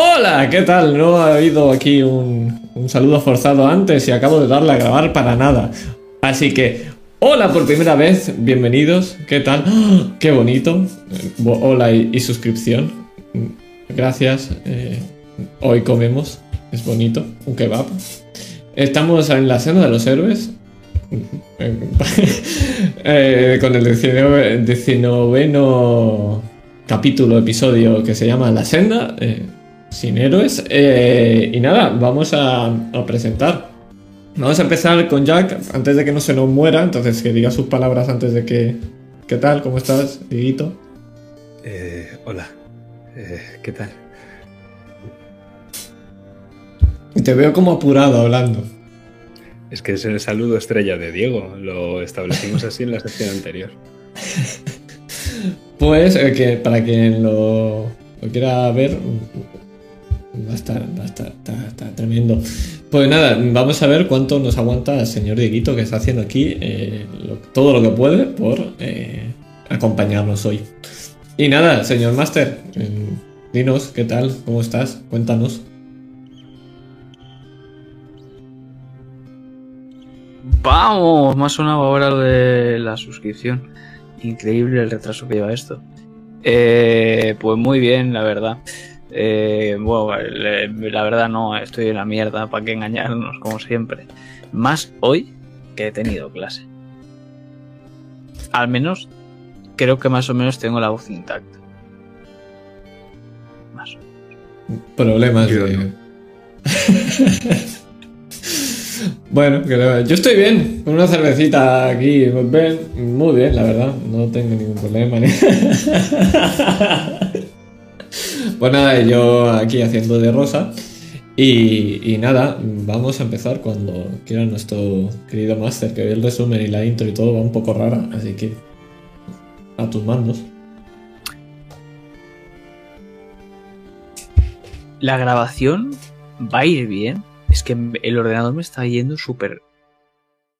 Hola, ¿qué tal? No ha habido aquí un, saludo forzado antes y acabo de darle a grabar para nada. Así que, hola por primera vez, bienvenidos, ¿qué tal? ¡Ah! ¡Qué bonito! Bo- Hola y, suscripción. Gracias. eh, hoy comemos, es bonito, un kebab. Estamos en la senda de los héroes. Eh, con el decino- decimonoveno capítulo, episodio que se llama La senda, eh, sin héroes. Eh, y nada, vamos a, a presentar. Vamos a empezar con Jack, antes de que no se nos muera, entonces que diga sus palabras antes de que... ¿Qué tal? ¿Cómo estás, Diguito? Eh, hola. Eh, ¿Qué tal? Y Te veo como apurado hablando. Es que es el saludo estrella de Diego. Lo establecimos así en la sección anterior. Pues eh, que para quien lo, lo quiera ver, va a estar, va a estar, está, tremendo. Pues nada, vamos a ver cuánto nos aguanta el señor Dieguito que está haciendo aquí eh, todo lo que puede por eh, acompañarnos hoy. Y nada, señor Master, eh, dinos qué tal, cómo estás, cuéntanos. Vamos, ha sonado ahora lo de la suscripción. Increíble el retraso que lleva esto. Eh, pues muy bien, la verdad. Eh, bueno, le- la verdad no, estoy en la mierda, para qué engañarnos, como siempre. Más hoy que he tenido clase. Al menos, creo que más o menos tengo la voz intacta. Más o menos. Problemas Yo de... bueno, que yo estoy bien, con una cervecita aquí, pues ven, muy bien, la verdad, no tengo ningún problema. ni- pues nada, yo aquí haciendo de rosa. Y, y nada, vamos a empezar cuando quiera nuestro querido máster, que ve el resumen y la intro y todo va un poco rara, así que a tus mandos. La grabación va a ir bien. Es que el ordenador me está yendo súper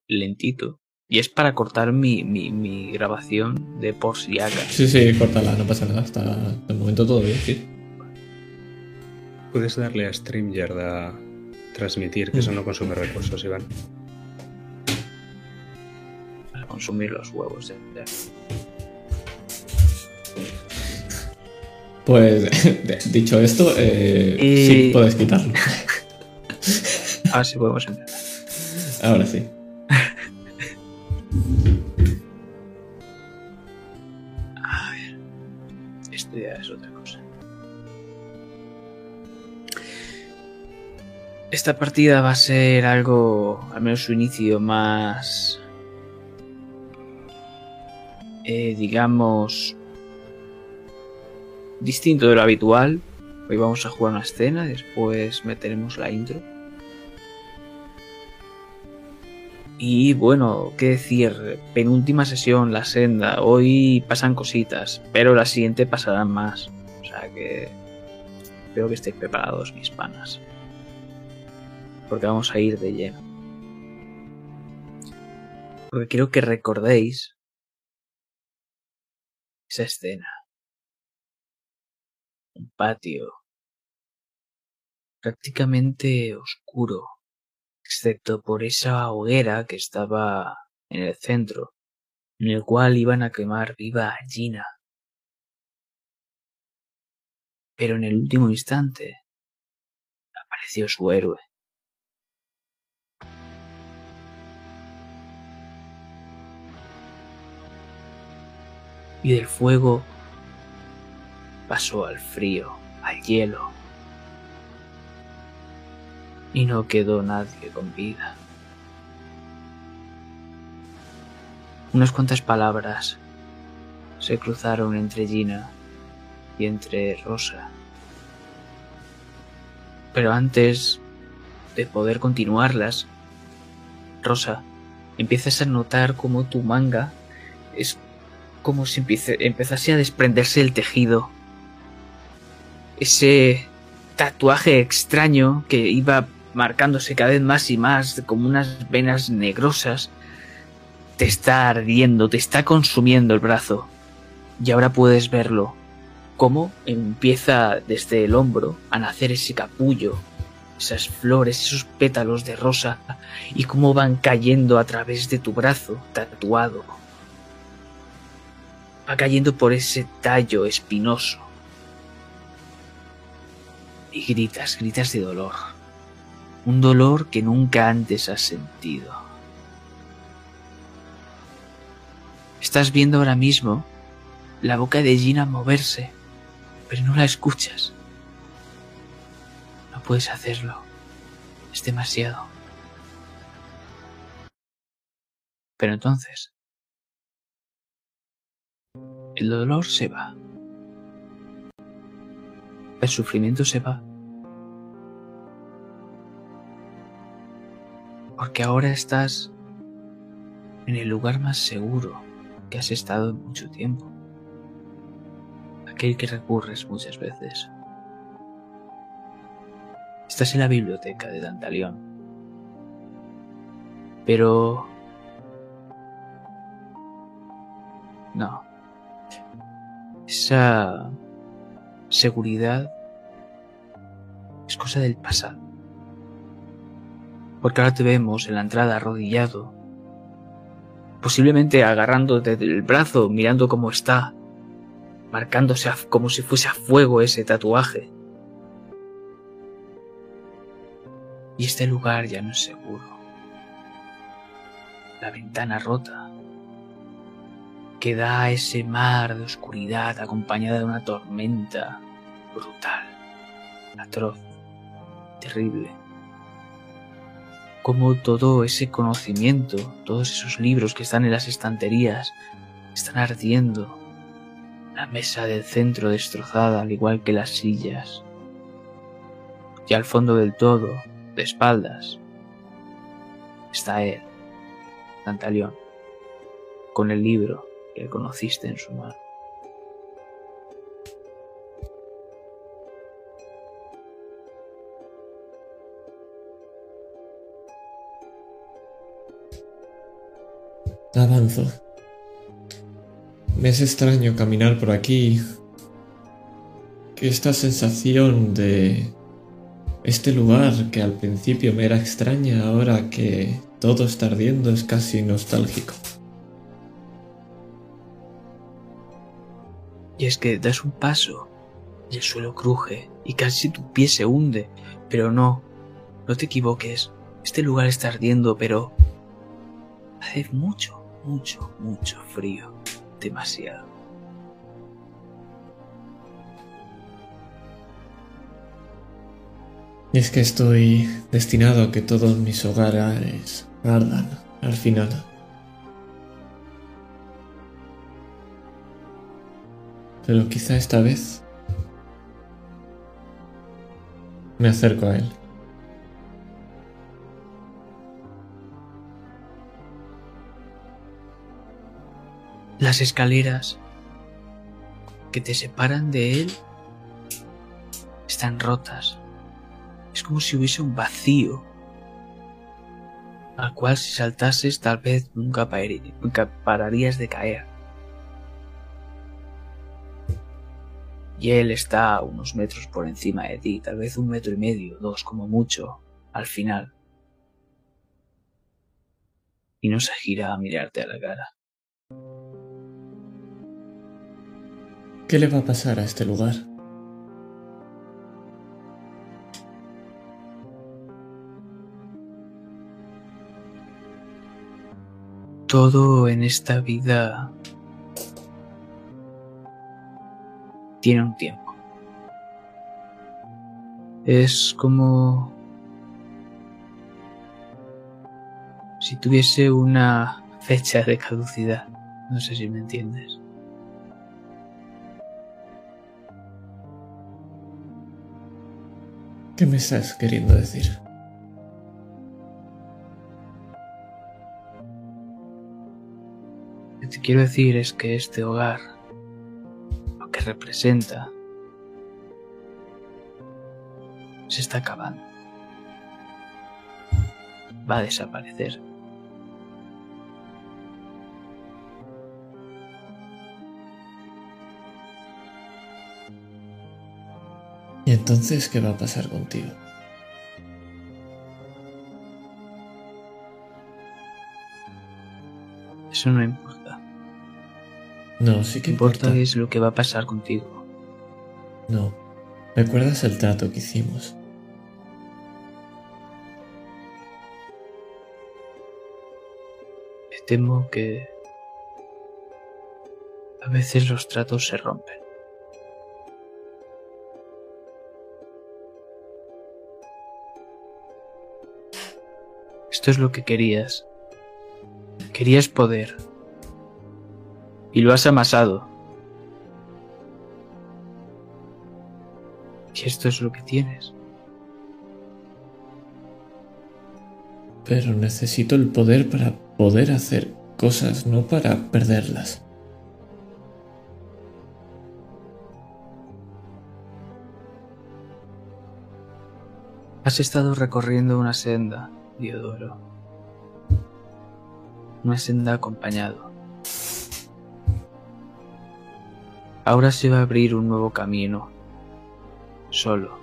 lentito. Y es para cortar mi, mi, mi grabación de por si acaso. Sí, sí, córtala, no pasa nada, hasta el momento todo bien, sí. Puedes darle a StreamYard a transmitir, que eso no consume recursos, Iván. Para consumir los huevos. de- Pues dicho esto, eh, Y- sí, puedes quitarlo. A ver si podemos empezar. Ahora sí. Esta partida va a ser algo, al menos su inicio, más... eh, digamos... distinto de lo habitual. Hoy vamos a jugar una escena, después meteremos la intro. Y bueno, qué decir, penúltima sesión, la senda. Hoy pasan cositas, pero la siguiente pasarán más. O sea que espero que estéis preparados, mis panas. Porque vamos a ir de lleno. Porque quiero que recordéis esa escena. Un patio prácticamente oscuro excepto por esa hoguera que estaba en el centro, en el cual iban a quemar viva a Gina. Pero en el último instante apareció su héroe. Y del fuego pasó al frío, al hielo, y no quedó nadie con vida. Unas cuantas palabras se cruzaron entre Gina y entre Rosa. Pero antes de poder continuarlas, Rosa, empiezas a notar como tu manga es como si empezase a desprenderse el tejido. Ese tatuaje extraño que iba marcándose cada vez más y más como unas venas negrosas te está ardiendo, te está consumiendo el brazo. Y ahora puedes verlo cómo empieza desde el hombro a nacer ese capullo, esas flores, esos pétalos de rosa, y cómo van cayendo a través de tu brazo tatuado. Va cayendo por ese tallo espinoso. Y gritas, gritas de dolor. Un dolor que nunca antes has sentido. Estás viendo ahora mismo la boca de Gina moverse pero no la escuchas. No puedes hacerlo. Es demasiado. Pero entonces, el dolor se va. El sufrimiento se va. Porque ahora estás en el lugar más seguro que has estado en mucho tiempo aquel que recurres muchas veces. Estás en la biblioteca de Dantalión. Pero... No. Esa seguridad es cosa del pasado. Porque ahora te vemos en la entrada arrodillado, posiblemente agarrándote del brazo, mirando cómo está, marcándose como si fuese a fuego ese tatuaje. Y este lugar ya no es seguro. La ventana rota que da ese mar de oscuridad acompañada de una tormenta brutal, atroz, terrible. Como todo ese conocimiento, todos esos libros que están en las estanterías, están ardiendo la mesa del centro destrozada al igual que las sillas. Y al fondo del todo, de espaldas, está él, Dantalión, con el libro que conociste en su mano. Avanzo. Me es extraño caminar por aquí. Que esta sensación de este lugar que al principio me era extraña, ahora que todo está ardiendo, es casi nostálgico. Y es que das un paso y el suelo cruje y casi tu pie se hunde. Pero no, no te equivoques. Este lugar está ardiendo, pero hace mucho, mucho, mucho frío demasiado. Y es que estoy destinado a que todos mis hogares ardan al final. Pero quizá esta vez me acerco a él. Las escaleras que te separan de él están rotas. Es como si hubiese un vacío al cual si saltases tal vez nunca, pararías de caer. Y él está unos metros por encima de ti, tal vez un metro y medio, dos como mucho, al final. Y no se gira a mirarte a la cara. ¿Qué le va a pasar a este lugar? Todo en esta vida tiene un tiempo. Es como si tuviese una fecha de caducidad. No sé si me entiendes. ¿Qué me estás queriendo decir? Lo que te quiero decir es que este hogar, que representa, se está acabando. Va a desaparecer. Entonces, ¿qué va a pasar contigo? Eso no importa. No, sí que importa importa. es lo que va a pasar contigo. No. ¿Recuerdas el trato que hicimos? Me temo que a veces los tratos se rompen. Esto es lo que querías. Querías poder. Y lo has amasado. Y esto es lo que tienes. Pero necesito el poder para poder hacer cosas, no para perderlas. Has estado recorriendo una senda, Diodoro. Una senda acompañado. Ahora se va a abrir un nuevo camino. Solo,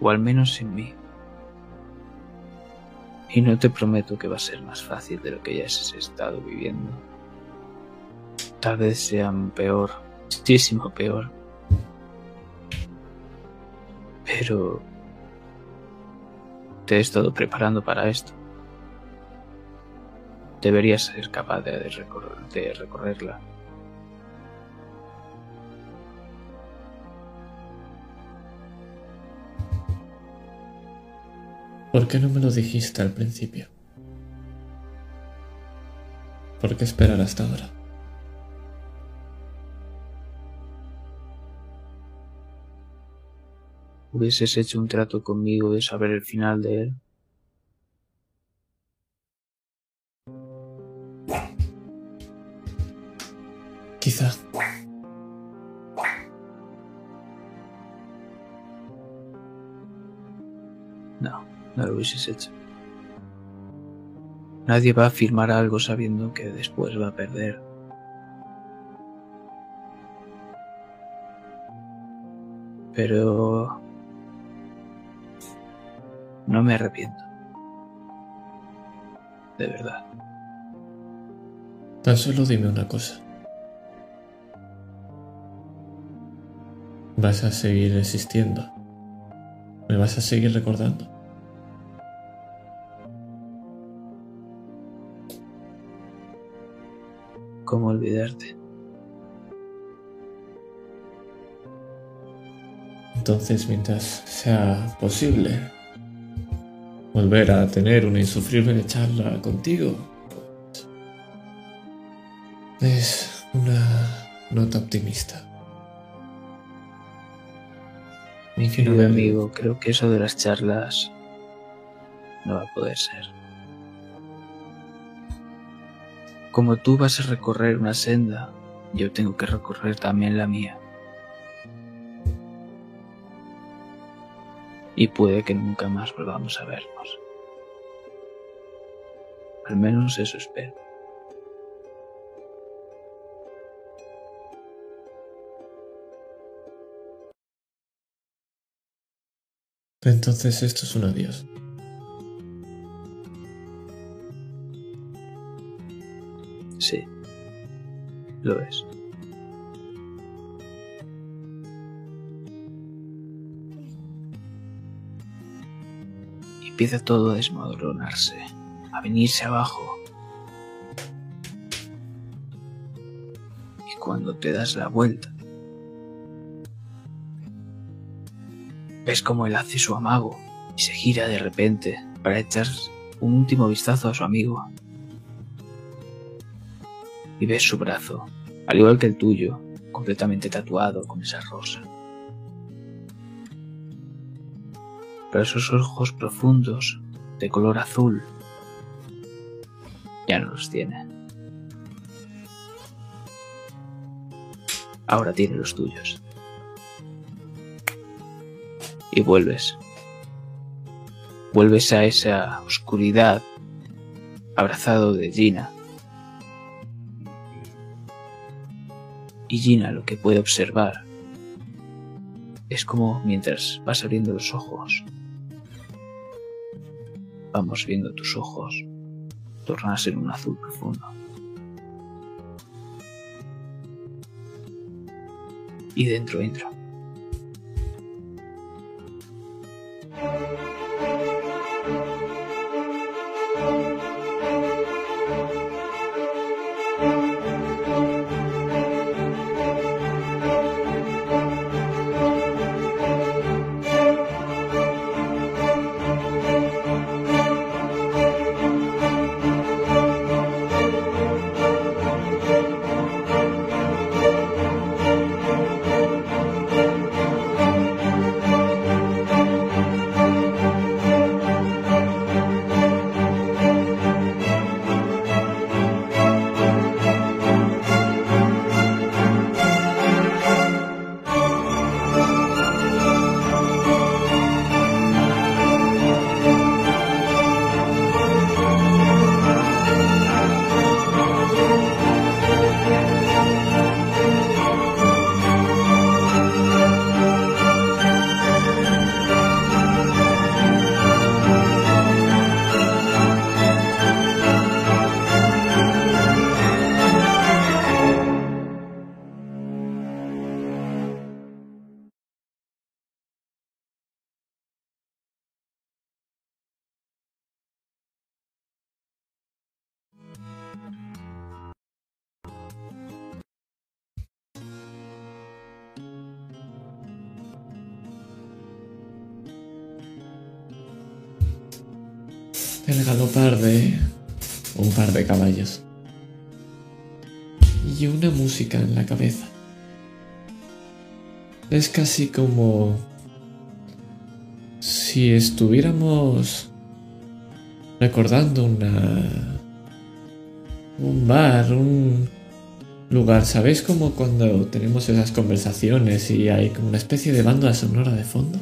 o al menos sin mí. Y no te prometo que va a ser más fácil de lo que ya has estado viviendo. Tal vez sea peor, muchísimo peor. Pero te he estado preparando para esto. Deberías ser capaz de, de recorrerla. ¿Por qué no me lo dijiste al principio? ¿Por qué esperar hasta ahora? Hubieses hecho un trato conmigo de saber el final de él. Nadie va a firmar algo sabiendo que después va a perder. Pero... No me arrepiento. De verdad. Tan solo dime una cosa. ¿Vas a seguir existiendo? ¿Me vas a seguir recordando? ¿Cómo olvidarte? Entonces, mientras sea posible volver a tener una insufrible charla contigo, pues, es una nota optimista. Mi querido amigo, creo que eso de las charlas no va a poder ser. Como tú vas a recorrer una senda, yo tengo que recorrer también la mía. Y puede que nunca más volvamos a vernos. Al menos eso espero. Entonces esto es un adiós. Sí, lo es. Empieza todo a desmoronarse, a venirse abajo. Y cuando te das la vuelta, ves como él hace su amago y se gira de repente para echar un último vistazo a su amigo y ves su brazo, al igual que el tuyo, completamente tatuado con esa rosa. Pero esos ojos profundos, de color azul, ya no los tiene. Ahora tiene los tuyos. Y vuelves. Vuelves a esa oscuridad, abrazado de Gina. Y Gina lo que puede observar Es como mientras vas abriendo los ojos, vamos viendo tus ojos tornar a ser un azul profundo. Y dentro entra. Es casi como si estuviéramos recordando una un bar, un lugar. ¿Sabéis como cuando tenemos esas conversaciones y hay como una especie de banda sonora de fondo?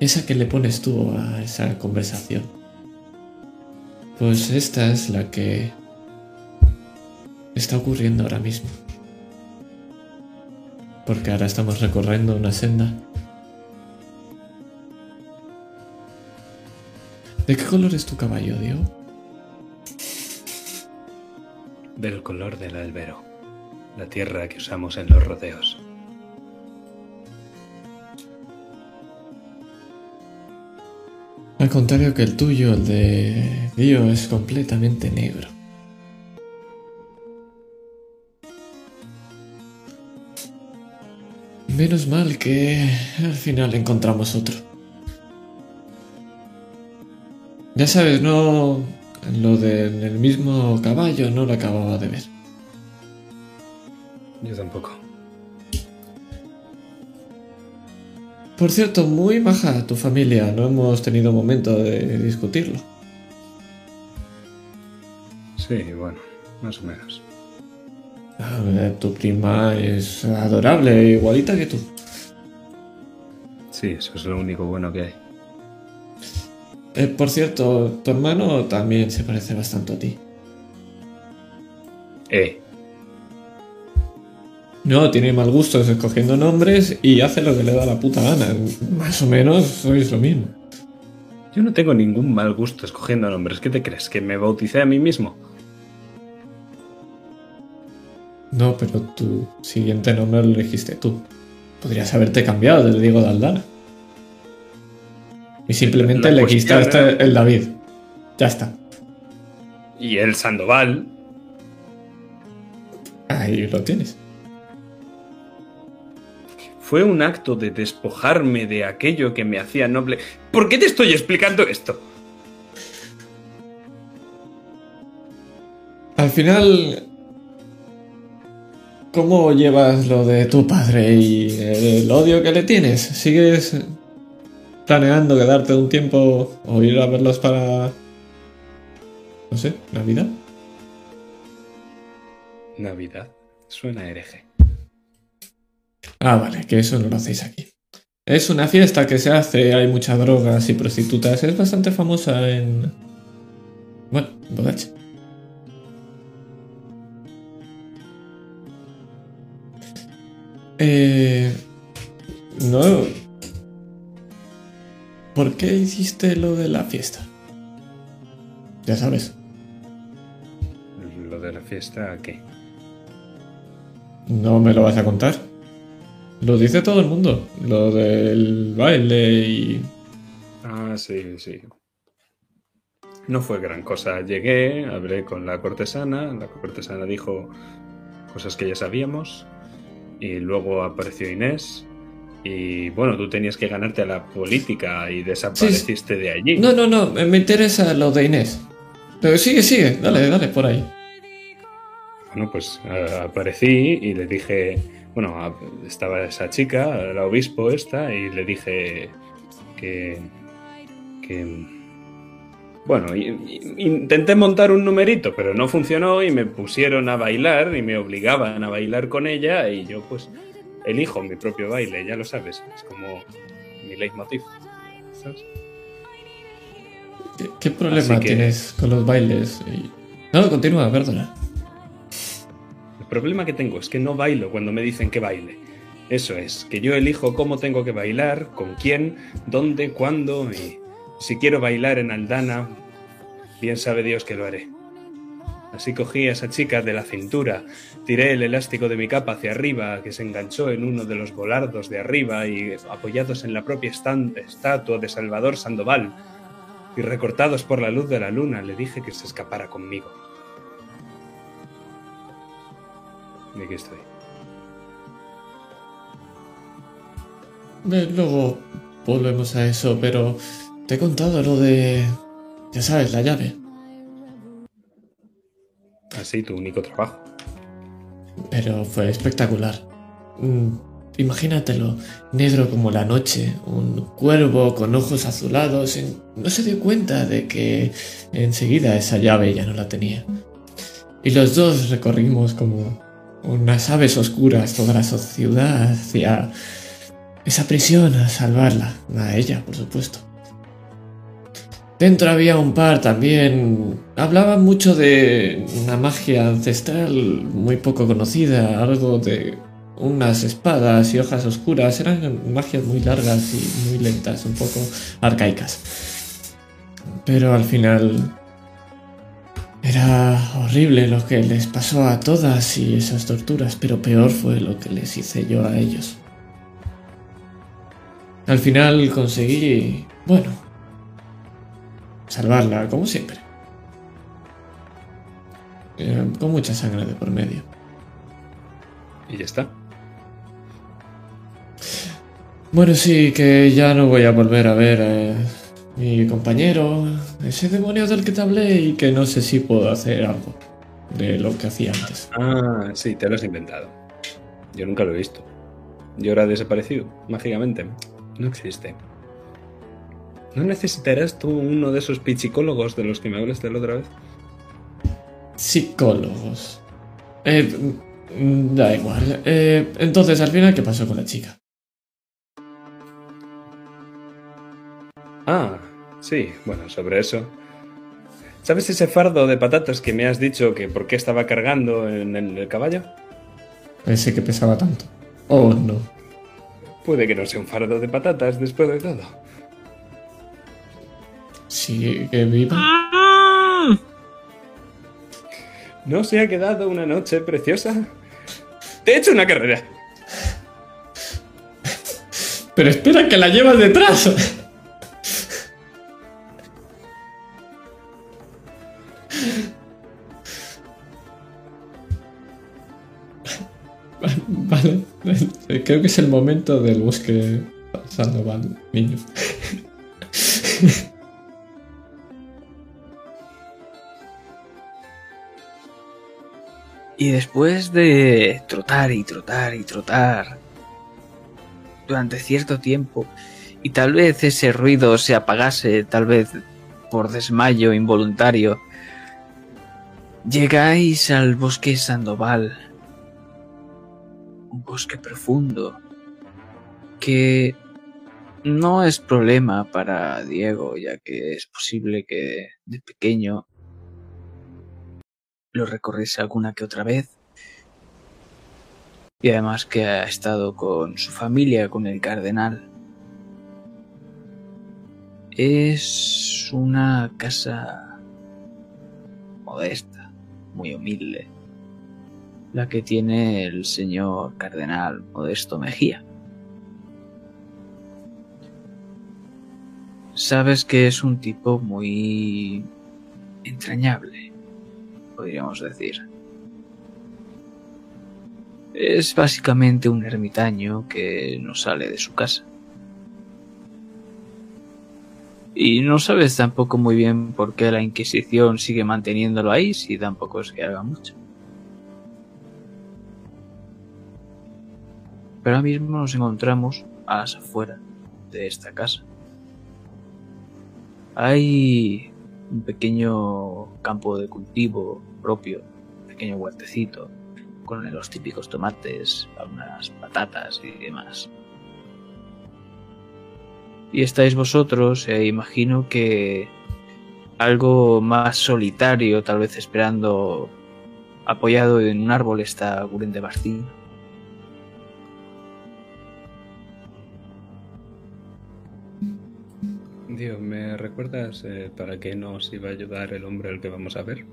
Esa que le pones tú a esa conversación. Pues esta es la que está ocurriendo ahora mismo. Porque ahora estamos recorriendo una senda. ¿De qué color es tu caballo, Diego? Del color del albero, la tierra que usamos en los rodeos. Al contrario que el tuyo, el de Dio es completamente negro. Menos mal que al final encontramos otro. Ya sabes, no... Lo del mismo caballo no lo acababa de ver. Yo tampoco. Por cierto, muy baja tu familia. No hemos tenido momento de discutirlo. Sí, bueno, más o menos. A ver, tu prima es adorable, igualita que tú. Sí, eso es lo único bueno que hay. Eh, por cierto, tu hermano también se parece bastante a ti. Eh, No, tiene mal gusto escogiendo nombres y hace lo que le da la puta gana. Más o menos sois lo mismo. yo no tengo ningún mal gusto escogiendo nombres. ¿Qué te crees? ¿Que me bauticé a mí mismo? No, pero tu siguiente nombre lo elegiste tú. Podrías haberte cambiado del Diego de Aldana. Y simplemente La quitaste era- el David. Ya está. Y el Sandoval. Ahí lo tienes. Fue un acto de despojarme de aquello que me hacía noble. ¿Por qué te estoy explicando esto? Al final, ¿cómo llevas lo de tu padre y el odio que le tienes? ¿Sigues planeando quedarte un tiempo o ir a verlos para... no sé, Navidad? Navidad. Suena hereje. Ah, vale, que eso no lo hacéis aquí. Es una fiesta que se hace, hay muchas drogas y prostitutas, es bastante famosa en... Bueno, en Bodache. Eh... No... ¿por qué hiciste lo de la fiesta? Ya sabes. ¿Lo de la fiesta qué? ¿No me lo vas a contar? Lo dice todo el mundo. Lo del baile y... Ah, sí, sí. No fue gran cosa. Llegué, hablé con la cortesana, la cortesana dijo cosas que ya sabíamos, y luego apareció Inés, y bueno, tú tenías que ganarte a la política y desapareciste de allí. No, no, no, me interesa lo de Inés. Pero sigue, sigue, dale, dale, por ahí. Bueno, pues aparecí y le dije, bueno, estaba esa chica, la obispo esta, y le dije que, que bueno, intenté montar un numerito, pero no funcionó y me pusieron a bailar y me obligaban a bailar con ella y yo pues elijo mi propio baile, ya lo sabes, es como mi leitmotiv, ¿sabes? ¿Qué, problema tienes con los bailes? No, continúa, perdona. El problema que tengo es que no bailo cuando me dicen que baile. Eso es, que yo elijo cómo tengo que bailar, con quién, dónde, cuándo y si quiero bailar en Aldana, bien sabe Dios que lo haré. Así cogí a esa chica de la cintura, tiré el elástico de mi capa hacia arriba, que se enganchó en uno de los volardos de arriba y apoyados en la propia estatua de Salvador Sandoval, y recortados por la luz de la luna, le dije que se escapara conmigo. Y aquí estoy. Luego volvemos a eso, pero te he contado lo de... Ya sabes, la llave. Así, tu único trabajo. Pero fue espectacular. Mm, imagínatelo, negro como la noche, un cuervo con ojos azulados. No se dio cuenta de que enseguida esa llave ya no la tenía. Y los dos recorrimos como unas aves oscuras toda la ciudad hacia esa prisión a salvarla, a ella, por supuesto. Dentro había un par también. Hablaban mucho de una magia ancestral muy poco conocida, algo de unas espadas y hojas oscuras. Eran magias muy largas y muy lentas, un poco arcaicas. Pero al final era horrible lo que les pasó a todas y esas torturas, pero peor fue lo que les hice yo a ellos. Al final conseguí, bueno, salvarla, como siempre. Eh, con mucha sangre de por medio. Y ya está. Bueno, sí, que ya no voy a volver a ver a mi compañero, ese demonio del que te hablé y que no sé si puedo hacer algo de lo que hacía antes. Ah, sí, te lo has inventado. Yo nunca lo he visto. Y ahora ha desaparecido, mágicamente. No existe. ¿No necesitarás tú uno de esos pichicólogos de los que me hablaste la otra vez? Psicólogos. Eh, mm, da igual. Eh, entonces, al final, ¿qué pasó con la chica? Ah, sí, bueno, sobre eso. ¿Sabes ese fardo de patatas que me has dicho que por qué estaba cargando en el caballo? Pensé que pesaba tanto. Oh, no. Puede que no sea un fardo de patatas después de todo. Sigue viva. ¿No se ha quedado una noche preciosa? Te he hecho una carrera. Pero espera que la llevas detrás. Vale, creo que es el momento del bosque Sandoval, niño. Y después de trotar y trotar y trotar durante cierto tiempo, y tal vez ese ruido se apagase, tal vez por desmayo involuntario, llegáis al bosque Sandoval, un bosque profundo, que no es problema para Diego, ya que es posible que de pequeño lo recorriese alguna que otra vez. Y además que ha estado con su familia, con el cardenal. Es una casa modesta, muy humilde, la que tiene el señor cardenal Modesto Mejía. Sabes que es un tipo muy entrañable, podríamos decir. Es básicamente un ermitaño que no sale de su casa. Y no sabes tampoco muy bien por qué la Inquisición sigue manteniéndolo ahí si tampoco es que haga mucho. Pero ahora mismo nos encontramos a las afueras de esta casa. Hay un pequeño campo de cultivo propio, pequeño huertecito, con los típicos tomates, algunas patatas y demás. Y estáis vosotros, e imagino que algo más solitario, tal vez esperando apoyado en un árbol está Guren de Bastín. Dios, ¿me recuerdas eh, para qué nos iba a ayudar el hombre al que vamos a ver?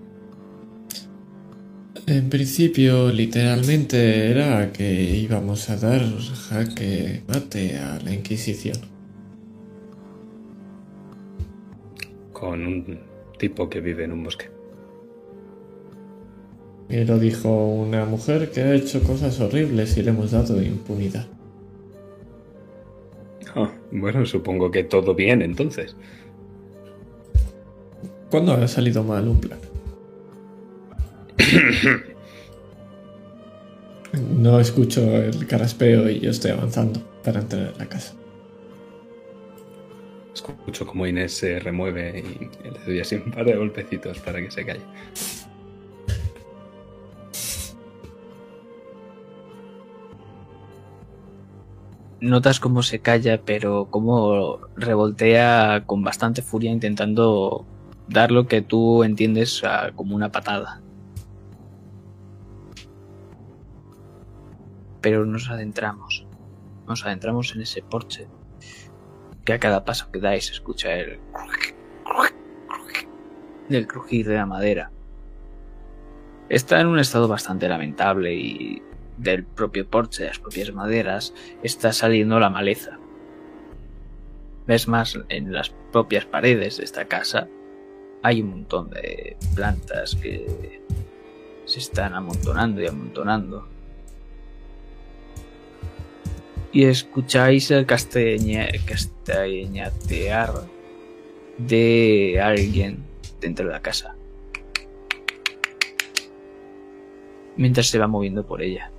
En principio, literalmente era que íbamos a dar jaque mate a la Inquisición. Con un tipo que vive en un bosque. Y lo dijo una mujer que ha hecho cosas horribles y le hemos dado impunidad. Ah, bueno, supongo que todo bien entonces. ¿Cuándo ha salido mal un plan? No escucho el caraspeo y yo estoy avanzando para entrar en la casa. Escucho como Inés se remueve y le doy así un par de golpecitos para que se calle. Notas cómo se calla, pero cómo revoltea con bastante furia intentando dar lo que tú entiendes ah, como una patada. Pero nos adentramos. Nos adentramos en ese porche. Que a cada paso que dais escucha el. del crujir de la madera. Está en un estado bastante lamentable y del propio porche, de las propias maderas, está saliendo la maleza. Ves más en las propias paredes de esta casa. Hay un montón de plantas que se están amontonando y amontonando y escucháis el castaña, castañatear de alguien dentro de la casa. Mientras se va moviendo por ella.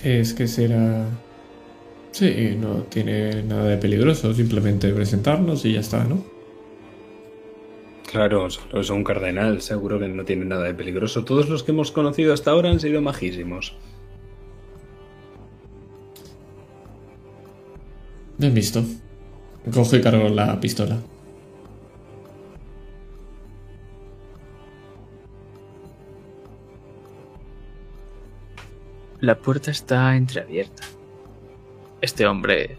¿Crees que será... Sí, no tiene nada de peligroso, simplemente presentarnos y ya está, ¿no? Claro, solo es un cardenal, seguro que no tiene nada de peligroso. Todos los que hemos conocido hasta ahora han sido majísimos. Bien visto. Cojo y cargo la pistola. La puerta está entreabierta. Este hombre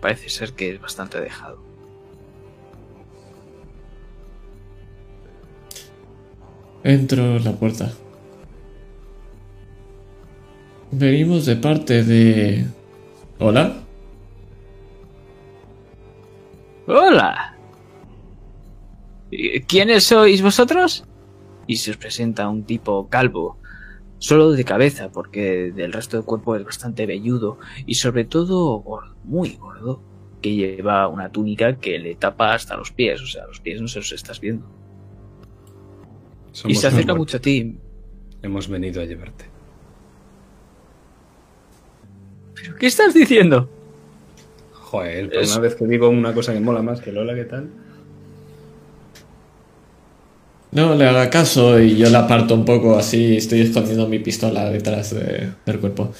parece ser que es bastante dejado. Entro la puerta. Venimos de parte de... ¿Hola? ¡Hola! ¿Quiénes sois vosotros? Y se os presenta un tipo calvo, solo de cabeza, porque del resto del cuerpo es bastante velludo y sobre todo muy gordo, que lleva una túnica que le tapa hasta los pies, o sea, los pies no se los estás viendo. Y se acerca mucho a ti. Hemos venido a llevarte. ¿Pero qué estás diciendo? Joder, por Es- una vez que digo una cosa que mola más que Lola, ¿qué tal? No le haga caso y yo la aparto un poco así, estoy escondiendo mi pistola detrás de- del cuerpo.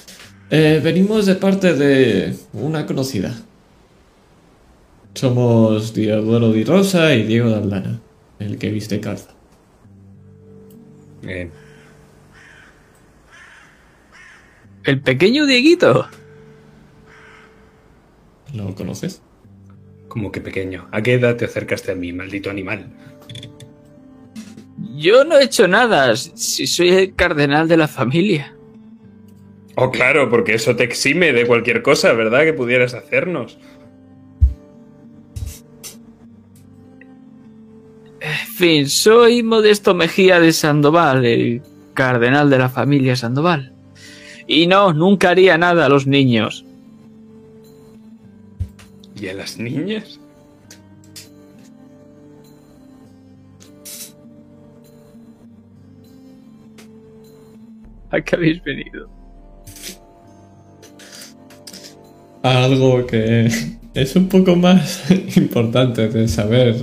Eh, venimos de parte de una conocida. Somos Diodoro Di Rosa y Diego de Aldana, el que viste calza. Eh, El pequeño Dieguito. ¿Lo conoces? Como que pequeño. ¿A qué edad te acercaste a mí, maldito animal? Yo no he hecho nada, si soy el cardenal de la familia. Oh, claro, porque eso te exime de cualquier cosa, ¿verdad? Que pudieras hacernos. Fin, soy Modesto Mejía de Sandoval, el cardenal de la familia Sandoval. Y no, nunca haría nada a los niños. ¿Y a las niñas? ¿A qué habéis venido? Algo que es un poco más importante de saber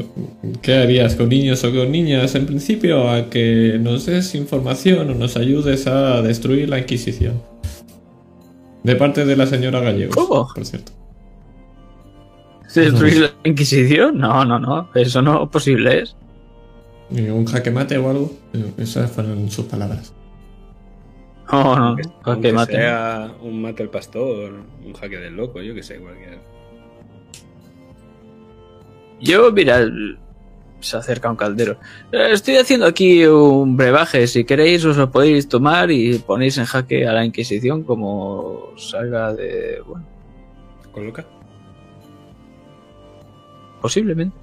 qué harías con niños o con niñas en principio a que nos des información o nos ayudes a destruir la Inquisición. De parte de la señora Gallegos, ¿Cómo? por cierto. ¿Destruir la Inquisición? No, no, no. Eso no posible es. ¿Y ¿Un jaque mate o algo? Esas fueron sus palabras. No, no, no. Aunque Que mate. sea un mate al pastor, un jaque del loco, yo que sé, cualquier. Yo, mira, se acerca un caldero. Eh, Estoy haciendo aquí un brebaje. Si queréis, os lo podéis tomar y ponéis en jaque a la Inquisición como salga de. Bueno, ¿Coloca? posiblemente.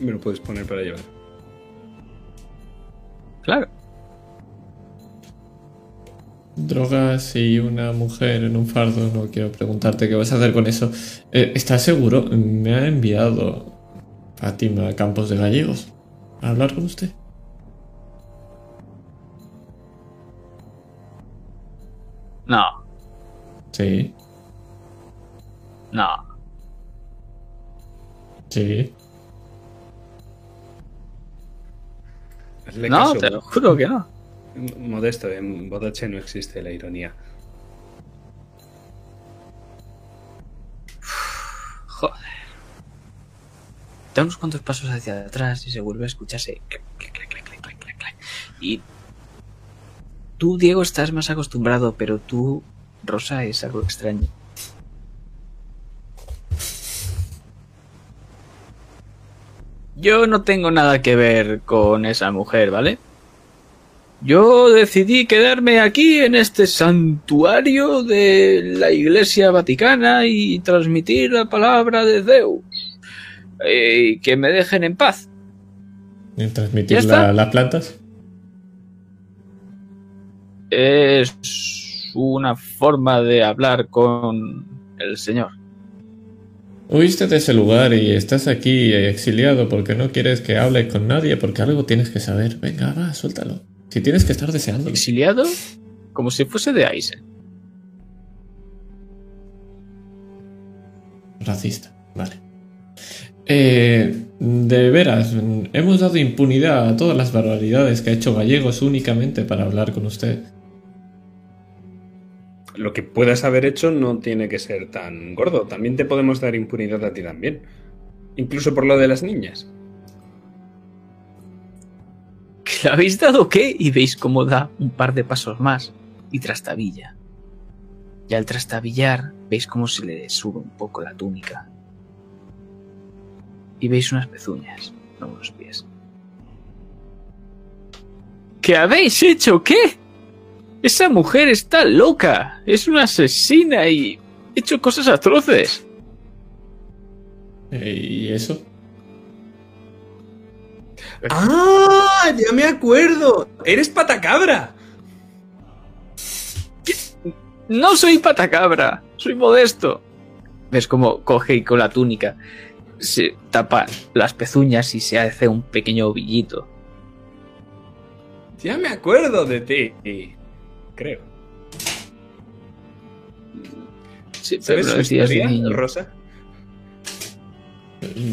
Me lo puedes poner para llevar. Claro. Drogas y una mujer en un fardo, no quiero preguntarte qué vas a hacer con eso. Eh, ¿Estás seguro? Me ha enviado Fátima Campos de Gallegos a hablar con usted. No, Sí, no. sí. No, caso, te lo juro que no. Modesto, en Bodache no existe la ironía. Joder. Da unos cuantos pasos hacia atrás y se vuelve a escucharse. Y tú, Diego, estás más acostumbrado, pero tú, Rosa, es algo extraño. Yo no tengo nada que ver con esa mujer, ¿vale? Yo decidí quedarme aquí en este santuario de la Iglesia Vaticana y transmitir la palabra de Zeus. Y que me dejen en paz. ¿Y ¿Ya transmitir la- las plantas? Es una forma de hablar con el Señor. Huiste de ese lugar y estás aquí exiliado porque no quieres que hable con nadie porque algo tienes que saber. Venga, va, suéltalo. Si tienes que estar deseándolo. Exiliado como si fuese de Aizen. Racista, vale. Eh, de veras, hemos dado impunidad a todas las barbaridades que ha hecho Gallegos únicamente para hablar con usted. Lo que puedas haber hecho no tiene que ser tan gordo. También te podemos dar impunidad a ti también. Incluso por lo de las niñas. le habéis dado qué? Y veis cómo da un par de pasos más y trastabilla. Y al trastabillar veis cómo se le sube un poco la túnica. Y veis unas pezuñas, no unos pies. ¿Qué habéis hecho? ¿Qué? Esa mujer está loca. Es una asesina y ha hecho cosas atroces. Eh, ¿Y eso? ¡Ah! ¡Ya me acuerdo! ¡Eres patacabra! No soy patacabra, soy modesto. Ves cómo coge y con la túnica se tapa las pezuñas y se hace un pequeño ovillito. Ya me acuerdo de ti. Creo. Sí, pero ¿Sabes su historia. Rosa?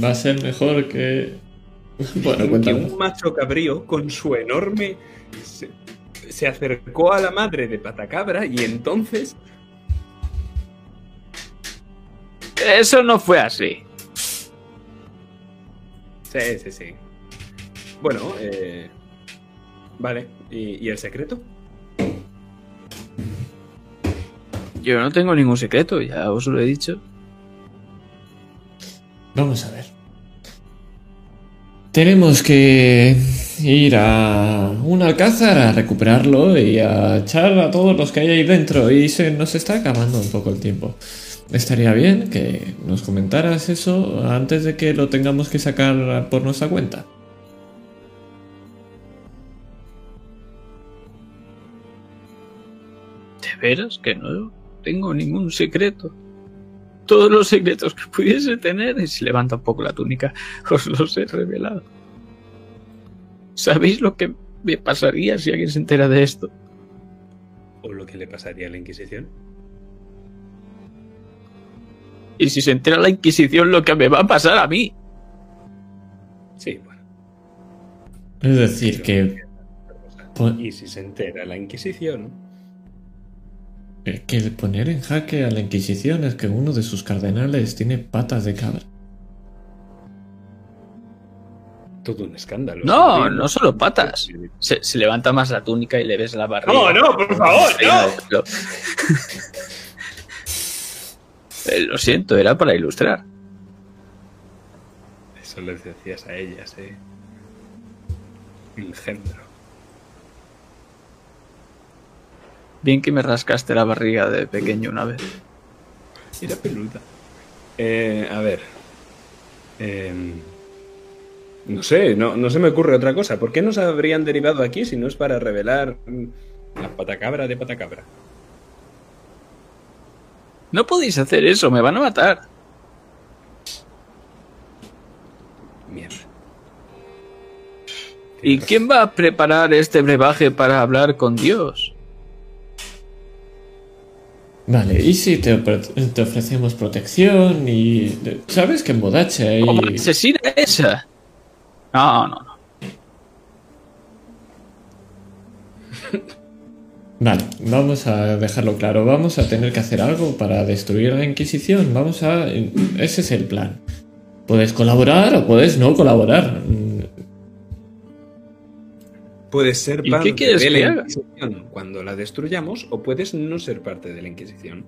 Va a ser mejor que... Bueno, que un macho cabrío con su enorme se, se acercó a la madre de Patacabra y entonces Eso no fue así. sí sí sí bueno eh, vale ¿Y, y el secreto Yo no tengo ningún secreto, ya os lo he dicho. Vamos a ver. Tenemos que ir a un alcázar a recuperarlo y a echar a todos los que hay ahí dentro y se nos está acabando un poco el tiempo. Estaría bien que nos comentaras eso antes de que lo tengamos que sacar por nuestra cuenta. ¿De veras que no tengo ningún secreto? Todos los secretos que pudiese tener, y se levanta un poco la túnica, os los he revelado. ¿Sabéis lo que me pasaría si alguien se entera de esto? ¿O lo que le pasaría a la Inquisición? Y si se entera la Inquisición, lo que me va a pasar a mí. Sí, bueno. Es decir, que, Y si se entera la Inquisición, que poner en jaque a la Inquisición es que uno de sus cardenales tiene patas de cabra. todo un escándalo. No, Sí. no solo patas. Se, se levanta más la túnica y le ves la barriga. No, no, por favor, no. Lo, Eh, lo siento, era para ilustrar. Eso les decías a ellas, eh. Engendro. Bien que me rascaste la barriga de pequeño una vez. Era peluda. Eh, a ver. Em, no sé, no, no se me ocurre otra cosa. ¿Por qué nos habrían derivado aquí si no es para revelar mm, la patacabra de patacabra? No podéis hacer eso, me van a matar. Mierda. ¿Y quién va a preparar este brebaje para hablar con Dios? Vale, ¿y si te, ofre- te ofrecemos protección y... ¿Sabes que en Bodache hay... ¿Cómo asesina esa? No, no, no. Vale, vamos a dejarlo claro. Vamos a tener que hacer algo para destruir la Inquisición. Vamos a... Ese es el plan. Puedes colaborar o puedes no colaborar. Puedes ser ¿Y parte qué de que la haga? Inquisición cuando la destruyamos o puedes no ser parte de la Inquisición.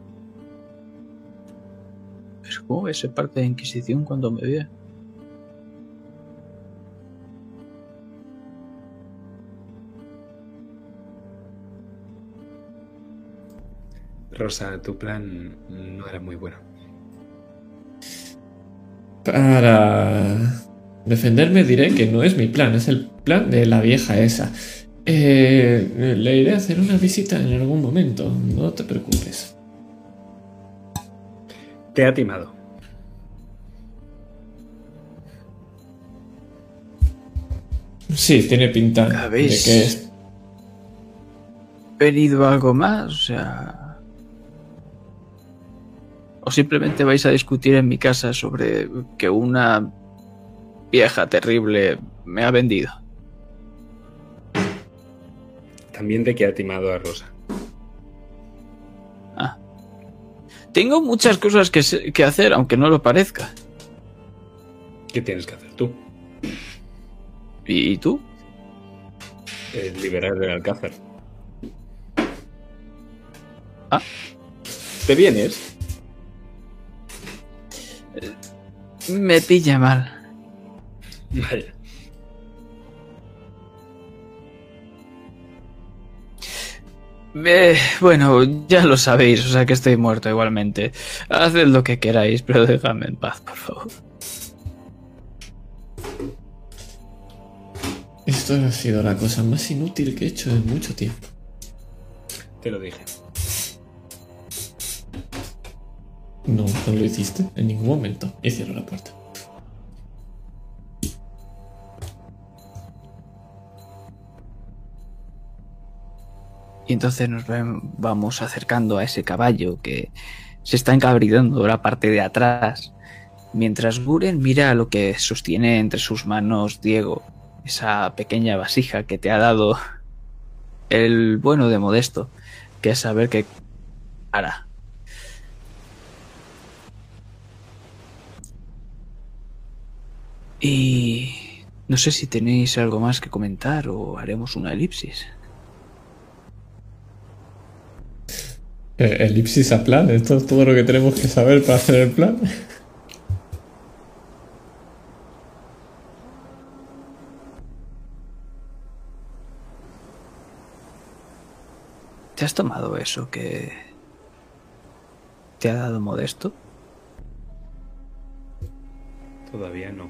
Pero ¿cómo voy a ser parte de Inquisición cuando me vea? Rosa, tu plan no era muy bueno. Para defenderme diré que no es mi plan, es el plan de la vieja esa. Eh, le iré a hacer una visita en algún momento, no te preocupes. Te ha timado. Sí, tiene pinta de ¿Habéis- que es... ¿Venido algo más? O sea... ¿O simplemente vais a discutir en mi casa sobre que una vieja terrible me ha vendido? También de que ha timado a Rosa. Ah. Tengo muchas cosas que, hacer, aunque no lo parezca. ¿Qué tienes que hacer tú? ¿Y tú? Eh, liberar el Alcázar. Ah. ¿Te vienes? Me pilla mal. Vaya. Eh, bueno, ya lo sabéis, o sea que estoy muerto igualmente. Haced lo que queráis, pero dejadme en paz, por favor. Esto ha sido la cosa más inútil que he hecho en mucho tiempo. Te lo dije. No, no lo hiciste en ningún momento. Y cierro la puerta. Y entonces nos vamos acercando a ese caballo que se está encabridando la parte de atrás. Mientras Guren mira lo que sostiene entre sus manos Diego, esa pequeña vasija que te ha dado el bueno de Modesto, que es saber que hará. Y no sé si tenéis algo más que comentar o haremos una elipsis. Elipsis a plan, esto es todo lo que tenemos que saber para hacer el plan. ¿Te has tomado eso que te ha dado Modesto? Todavía no.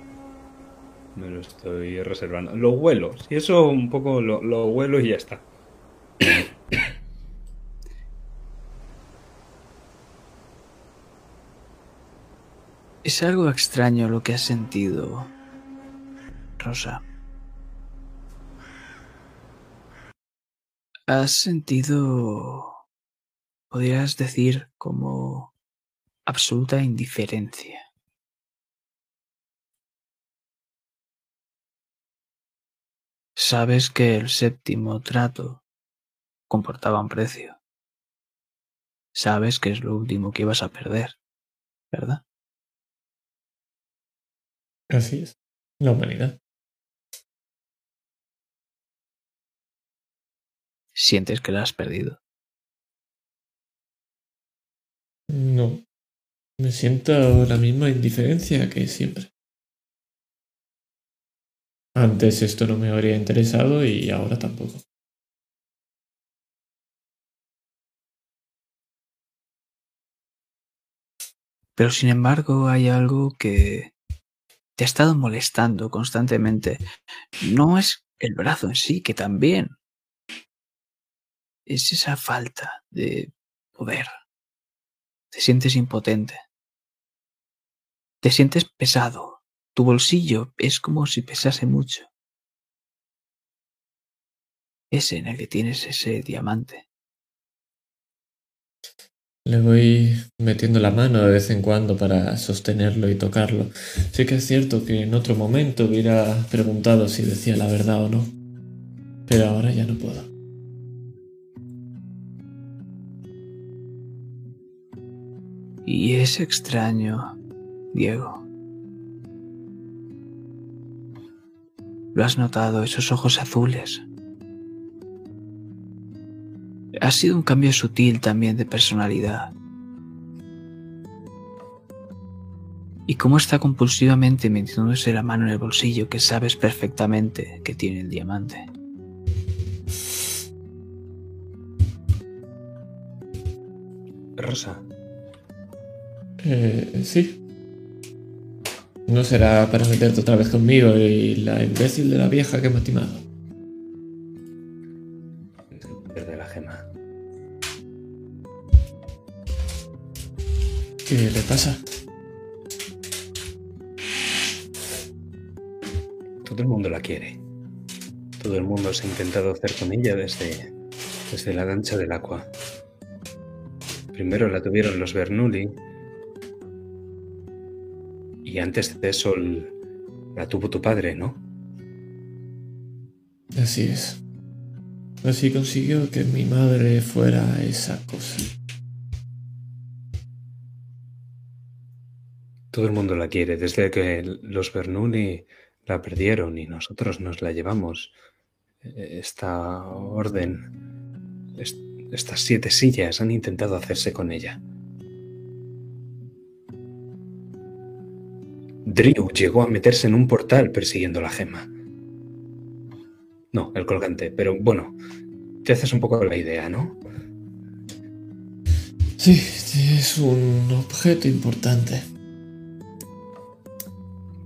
Me lo estoy reservando. Lo huelo. Si eso un poco lo, lo huelo y ya está. Es algo extraño lo que has sentido, Rosa. Has sentido, podrías decir, como absoluta indiferencia. Sabes que el séptimo trato comportaba un precio. Sabes que es lo último que ibas a perder, ¿verdad? Así es. La humanidad. Sientes que la has perdido. No. Me siento la misma indiferencia que siempre. Antes esto no me habría interesado y ahora tampoco. Pero sin embargo hay algo que te ha estado molestando constantemente. No es el brazo en sí, que también. Es esa falta de poder. Te sientes impotente. Te sientes pesado. Tu bolsillo es como si pesase mucho. Ese en el que tienes ese diamante. Le voy metiendo la mano de vez en cuando para sostenerlo y tocarlo. Sí que es cierto que en otro momento hubiera preguntado si decía la verdad o no. Pero ahora ya no puedo. Y es extraño, Diego. Lo has notado, esos ojos azules. Ha sido un cambio sutil también de personalidad. Y cómo está compulsivamente metiéndose la mano en el bolsillo que sabes perfectamente que tiene el diamante. Rosa, Eh, sí. No será para meterte otra vez conmigo y la imbécil de la vieja que me ha timado. ¿Qué le pasa? Todo el mundo la quiere. Todo el mundo se ha intentado hacer con ella desde, desde la danza del agua. Primero la tuvieron los Bernoulli. Y antes de eso la tuvo tu padre, ¿no? Así es. Así consiguió que mi madre fuera esa cosa. Todo el mundo la quiere. Desde que los Bernoulli la perdieron y nosotros nos la llevamos. eh, Esta orden, est- estas siete sillas han intentado hacerse con ella. Drew llegó a meterse en un portal persiguiendo la gema. No, el colgante, pero bueno, te haces un poco la idea, ¿no? Sí, es un objeto importante.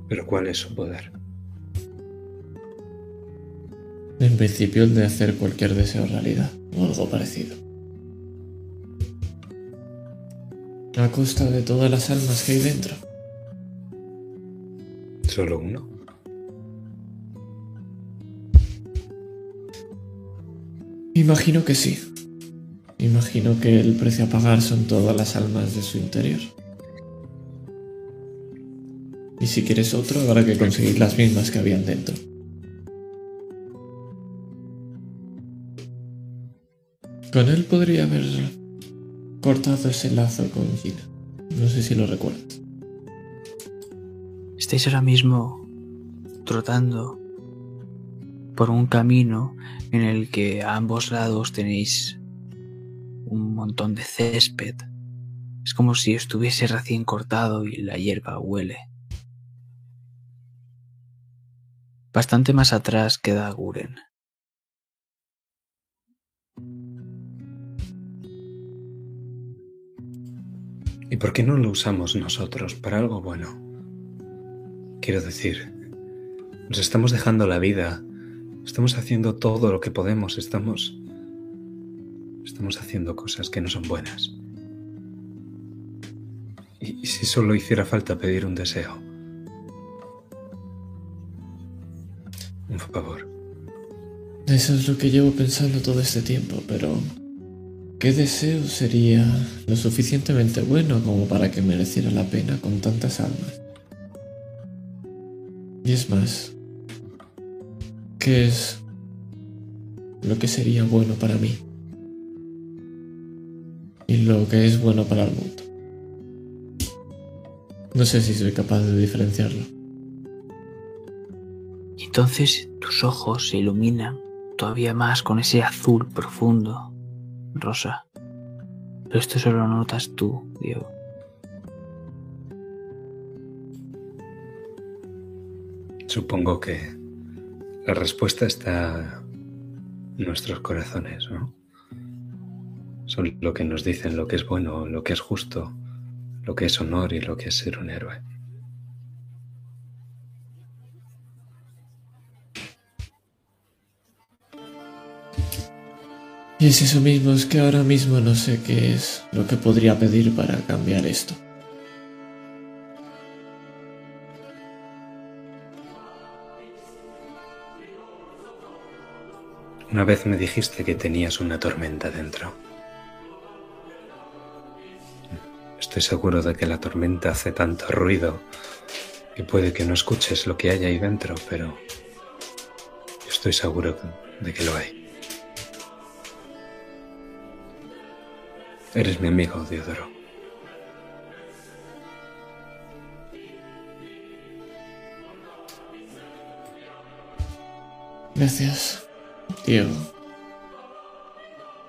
Pero ¿cuál es su poder? En principio el de hacer cualquier deseo realidad, o algo parecido. A costa de todas las almas que hay dentro. ¿Solo uno? Imagino que sí. Imagino que el precio a pagar son todas las almas de su interior. Y si quieres otro, habrá que conseguir las mismas que habían dentro. Con él podría haber cortado ese lazo con Gina. No sé si lo recuerdas. Estáis ahora mismo trotando por un camino en el que a ambos lados tenéis un montón de césped. Es como si estuviese recién cortado y la hierba huele. Bastante más atrás queda Guren. ¿Y por qué no lo usamos nosotros para algo bueno? Quiero decir, nos estamos dejando la vida, estamos haciendo todo lo que podemos, estamos estamos haciendo cosas que no son buenas. ¿Y si solo hiciera falta pedir un deseo? Un favor. Eso es lo que llevo pensando todo este tiempo, pero ¿qué deseo sería lo suficientemente bueno como para que mereciera la pena con tantas almas? Y es más, ¿qué es lo que sería bueno para mí? Y lo que es bueno para el mundo. No sé si soy capaz de diferenciarlo. Entonces tus ojos se iluminan todavía más con ese azul profundo, rosa. Pero esto solo lo notas tú, Diego. Supongo que la respuesta está en nuestros corazones, ¿no? Son lo que nos dicen lo que es bueno, lo que es justo, lo que es honor y lo que es ser un héroe. Y es eso mismo, es que ahora mismo no sé qué es lo que podría pedir para cambiar esto. Una vez me dijiste que tenías una tormenta dentro. Estoy seguro de que la tormenta hace tanto ruido que puede que no escuches lo que hay ahí dentro, pero estoy seguro de que lo hay. Eres mi amigo, Diodoro. Gracias, Diego.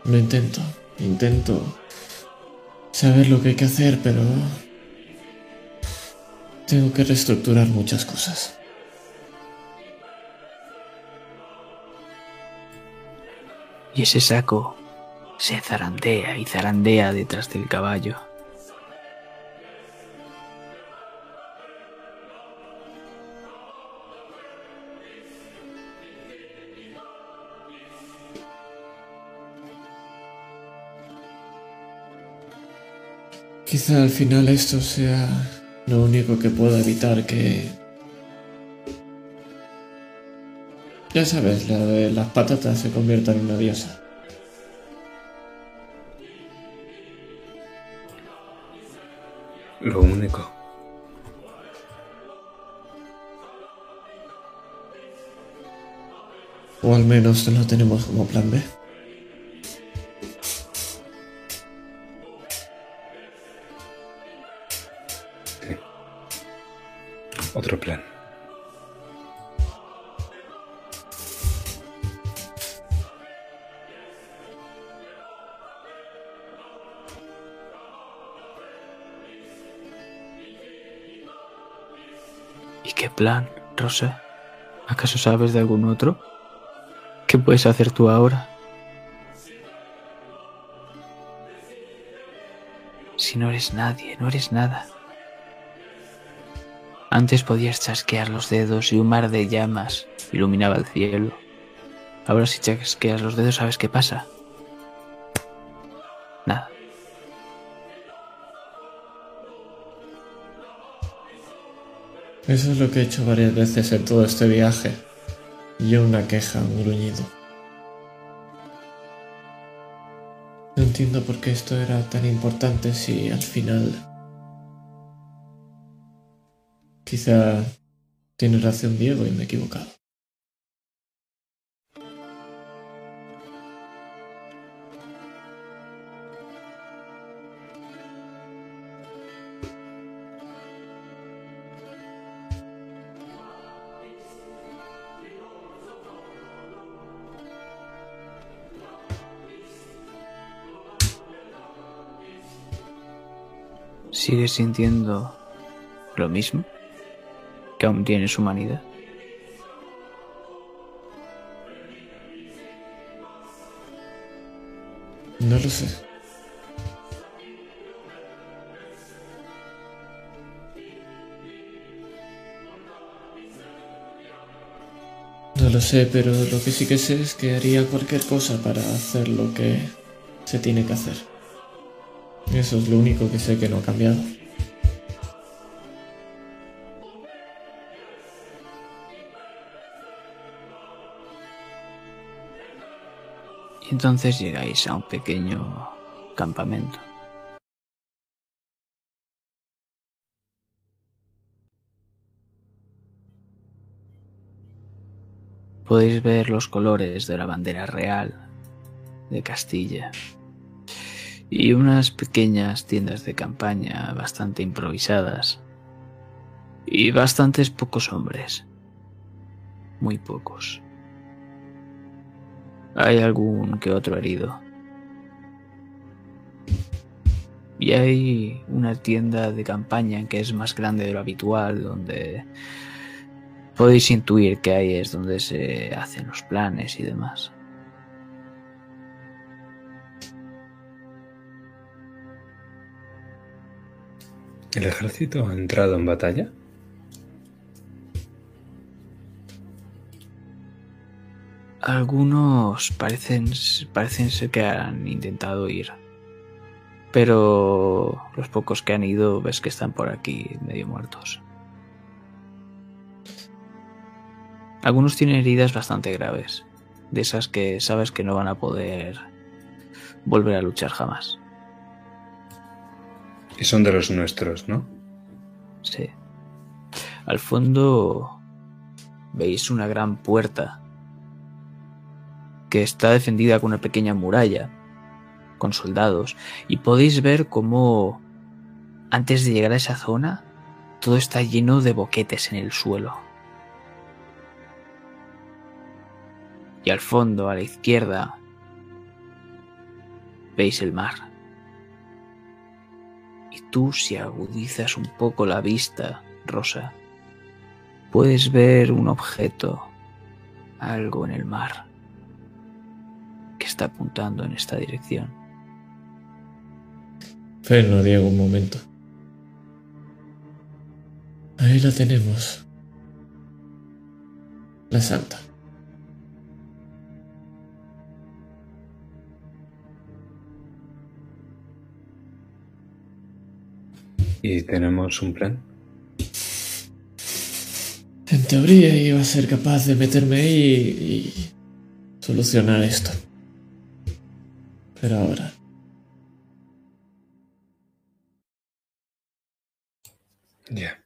Lo intento, intento saber lo que hay que hacer, pero tengo que reestructurar muchas cosas. Y ese saco se zarandea y zarandea detrás del caballo. Quizá al final esto sea lo único que pueda evitar que... Ya sabes, la de las patatas se convierta en una diosa. Lo único. O al menos lo tenemos como plan B. plan, Rosa? ¿Acaso sabes de algún otro? ¿Qué puedes hacer tú ahora? Si no eres nadie, no eres nada. Antes podías chasquear los dedos y un mar de llamas iluminaba el cielo. Ahora si chasqueas los dedos, ¿sabes qué pasa? Eso es lo que he hecho varias veces en todo este viaje. Y una queja, un gruñido. No entiendo por qué esto era tan importante si al final... Quizá tiene razón Diego y me he equivocado. ¿Sigues sintiendo lo mismo? ¿Que aún tienes humanidad? No lo sé. No lo sé, pero lo que sí que sé es que haría cualquier cosa para hacer lo que se tiene que hacer. Eso es lo único que sé que no ha cambiado. Y entonces llegáis a un pequeño campamento. Podéis ver los colores de la bandera real de Castilla y unas pequeñas tiendas de campaña bastante improvisadas y bastantes pocos hombres. Muy pocos. Hay algún que otro herido. Y hay una tienda de campaña que es más grande de lo habitual, donde podéis intuir que ahí es donde se hacen los planes y demás. ¿El ejército ha entrado en batalla? Algunos parecen, parecen ser que han intentado ir. Pero los pocos que han ido ves que están por aquí medio muertos. Algunos tienen heridas bastante graves, de esas que sabes que no van a poder volver a luchar jamás. Y son de los nuestros, ¿no? Sí. Al fondo veis una gran puerta que está defendida con una pequeña muralla con soldados y podéis ver cómo antes de llegar a esa zona todo está lleno de boquetes en el suelo. Y al fondo, a la izquierda, veis el mar. Y tú si agudizas un poco la vista, Rosa, puedes ver un objeto, algo en el mar, que está apuntando en esta dirección. Freno, Diego, un momento. Ahí la tenemos. La santa. ¿Y tenemos un plan? En teoría iba a ser capaz de meterme ahí y solucionar esto. Pero ahora... Ya.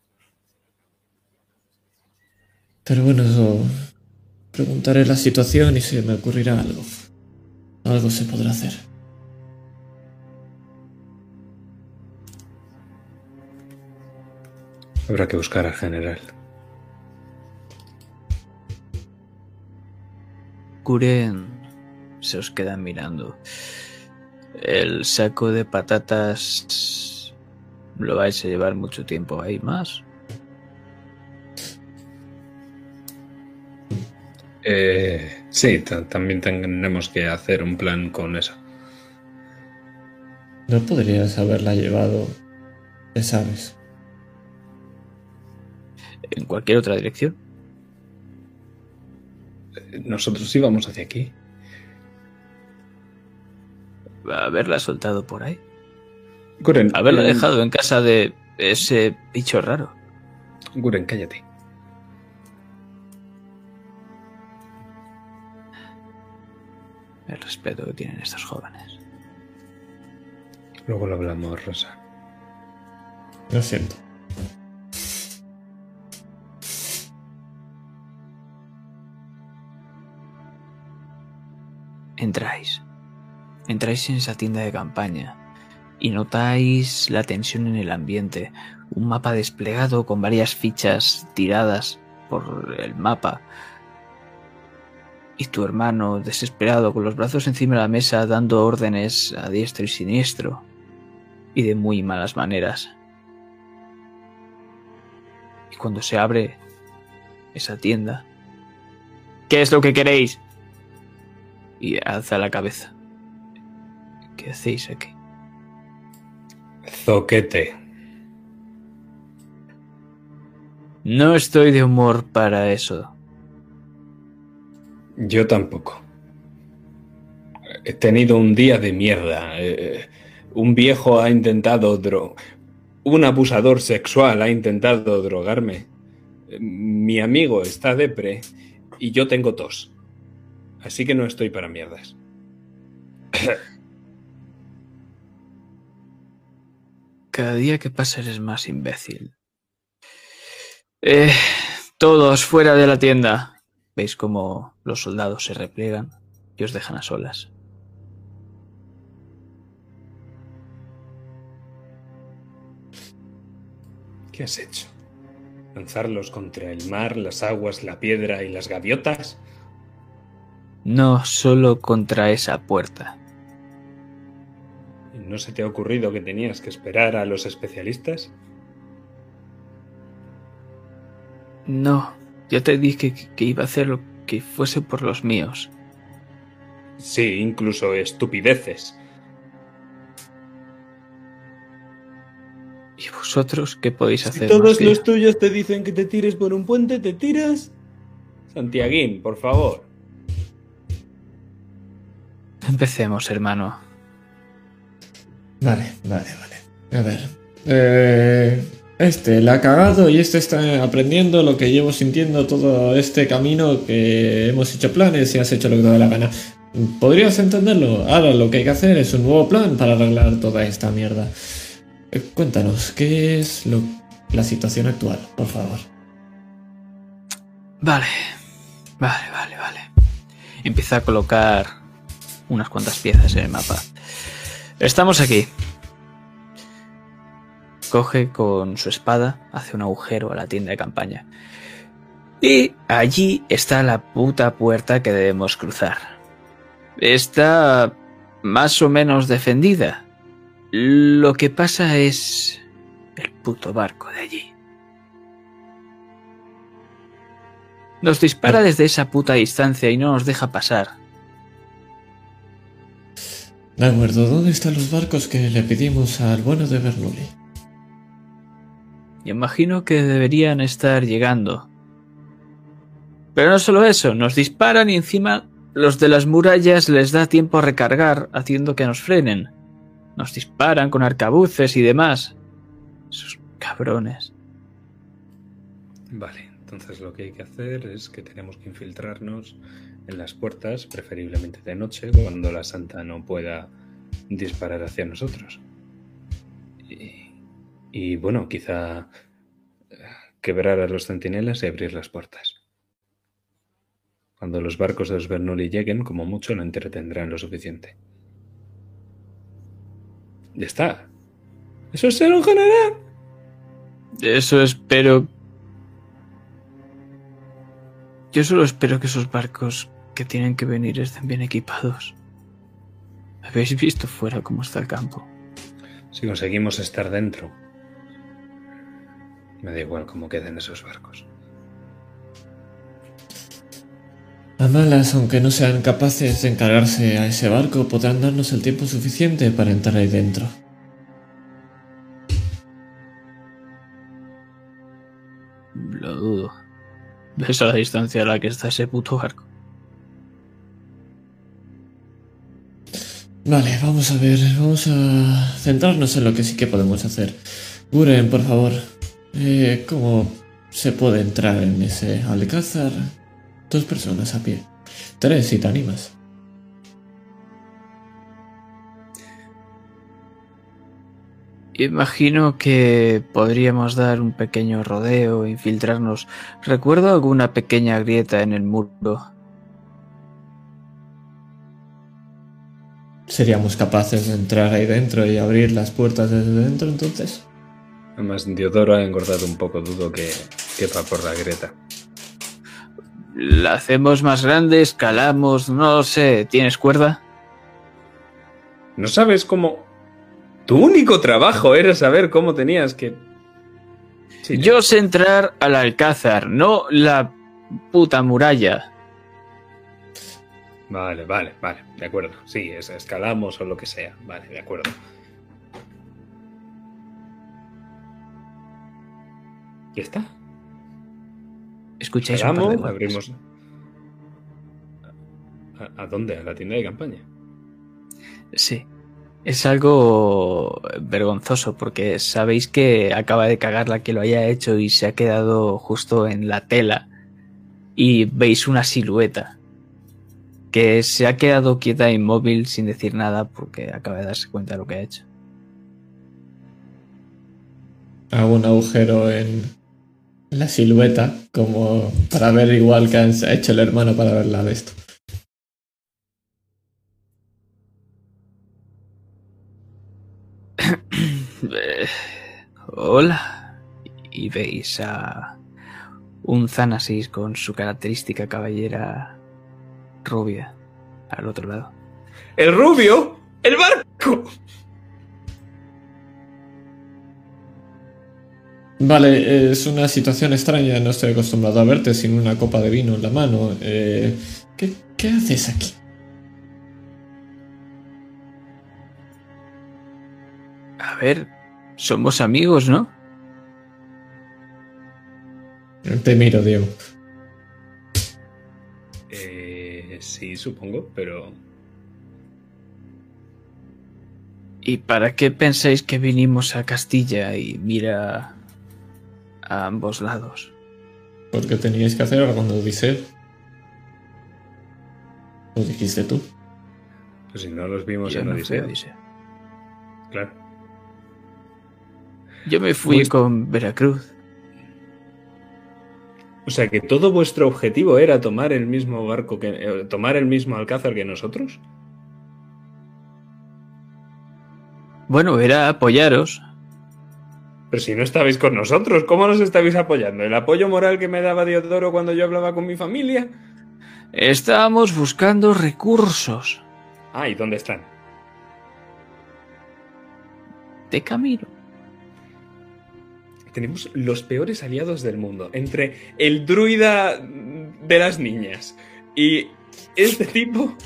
Pero bueno, eso... Preguntaré la situación y se me ocurrirá algo. Algo se podrá hacer. Habrá que buscar al general. Kuren se os queda mirando. El saco de patatas lo vais a llevar mucho tiempo ahí más. Eh, sí, ta- también tenemos que hacer un plan con eso. No podrías haberla llevado, ya sabes. En cualquier otra dirección. Nosotros íbamos hacia aquí. Haberla soltado por ahí. Guren, Haberla eh, dejado en casa de ese bicho raro. Guren, cállate. El respeto que tienen estos jóvenes. Luego lo hablamos, Rosa. Lo siento. Entráis. Entráis en esa tienda de campaña y notáis la tensión en el ambiente. Un mapa desplegado con varias fichas tiradas por el mapa. Y tu hermano, desesperado, con los brazos encima de la mesa, dando órdenes a diestro y siniestro. Y de muy malas maneras. Y cuando se abre esa tienda, ¿qué es lo que queréis? Y alza la cabeza. ¿Qué hacéis aquí? Zoquete. No estoy de humor para eso. Yo tampoco. He tenido un día de mierda. Eh, un viejo ha intentado dro... Un abusador sexual ha intentado drogarme. Mi amigo está depre y yo tengo tos. Así que no estoy para mierdas. Cada día que pasa eres más imbécil. Eh, todos fuera de la tienda. Veis cómo los soldados se repliegan y os dejan a solas. ¿Qué has hecho? ¿Lanzarlos contra el mar, las aguas, la piedra y las gaviotas? No solo contra esa puerta. ¿No se te ha ocurrido que tenías que esperar a los especialistas? No, yo te dije que, que iba a hacer lo que fuese por los míos. Sí, incluso estupideces. ¿Y vosotros qué podéis hacer? Si todos los tuyos te dicen que te tires por un puente, ¿te tiras? Santiaguín, por favor. Empecemos, hermano. Vale, vale, vale. A ver. Eh, este la ha cagado y este está aprendiendo lo que llevo sintiendo todo este camino que hemos hecho planes y has hecho lo que te da la gana. ¿Podrías entenderlo? Ahora lo que hay que hacer es un nuevo plan para arreglar toda esta mierda. Eh, cuéntanos, ¿qué es lo, la situación actual, por favor? Vale, vale, vale, vale. Empieza a colocar unas cuantas piezas en el mapa. Estamos aquí. Coge con su espada, hace un agujero a la tienda de campaña. Y allí está la puta puerta que debemos cruzar. Está más o menos defendida. Lo que pasa es el puto barco de allí. Nos dispara desde esa puta distancia y no nos deja pasar. De acuerdo, ¿dónde están los barcos que le pedimos al bueno de Bernoulli? Imagino que deberían estar llegando. Pero no solo eso, nos disparan y encima los de las murallas les da tiempo a recargar, haciendo que nos frenen. Nos disparan con arcabuces y demás. Esos cabrones. Vale, entonces lo que hay que hacer es que tenemos que infiltrarnos en las puertas, preferiblemente de noche, cuando la santa no pueda disparar hacia nosotros. Y, y bueno, quizá eh, quebrar a los centinelas y abrir las puertas. Cuando los barcos de los Bernoulli lleguen, como mucho, lo entretendrán lo suficiente. Ya está. Eso es ser un general. Eso espero. Yo solo espero que esos barcos que tienen que venir estén bien equipados. ¿Habéis visto fuera cómo está el campo? Si conseguimos estar dentro, me da igual cómo queden esos barcos. A malas, aunque no sean capaces de encargarse a ese barco, podrán darnos el tiempo suficiente para entrar ahí dentro. Lo dudo. ¿Ves a la distancia a la que está ese puto barco? Vale, vamos a ver, vamos a centrarnos en lo que sí que podemos hacer. Guren, por favor, eh, ¿cómo se puede entrar en ese alcázar? Dos personas a pie. Tres, si te animas. Imagino que podríamos dar un pequeño rodeo, infiltrarnos. Recuerdo alguna pequeña grieta en el muro. ¿Seríamos capaces de entrar ahí dentro y abrir las puertas desde dentro entonces? Además, Diodoro ha engordado un poco, dudo que quepa por la grieta. La hacemos más grande, escalamos, no sé, ¿tienes cuerda? ¿No sabes cómo...? Tu único trabajo era saber cómo tenías que... Sí, Yo sé entrar al alcázar, no la puta muralla. Vale, vale, vale, de acuerdo. Sí, es- escalamos o lo que sea. Vale, de acuerdo. ¿Ya está? Escucháis un par de Escalamos, abrimos. ¿A, a dónde? ¿A la tienda de campaña? Sí. Es algo vergonzoso porque sabéis que acaba de cagar la que lo haya hecho y se ha quedado justo en la tela y veis una silueta que se ha quedado quieta e inmóvil sin decir nada porque acaba de darse cuenta de lo que ha hecho. Hago un agujero en la silueta, como para ver igual que ha hecho el hermano para verla de esto. Hola. Y veis a un Zanasis con su característica cabellera rubia al otro lado. ¡El rubio! ¡El barco! Vale, es una situación extraña, no estoy acostumbrado a verte sin una copa de vino en la mano. Eh, ¿qué, qué haces aquí? A ver, somos amigos, ¿no? Te miro, Diego. Sí, supongo, pero. ¿Y para qué pensáis que vinimos a Castilla y mira a ambos lados? Porque teníais que hacer algo con Odiseo. Lo dijiste tú. Pues si no los vimos Yo en no fui a Odiseo. Odisea. Claro. Yo me fui Pues- con Veracruz. O sea que todo vuestro objetivo era tomar el mismo barco que. eh, tomar el mismo alcázar que nosotros. Bueno, era apoyaros. Pero si no estabais con nosotros, ¿cómo nos estabais apoyando? ¿El apoyo moral que me daba Diodoro cuando yo hablaba con mi familia? Estábamos buscando recursos Ah, ¿y dónde están? de camino. Tenemos los peores aliados del mundo. Entre el druida de las niñas y este tipo.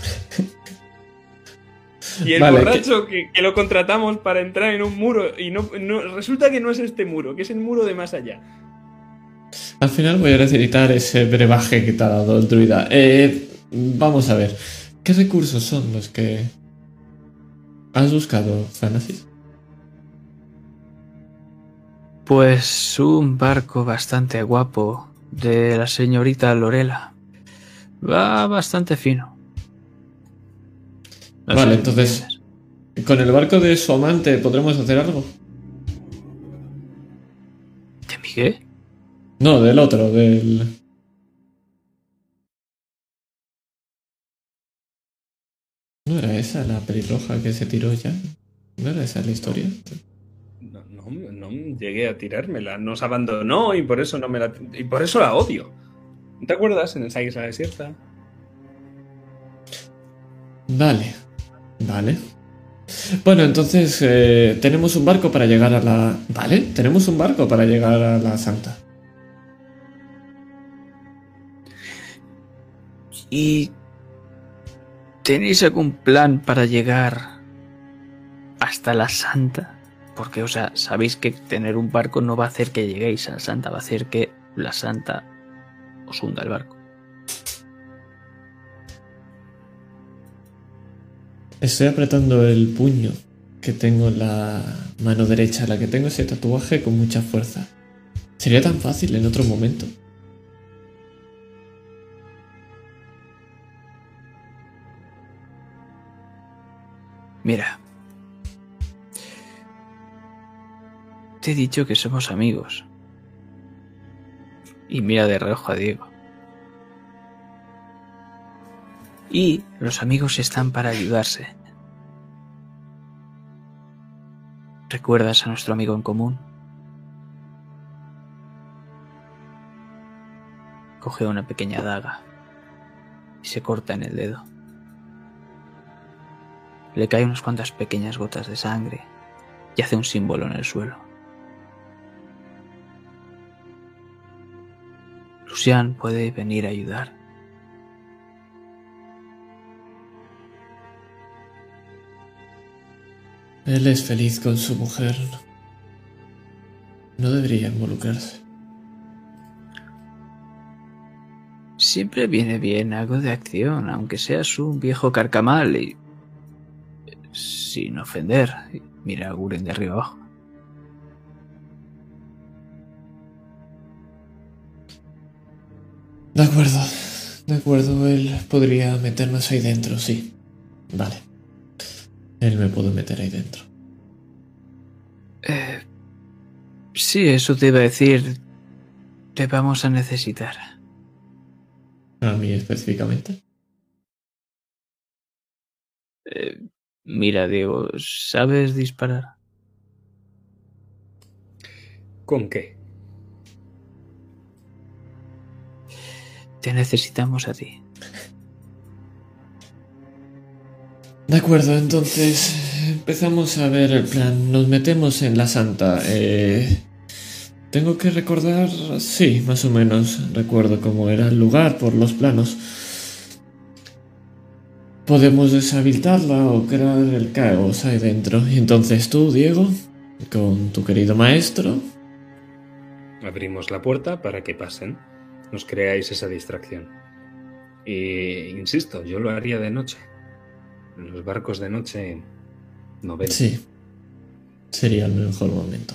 Y el Vale, borracho que, que lo contratamos para entrar en un muro. Y no, no- resulta que no es este muro, que es el muro de más allá. Al final voy a necesitar ese brebaje que te ha dado el druida. Eh, vamos a ver. ¿Qué recursos son los que has buscado, Thanasis? Pues un barco bastante guapo de la señorita Lorela. Va bastante fino. No Vale, entonces-. ¿Con el barco de su amante podremos hacer algo? ¿De mi qué? No, del otro, del... ¿No era esa la pelirroja que se tiró ya? ¿No era esa la historia? No, llegué a tirármela. Nos abandonó y por eso no me la. Y por eso la odio. ¿No ¿Te acuerdas en esa isla desierta? Vale, vale. Bueno, entonces eh, tenemos un barco para llegar a la... Vale, tenemos un barco para llegar a la Santa. ¿Y tenéis algún plan para llegar hasta la Santa? Porque, o sea, sabéis que tener un barco no va a hacer que lleguéis a la Santa, va a hacer que la Santa os hunda el barco. Estoy apretando el puño que tengo en la mano derecha, la que tengo ese tatuaje con mucha fuerza. Sería tan fácil en otro momento. Mira. Te he dicho que somos amigos. Y mira de reojo a Diego. Y los amigos están para ayudarse. ¿Recuerdas a nuestro amigo en común? Coge una pequeña daga y se corta en el dedo. Le cae unas cuantas pequeñas gotas de sangre y hace un símbolo en el suelo. Lucian puede venir a ayudar. Él es feliz con su mujer. No debería involucrarse. Siempre viene bien algo de acción, aunque seas un viejo carcamal y... Sin ofender. Mira a Guren de arriba abajo. De acuerdo, de acuerdo, él podría meternos ahí dentro, sí. Vale. Él me puede meter ahí dentro. Eh, sí, eso te iba a decir. Te vamos a necesitar. A mí específicamente. Eh, mira, Diego, ¿sabes disparar? ¿Con qué? Te necesitamos a ti. De acuerdo, entonces empezamos a ver el plan. Nos metemos en la Santa. Eh, tengo que recordar, sí, más o menos recuerdo cómo era el lugar por los planos. Podemos deshabilitarla o crear el caos ahí dentro. Y entonces tú, Diego, con tu querido maestro, Abrimos la puerta para que pasen. Nos creáis esa distracción. Y insisto, yo lo haría de noche. Los barcos de noche no ven. sí, sería el mejor momento.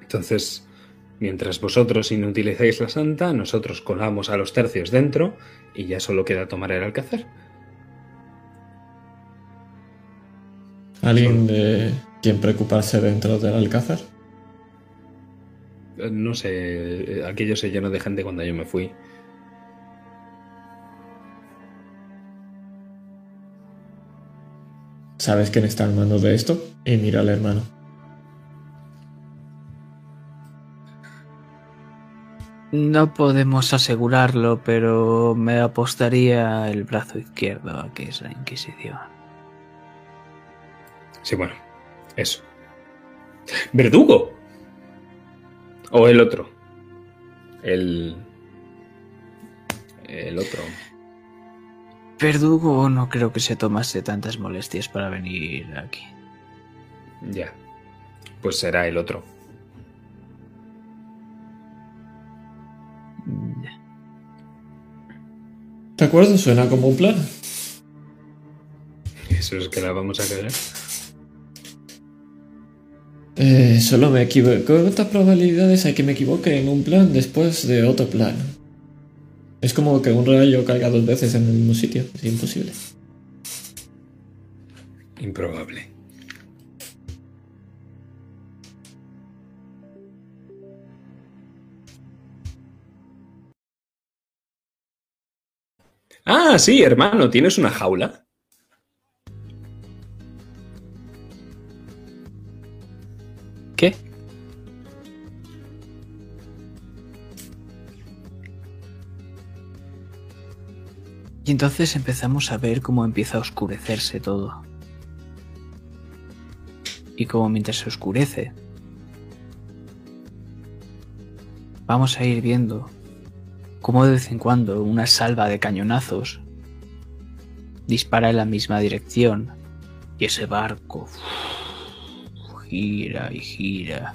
Entonces, mientras vosotros inutilizáis la santa, nosotros colamos a los tercios dentro y ya solo queda tomar el alcázar. ¿Alguien de quien preocuparse dentro del alcázar? No sé, aquello se llenó de gente cuando yo me fui. ¿Sabes quién está al mando de esto? Y mira al hermano. No podemos asegurarlo, pero me apostaría el brazo izquierdo a que es la Inquisición. Sí, bueno, eso. ¿Verdugo? ¿O el otro? El... El otro. Verdugo no creo que se tomase tantas molestias para venir aquí. Ya. Pues será el otro. ¿De acuerdo? Suena como un plan. Eso es que la vamos a cagar. Eh, solo me equivoco. ¿Cuántas probabilidades hay que me equivoque en un plan después de otro plan? Es como que un rayo caiga dos veces en el mismo sitio. Es imposible. Improbable. Ah, sí, hermano, ¿tienes una jaula? ¿Qué? Y entonces empezamos a ver cómo empieza a oscurecerse todo. Y como mientras se oscurece, vamos a ir viendo cómo de vez en cuando una salva de cañonazos dispara en la misma dirección y ese barco gira y gira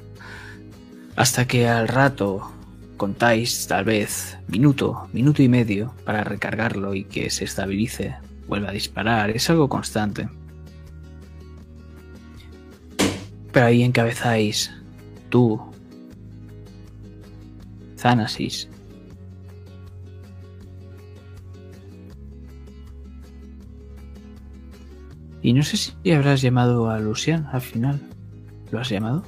hasta que al rato contáis tal vez minuto, minuto y medio para recargarlo y que se estabilice, vuelva a disparar, es algo constante. Pero ahí encabezáis tú, Thanasis, Y no sé si habrás llamado a Lucian al final. ¿Lo has llamado?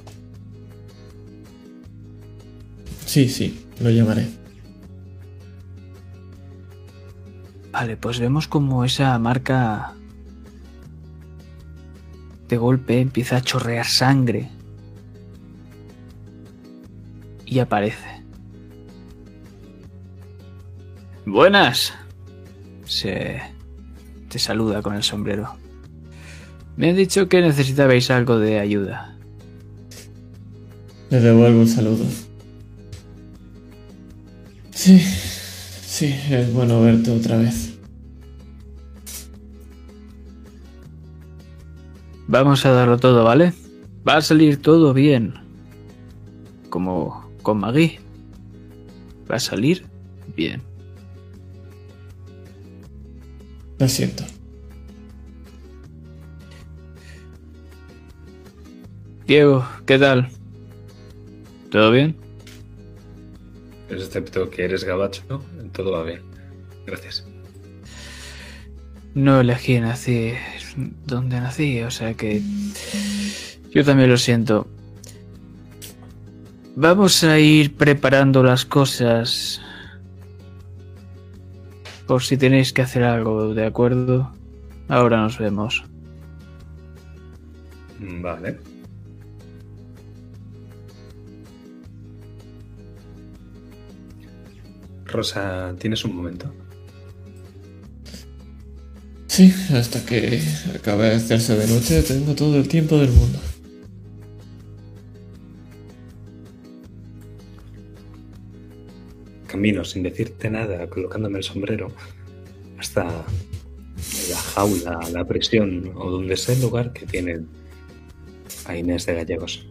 Sí, sí, lo llamaré. Vale, pues vemos como esa marca de golpe empieza a chorrear sangre y aparece. Buenas. Se te saluda con el sombrero. Me han dicho que necesitabais algo de ayuda. Le devuelvo un saludo. Sí, sí, es bueno verte otra vez. Vamos a darlo todo, ¿vale? Va a salir todo bien. Como con Maggie. Va a salir bien. Lo siento. Diego, ¿qué tal? ¿Todo bien? Excepto que eres gabacho, todo va bien. Gracias. No elegí nací donde nací, o sea que yo también lo siento. Vamos a ir preparando las cosas por si tenéis que hacer algo, ¿de acuerdo? Ahora nos vemos. Vale. Rosa, ¿tienes un momento? Sí, hasta que acabe de hacerse de noche tengo todo el tiempo del mundo. Camino sin decirte nada, colocándome el sombrero, hasta la jaula, la prisión o donde sea el lugar que tiene a Inés de Gallegos.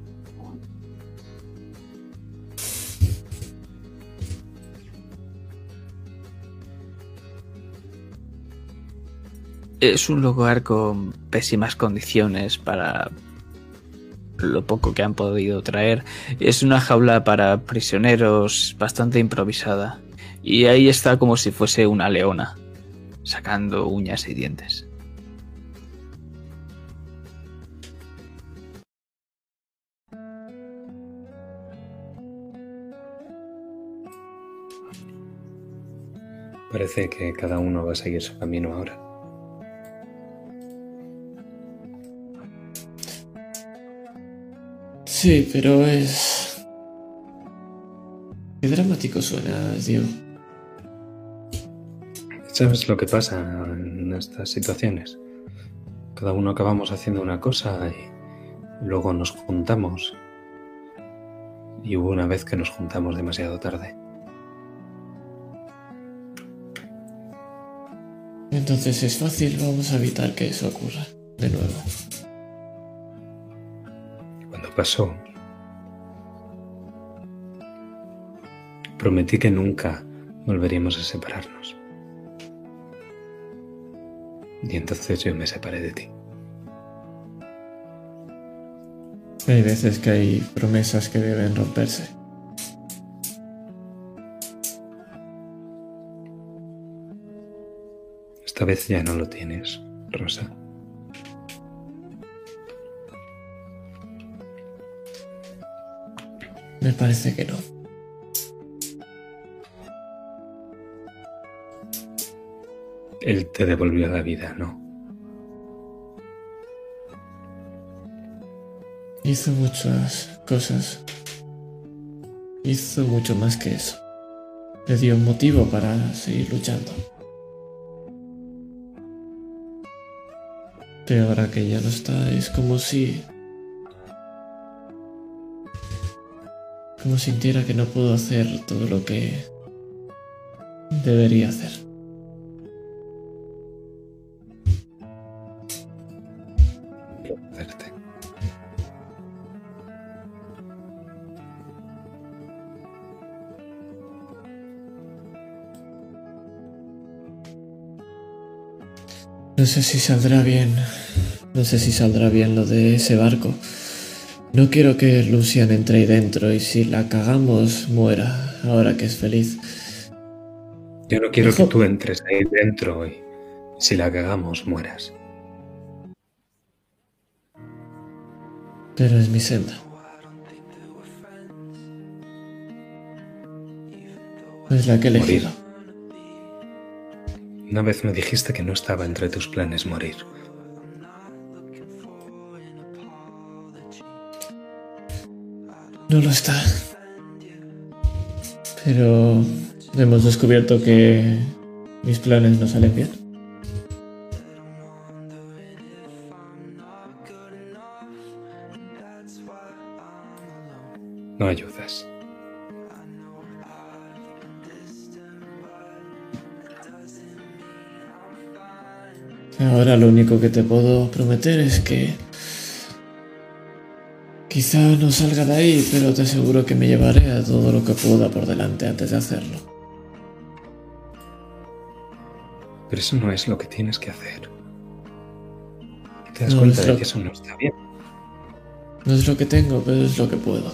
Es un lugar con pésimas condiciones para lo poco que han podido traer. Es una jaula para prisioneros bastante improvisada. Y ahí está como si fuese una leona, sacando uñas y dientes. Parece que cada uno va a seguir su camino ahora. Sí, pero es... Qué dramático suena, Diego. ¿Sabes lo que pasa en estas situaciones? Cada uno acabamos haciendo una cosa y luego nos juntamos. Y hubo una vez que nos juntamos demasiado tarde. Entonces es fácil, vamos a evitar que eso ocurra de nuevo. Pasó, prometí que nunca volveríamos a separarnos. Y entonces yo me separé de ti. Hay veces que hay promesas que deben romperse. Esta vez ya no lo tienes, Rosa. Me parece que no. Él te devolvió la vida, ¿no? Hizo muchas cosas. Hizo mucho más que eso. Le dio un motivo para seguir luchando. Pero ahora que ya no está, es como si... Como sintiera que no puedo hacer todo lo que debería hacer. Verte. No sé si saldrá bien. No sé si saldrá bien lo de ese barco. No quiero que Lucian entre ahí dentro y si la cagamos muera ahora que es feliz. Yo no quiero que tú entres ahí dentro y si la cagamos mueras. Pero es mi senda. Es la que elegido. Una vez me dijiste que no estaba entre tus planes morir. No lo está. Pero hemos descubierto que mis planes no salen bien. No ayudas. Ahora lo único que te puedo prometer es que quizá no salga de ahí, pero te aseguro que me llevaré a todo lo que pueda por delante antes de hacerlo. Pero eso no es lo que tienes que hacer. Te das No, cuenta de lo- que eso no está bien. No es lo que tengo, pero es lo que puedo.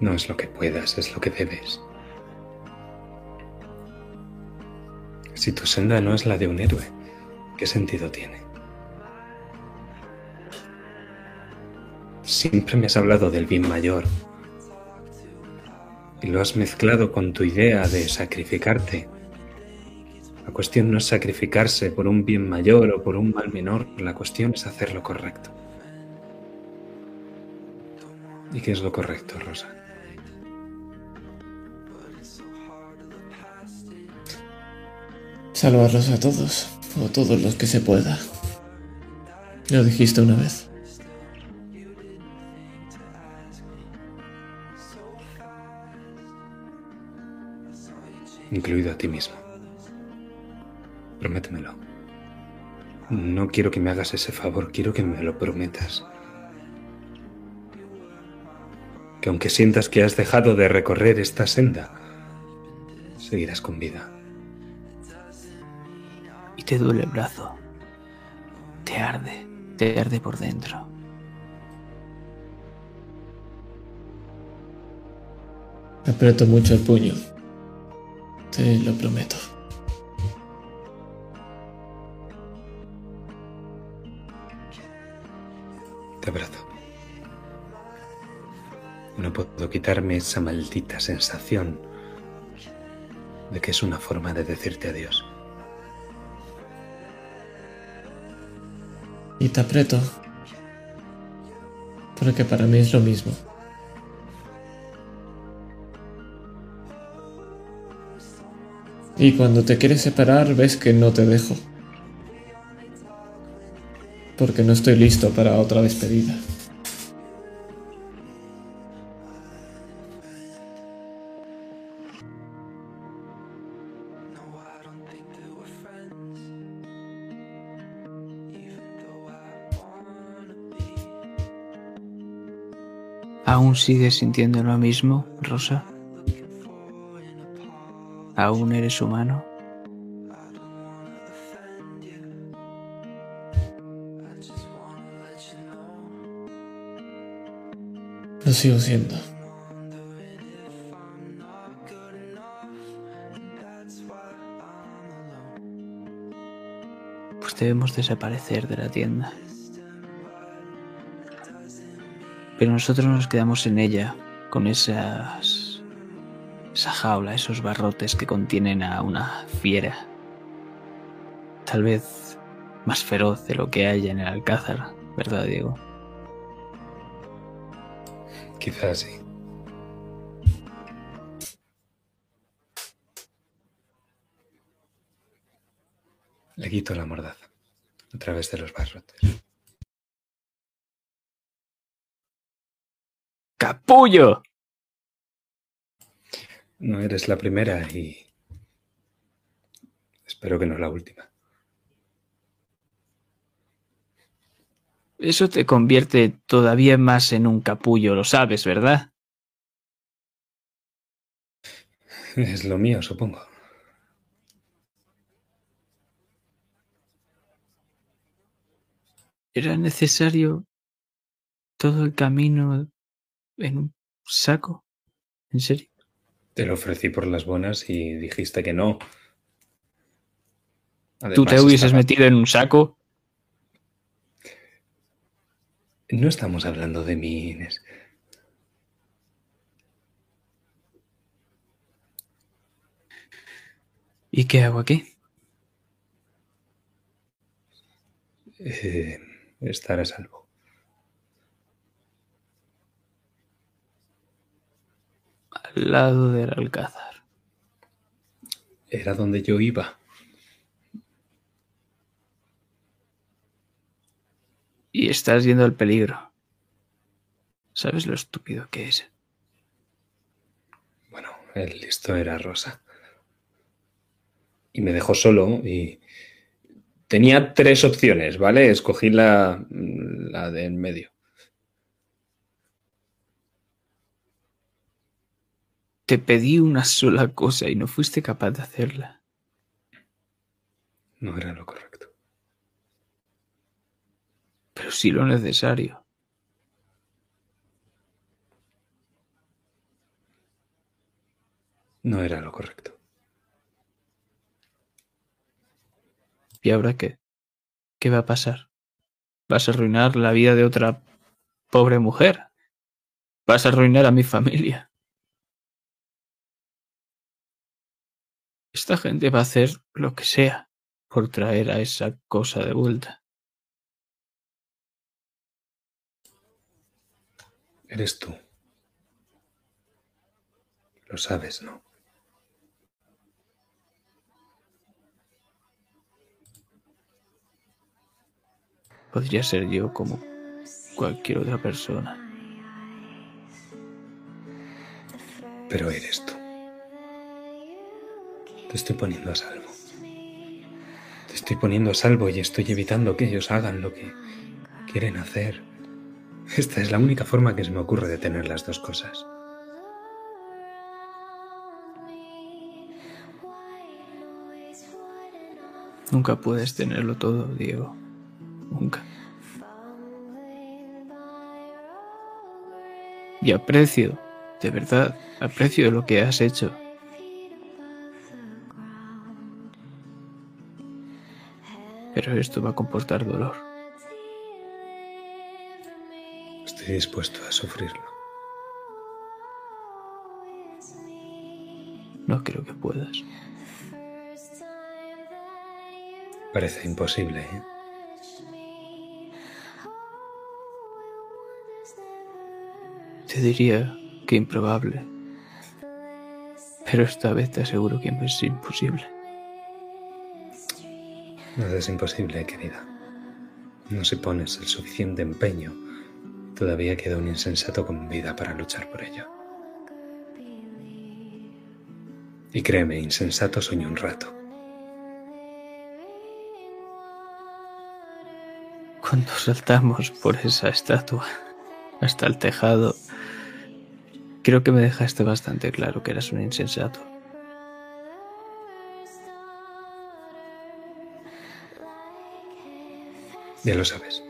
No es lo que puedas, es lo que debes. Si tu senda no es la de un héroe, ¿qué sentido tiene? Siempre me has hablado del bien mayor y lo has mezclado con tu idea de sacrificarte. La cuestión no es sacrificarse por un bien mayor o por un mal menor, la cuestión es hacer lo correcto. ¿Y qué es lo correcto, Rosa? Salvarlos a todos, o todos los que se pueda. Lo dijiste una vez. incluido a ti mismo. Prométemelo. No quiero que me hagas ese favor, quiero que me lo prometas. Que aunque sientas que has dejado de recorrer esta senda, seguirás con vida. Te duele el brazo. Te arde, te arde por dentro. Aprieto mucho el puño. Te lo prometo. Te abrazo. No puedo quitarme esa maldita sensación de que es una forma de decirte adiós. Y te aprieto. Porque para mí es lo mismo. Y cuando te quieres separar ves que no te dejo. Porque no estoy listo para otra despedida. ¿Aún sigues sintiendo lo mismo, Rosa? ¿Aún eres humano? Lo sigo siendo. Pues debemos desaparecer de la tienda. Pero nosotros nos quedamos en ella, con esas. esa jaula, esos barrotes que contienen a una fiera. Tal vez más feroz de lo que hay en el Alcázar, ¿verdad, Diego? Quizás sí. Le quito la mordaza a través de los barrotes. ¡Capullo! No eres la primera y espero que no la última. Eso te convierte todavía más en un capullo, lo sabes, ¿verdad? Es lo mío, supongo. ¿Era necesario todo el camino en un saco? ¿En serio? Te lo ofrecí por las buenas y dijiste que no. ¿Tú te hubieses estaba- metido en un saco? No estamos hablando de mí, Inés. ¿Y qué hago aquí? Eh, estar a salvo. Lado del Alcázar. Era donde yo iba. Y estás yendo al peligro. ¿Sabes lo estúpido que es? Bueno, el listo era Rosa. y me dejó solo y tenía tres opciones, ¿vale? Escogí la, la de en medio. Te pedí una sola cosa y no fuiste capaz de hacerla. No era lo correcto. Pero sí lo necesario. No era lo correcto. ¿Y ahora qué? ¿Qué va a pasar? ¿Vas a arruinar la vida de otra pobre mujer? ¿Vas a arruinar a mi familia? Esta gente va a hacer lo que sea por traer a esa cosa de vuelta. Eres tú. Lo sabes, ¿no? Podría ser yo como cualquier otra persona. Pero eres tú. Te estoy poniendo a salvo. Te estoy poniendo a salvo y estoy evitando que ellos hagan lo que quieren hacer. Esta es la única forma que se me ocurre de tener las dos cosas. Nunca puedes tenerlo todo, Diego. Nunca. Y aprecio, de verdad, aprecio lo que has hecho. Pero esto va a comportar dolor. Estoy dispuesto a sufrirlo. No creo que puedas. Parece imposible, ¿eh? Te diría que improbable. Pero esta vez te aseguro que es imposible. Nada es imposible, querida. No si pones el suficiente empeño, todavía queda un insensato con vida para luchar por ello. Y créeme, insensato soy un rato. Cuando saltamos por esa estatua hasta el tejado, creo que me dejaste bastante claro que eras un insensato. Ya lo sabes.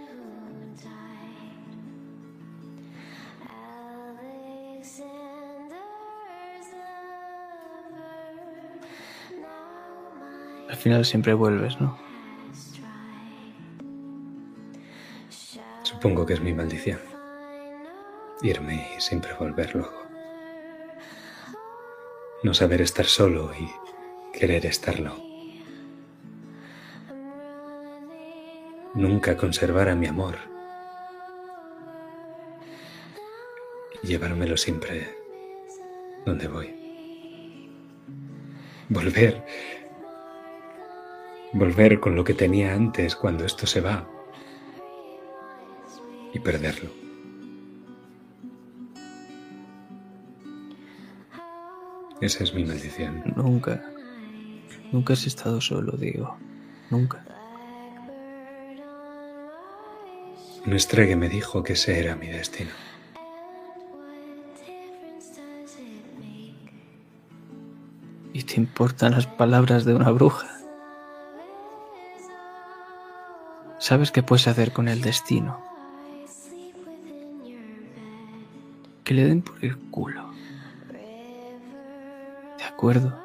Al final siempre vuelves, ¿no? Supongo que es mi maldición. Irme y siempre volver luego. No saber estar solo y querer estarlo. Nunca conservar a mi amor. Llevármelo siempre donde voy. Volver. Volver con lo que tenía antes cuando esto se va. Y perderlo. Esa es mi maldición. Nunca. Nunca has estado solo, digo. Nunca. Un estregue me dijo que ese era mi destino. ¿Y te importan las palabras de una bruja? ¿Sabes qué puedes hacer con el destino? Que le den por el culo. ¿De acuerdo?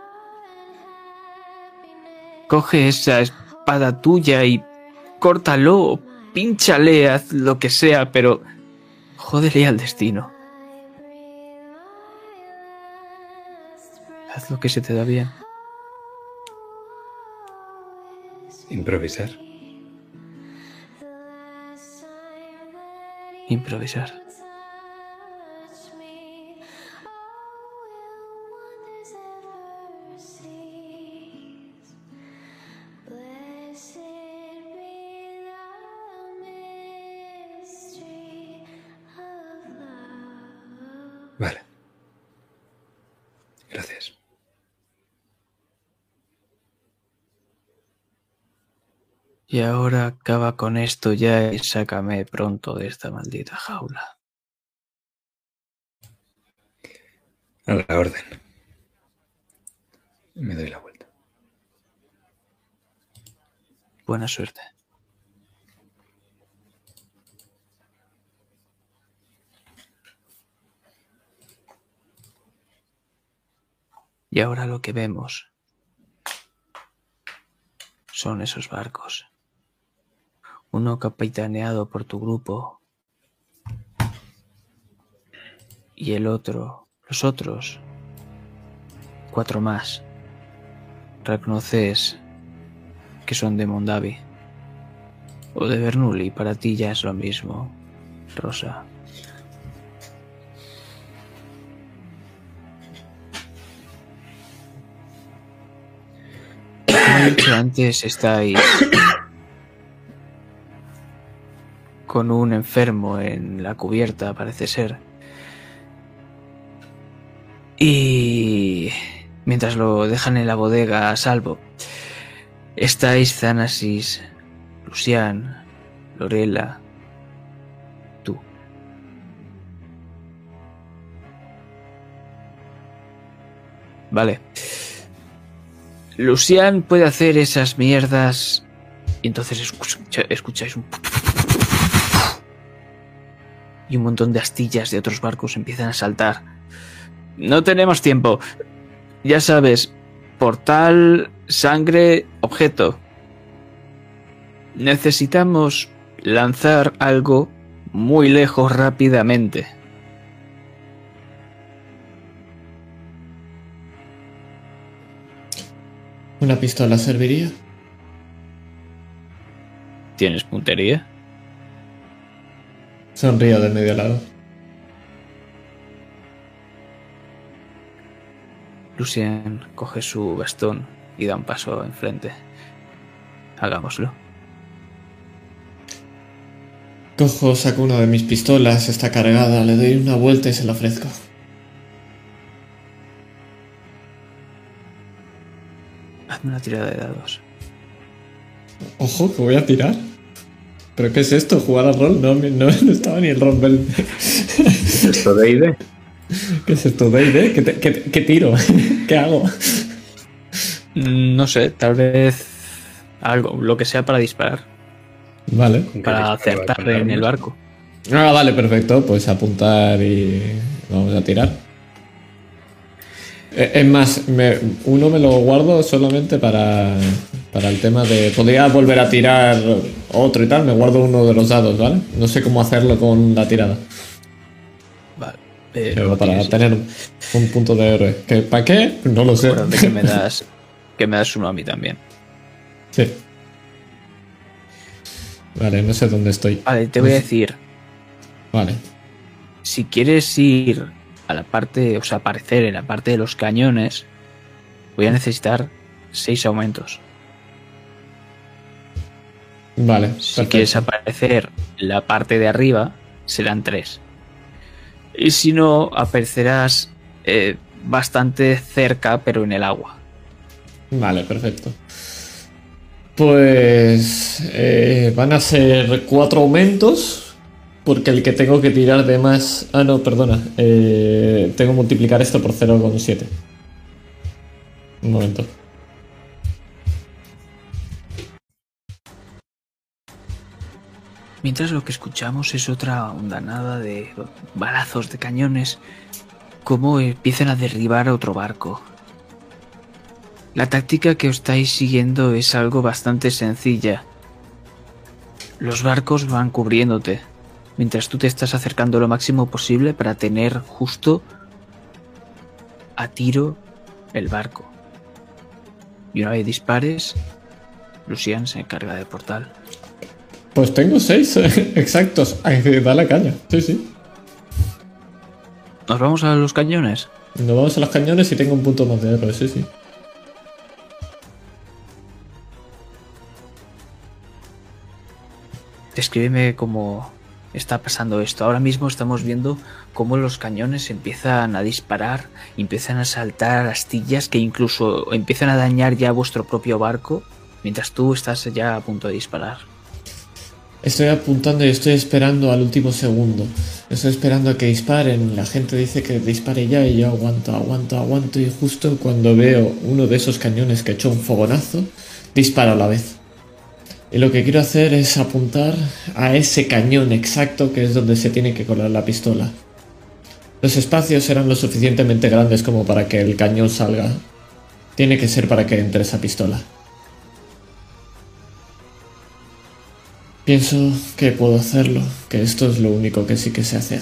Coge esa espada tuya y córtalo, pínchale, haz lo que sea, pero jódele al destino. Haz lo que se te da bien. Improvisar. Improvisar. Acaba con esto ya y sácame pronto de esta maldita jaula. A la orden. Me doy la vuelta. Buena suerte. Y ahora lo que vemos son esos barcos. Uno capitaneado por tu grupo y el otro, los otros, cuatro más. Reconoces que son de Mondavi o de Bernoulli, para ti ya es lo mismo, Rosa. Como he dicho antes, estáis con un enfermo en la cubierta, parece ser. Y mientras lo dejan en la bodega a salvo, estáis Zanasis, Lucian, Lorela, tú. Vale. Lucian puede hacer esas mierdas y entonces escucháis un... Y un montón de astillas de otros barcos empiezan a saltar. No tenemos tiempo. Ya sabes, portal, sangre, objeto. Necesitamos lanzar algo muy lejos rápidamente. ¿Una pistola serviría? ¿Tienes puntería? Sonrío de medio lado. Lucien coge su bastón y da un paso enfrente. Hagámoslo. Cojo, saco una de mis pistolas, está cargada, le doy una vuelta y se la ofrezco. Hazme una tirada de dados. Ojo, que voy a tirar. ¿Pero qué es esto? ¿Jugar al rol? No, no, no estaba ni el rol. Esto de ID. ¿Qué es esto? ¿D&D? ¿Qué, te- qué- qué tiro? ¿Qué hago? Mm, No sé, tal vez algo, lo que sea para disparar, Vale. para acertar en el barco. Ah, vale, perfecto. Pues apuntar y vamos a tirar. Eh, Es más, me- uno me lo guardo solamente para, para el tema de... Podría volver a tirar otro y tal. Me guardo uno de los dados, ¿vale? No sé cómo hacerlo con la tirada. Vale. eh, Pero lo para tienes. tener un punto de héroe. ¿Que, ¿Para qué? No lo sé. Que me das que me das uno a mí también. Sí. Vale, no sé dónde estoy. Vale, te voy a decir, Vale. si quieres ir a la parte, o sea, aparecer en la parte de los cañones, voy a necesitar seis aumentos. Vale. Si perfecto. quieres aparecer en la parte de arriba, serán tres. Y si no, aparecerás eh, bastante cerca, pero en el agua. Vale, perfecto. Pues eh, van a ser cuatro aumentos. Porque el que tengo que tirar de más. Ah, no, perdona. Eh, tengo que multiplicar esto por 0,7. Un momento. Mientras lo que escuchamos es otra ondanada de balazos de cañones, como empiezan a derribar a otro barco. La táctica que os estáis siguiendo es algo bastante sencilla. Los barcos van cubriéndote, mientras tú te estás acercando lo máximo posible para tener justo a tiro el barco. Y una vez dispares, Lucian se encarga del portal. Pues tengo seis eh, exactos. Da la caña. Sí, sí. ¿Nos vamos a los cañones? Nos vamos a los cañones y tengo un punto más de héroe. Sí, sí. Descríbeme cómo está pasando esto. Ahora mismo estamos viendo cómo los cañones empiezan a disparar, empiezan a saltar astillas que incluso empiezan a dañar ya vuestro propio barco. mientras tú estás ya a punto de disparar. Estoy apuntando y estoy esperando al último segundo. Estoy esperando a que disparen. La gente dice que dispare ya y yo aguanto, aguanto, aguanto. Y justo cuando veo uno de esos cañones que hecho un fogonazo, disparo a la vez. Y lo que quiero hacer es apuntar a ese cañón exacto que es donde se tiene que colar la pistola. Los espacios serán lo suficientemente grandes como para que el cañón salga. Tiene que ser para que entre esa pistola. Pienso que puedo hacerlo, que esto es lo único que sí que sé hacer.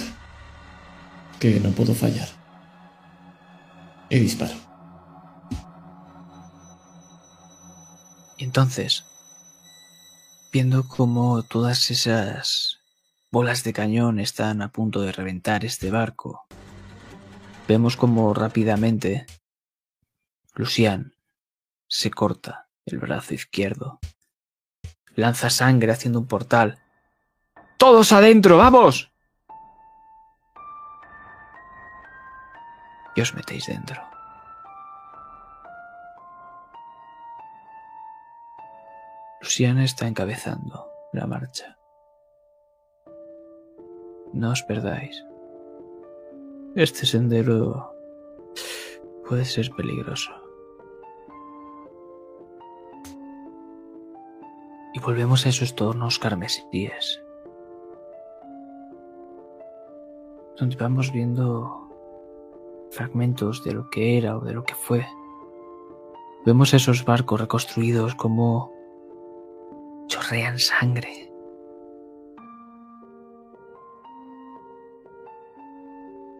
Que no puedo fallar. Y disparo. Entonces, viendo cómo todas esas bolas de cañón están a punto de reventar este barco, vemos como rápidamente Lucian se corta el brazo izquierdo Lanza sangre haciendo un portal. ¡Todos adentro! ¡Vamos! Y os metéis dentro. Luciana está encabezando la marcha. No os perdáis. Este sendero puede ser peligroso. y volvemos a esos tornos carmesíes, donde vamos viendo fragmentos de lo que era o de lo que fue. Vemos esos barcos reconstruidos como chorrean sangre.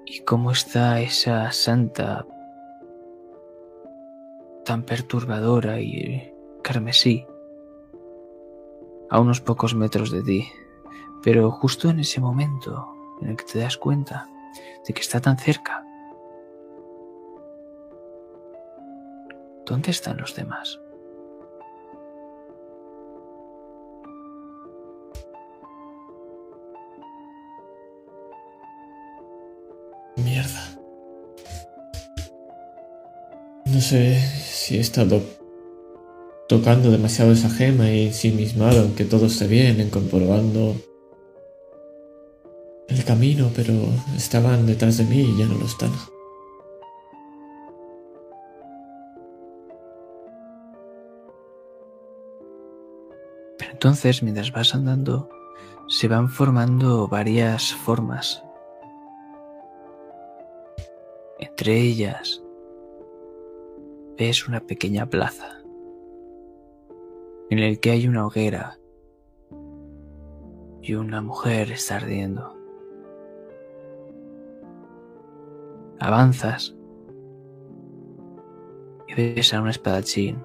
Y cómo está esa santa tan perturbadora y carmesí a unos pocos metros de ti, pero justo en ese momento en el que te das cuenta de que está tan cerca, ¿dónde están los demás? No sé si he estado tocando demasiado esa gema y ensimismado en que todo esté bien, en comprobando el camino, pero estaban detrás de mí y ya no lo están. Pero entonces, mientras vas andando, se van formando varias formas. Entre ellas, ves una pequeña plaza en el que hay una hoguera y una mujer está ardiendo. Avanzas y ves a un espadachín.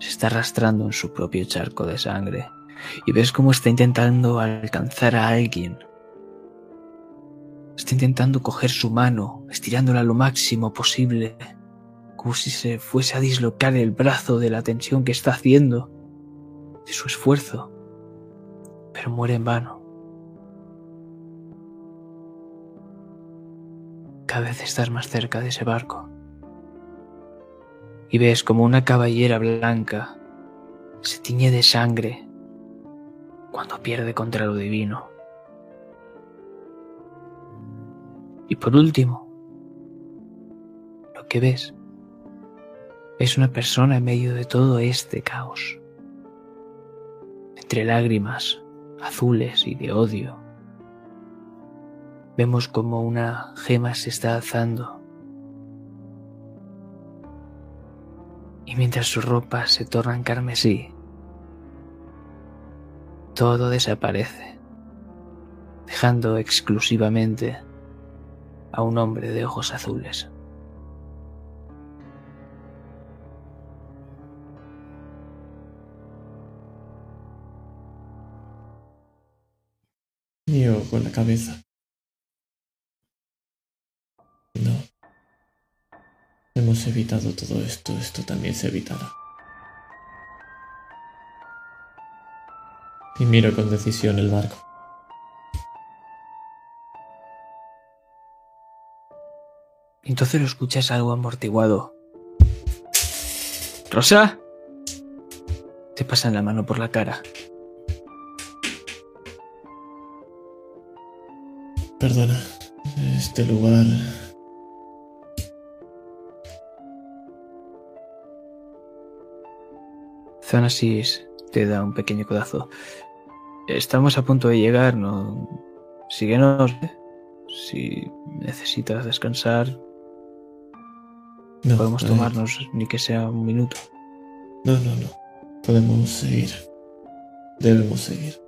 Se está arrastrando en su propio charco de sangre y ves cómo está intentando alcanzar a alguien. Está intentando coger su mano, estirándola lo máximo posible, como si se fuese a dislocar el brazo de la tensión que está haciendo de su esfuerzo, pero muere en vano. Cada vez estás más cerca de ese barco y ves como una caballera blanca se tiñe de sangre cuando pierde contra lo divino. Y por último, lo que ves es una persona en medio de todo este caos entre lágrimas azules y de odio. Vemos como una gema se está alzando. Y mientras sus ropas se tornan carmesí, todo desaparece, dejando exclusivamente a un hombre de ojos azules. Yo con la cabeza. No. Hemos evitado todo esto, esto también se evitará. Y miro con decisión el barco. Entonces lo escuchas algo amortiguado. ¿Rosa? te pasan la mano por la cara. Perdona, este lugar... Zanasis te da un pequeño codazo. Estamos a punto de llegar, no. Síguenos. Si necesitas descansar, No, podemos eh, tomarnos ni que sea un minuto. No, no, no. Podemos seguir. Debemos seguir.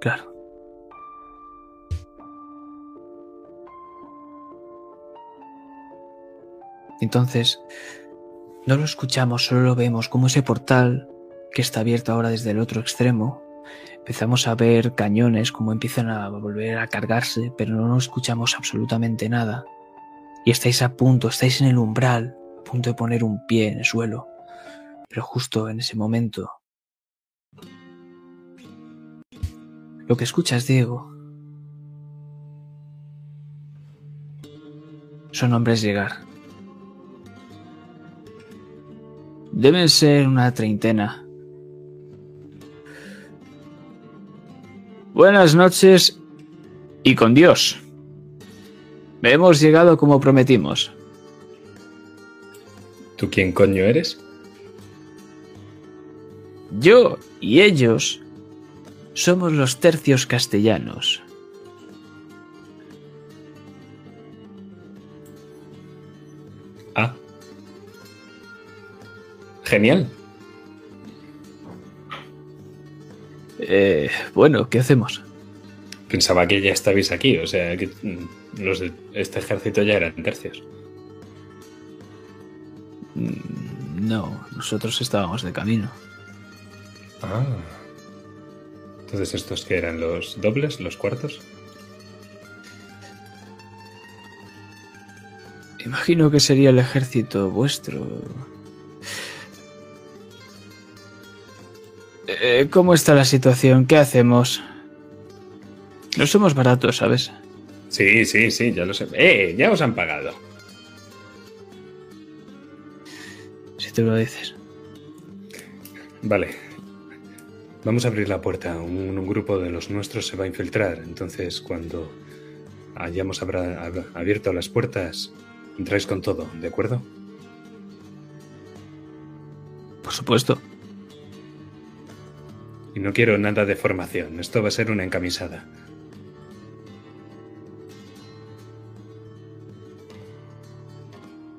Claro. Entonces, no lo escuchamos, solo lo vemos como ese portal que está abierto ahora desde el otro extremo. Empezamos a ver cañones como empiezan a volver a cargarse, pero no escuchamos absolutamente nada. Y estáis a punto, estáis en el umbral, a punto de poner un pie en el suelo. Pero justo en ese momento, lo que escuchas, Diego, son hombres llegar. Deben ser una treintena. Buenas noches y con Dios. Hemos llegado como prometimos. ¿Tú quién coño eres? Yo y ellos somos los tercios castellanos. Ah. Genial. Eh, bueno, ¿qué hacemos? Pensaba que ya estabais aquí, o sea, que mm, los de este ejército ya eran tercios. Mm, No, nosotros estábamos de camino. Ah. Entonces, ¿estos que eran los dobles, los cuartos? Imagino que sería el ejército vuestro. Eh, ¿Cómo está la situación? ¿Qué hacemos? No somos baratos, ¿sabes? Sí, sí, sí, ya lo sé. ¡Eh! Ya os han pagado. Si tú lo dices. Vale. Vamos a abrir la puerta. Un, un grupo de los nuestros se va a infiltrar. Entonces, cuando hayamos abra- abierto las puertas, entráis con todo, ¿de acuerdo? Por supuesto. Y no quiero nada de formación. Esto va a ser una encamisada.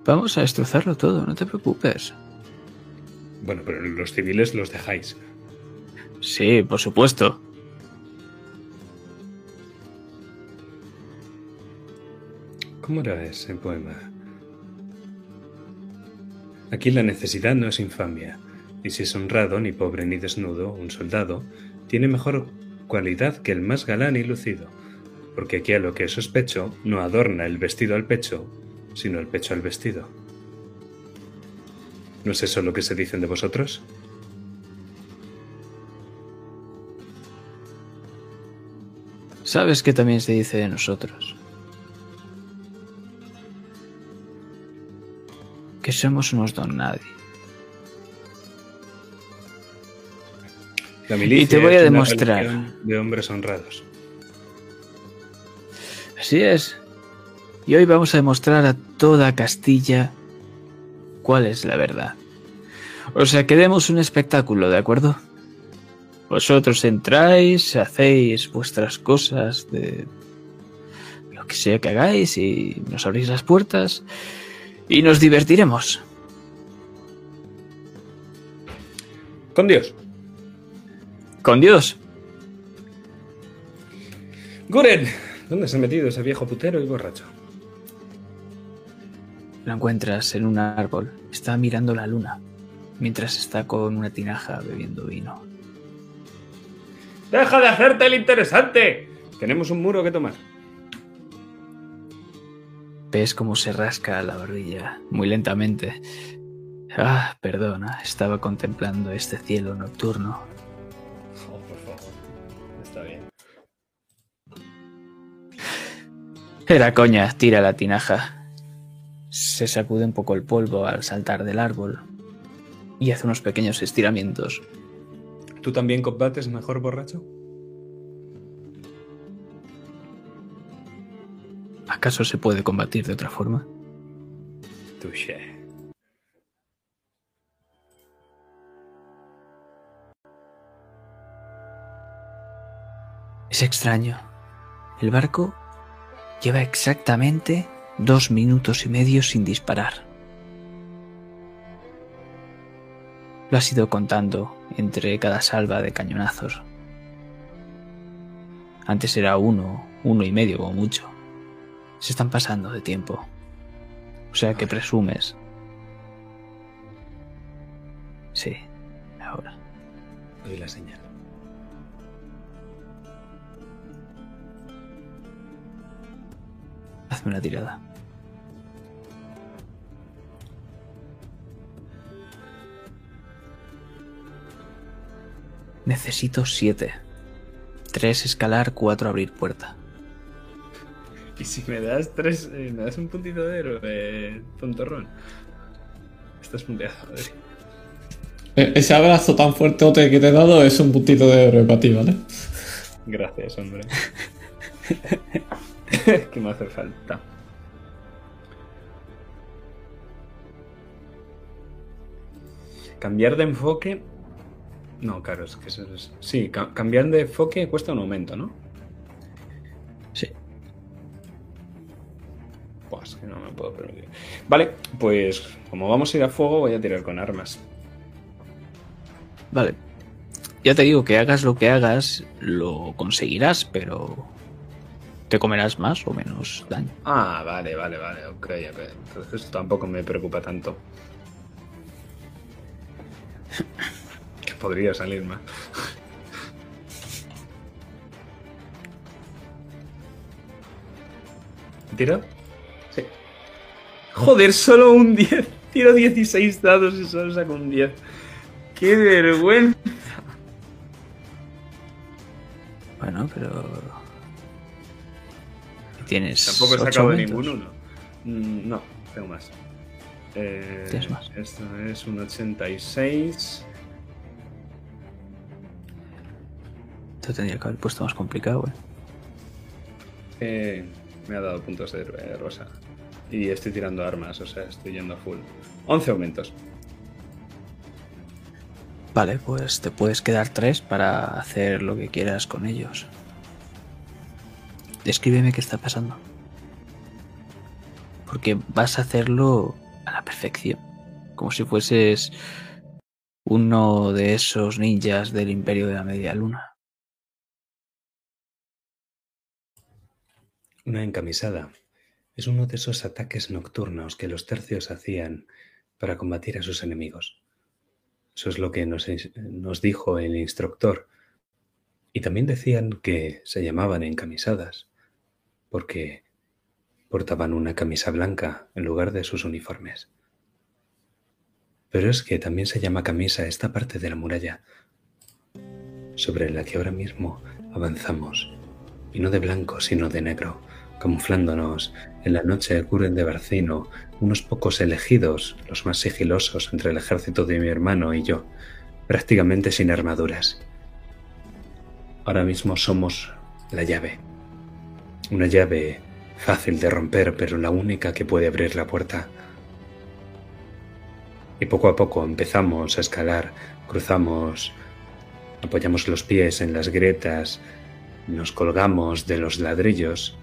Vamos a destrozarlo todo, no te preocupes. Bueno, pero los civiles los dejáis. Sí, por supuesto. ¿Cómo era ese poema? Aquí la necesidad no es infamia, y si es honrado, ni pobre ni desnudo, un soldado, tiene mejor cualidad que el más galán y lucido, porque aquí a lo que sospecho no adorna el vestido al pecho, sino el pecho al vestido. ¿No es eso lo que se dicen de vosotros? Sabes que también se dice de nosotros. Que somos unos don nadie. La milicia Y te voy a demostrar. de hombres honrados. Así es. Y hoy vamos a demostrar a toda Castilla cuál es la verdad. O sea, que demos un espectáculo, ¿de acuerdo? Vosotros entráis, hacéis vuestras cosas de lo que sea que hagáis y nos abrís las puertas y nos divertiremos. Con Dios. Con Dios. Guren, ¿dónde se ha metido ese viejo putero y borracho? Lo encuentras en un árbol. Está mirando la luna mientras está con una tinaja bebiendo vino. ¡Deja de hacerte el interesante! Tenemos un muro que tomar. Ves cómo se rasca la barbilla muy lentamente. Ah, perdona, estaba contemplando este cielo nocturno. Oh, por favor. Está bien. Era coña, tira la tinaja. se sacude un poco el polvo al saltar del árbol y hace unos pequeños estiramientos. ¿Tú también combates mejor borracho? ¿Acaso se puede combatir de otra forma? Touché. Es extraño. El barco lleva exactamente dos minutos y medio sin disparar. Lo has ido contando entre cada salva de cañonazos. Antes era uno, uno y medio como mucho. Se están pasando de tiempo. O sea que presumes. Sí, ahora. Doy la señal. Hazme una tirada. Necesito siete. Tres escalar, cuatro abrir puerta. Y si me das tres, eh, me das un puntito de héroe, tontorrón. Estás punteado, joder. E- Ese abrazo tan fuerte que te he dado es un puntito de héroe para ti, ¿vale? Gracias, hombre. que me hace falta. Cambiar de enfoque. No, claro, es que eso es. Sí, ca- cambiar de enfoque cuesta un aumento, ¿no? Sí. Pues que no me puedo permitir. Vale, pues como vamos a ir a fuego, voy a tirar con armas. Vale. Ya te digo que hagas lo que hagas, lo conseguirás, pero te comerás más o menos daño. Ah, vale, vale, vale, ok, ok. Entonces tampoco me preocupa tanto. podría salir mal. ¿Tiro? Sí. Joder, solo un 10. Tiro 16 dados y solo saco un 10. ¡Qué vergüenza! Bueno, pero. Tienes. Tampoco he sacado aumentos. ningún uno. Mm, No, tengo más. Eh, Tienes más. Esto es un 86. Te tendría que haber puesto más complicado, eh. Eh, me ha dado puntos de héroe, rosa. Y estoy tirando armas, o sea, estoy yendo a full. 11 aumentos. Vale, pues te puedes quedar tres para hacer lo que quieras con ellos. Descríbeme qué está pasando. Porque vas a hacerlo a la perfección. Como si fueses uno de esos ninjas del Imperio de la Media Luna. Una encamisada. Es uno de esos ataques nocturnos que los tercios hacían para combatir a sus enemigos. Eso es lo que nos, nos dijo el instructor. Y también decían que se llamaban encamisadas, porque portaban una camisa blanca en lugar de sus uniformes. Pero es que también se llama camisa esta parte de la muralla, sobre la que ahora mismo avanzamos, y no de blanco, sino de negro, camuflándonos en la noche de Curen de Barcino, unos pocos elegidos, los más sigilosos entre el ejército de mi hermano y yo, prácticamente sin armaduras. Ahora mismo somos la llave. Una llave fácil de romper, pero la única que puede abrir la puerta. Y poco a poco empezamos a escalar, cruzamos, apoyamos los pies en las grietas, nos colgamos de los ladrillos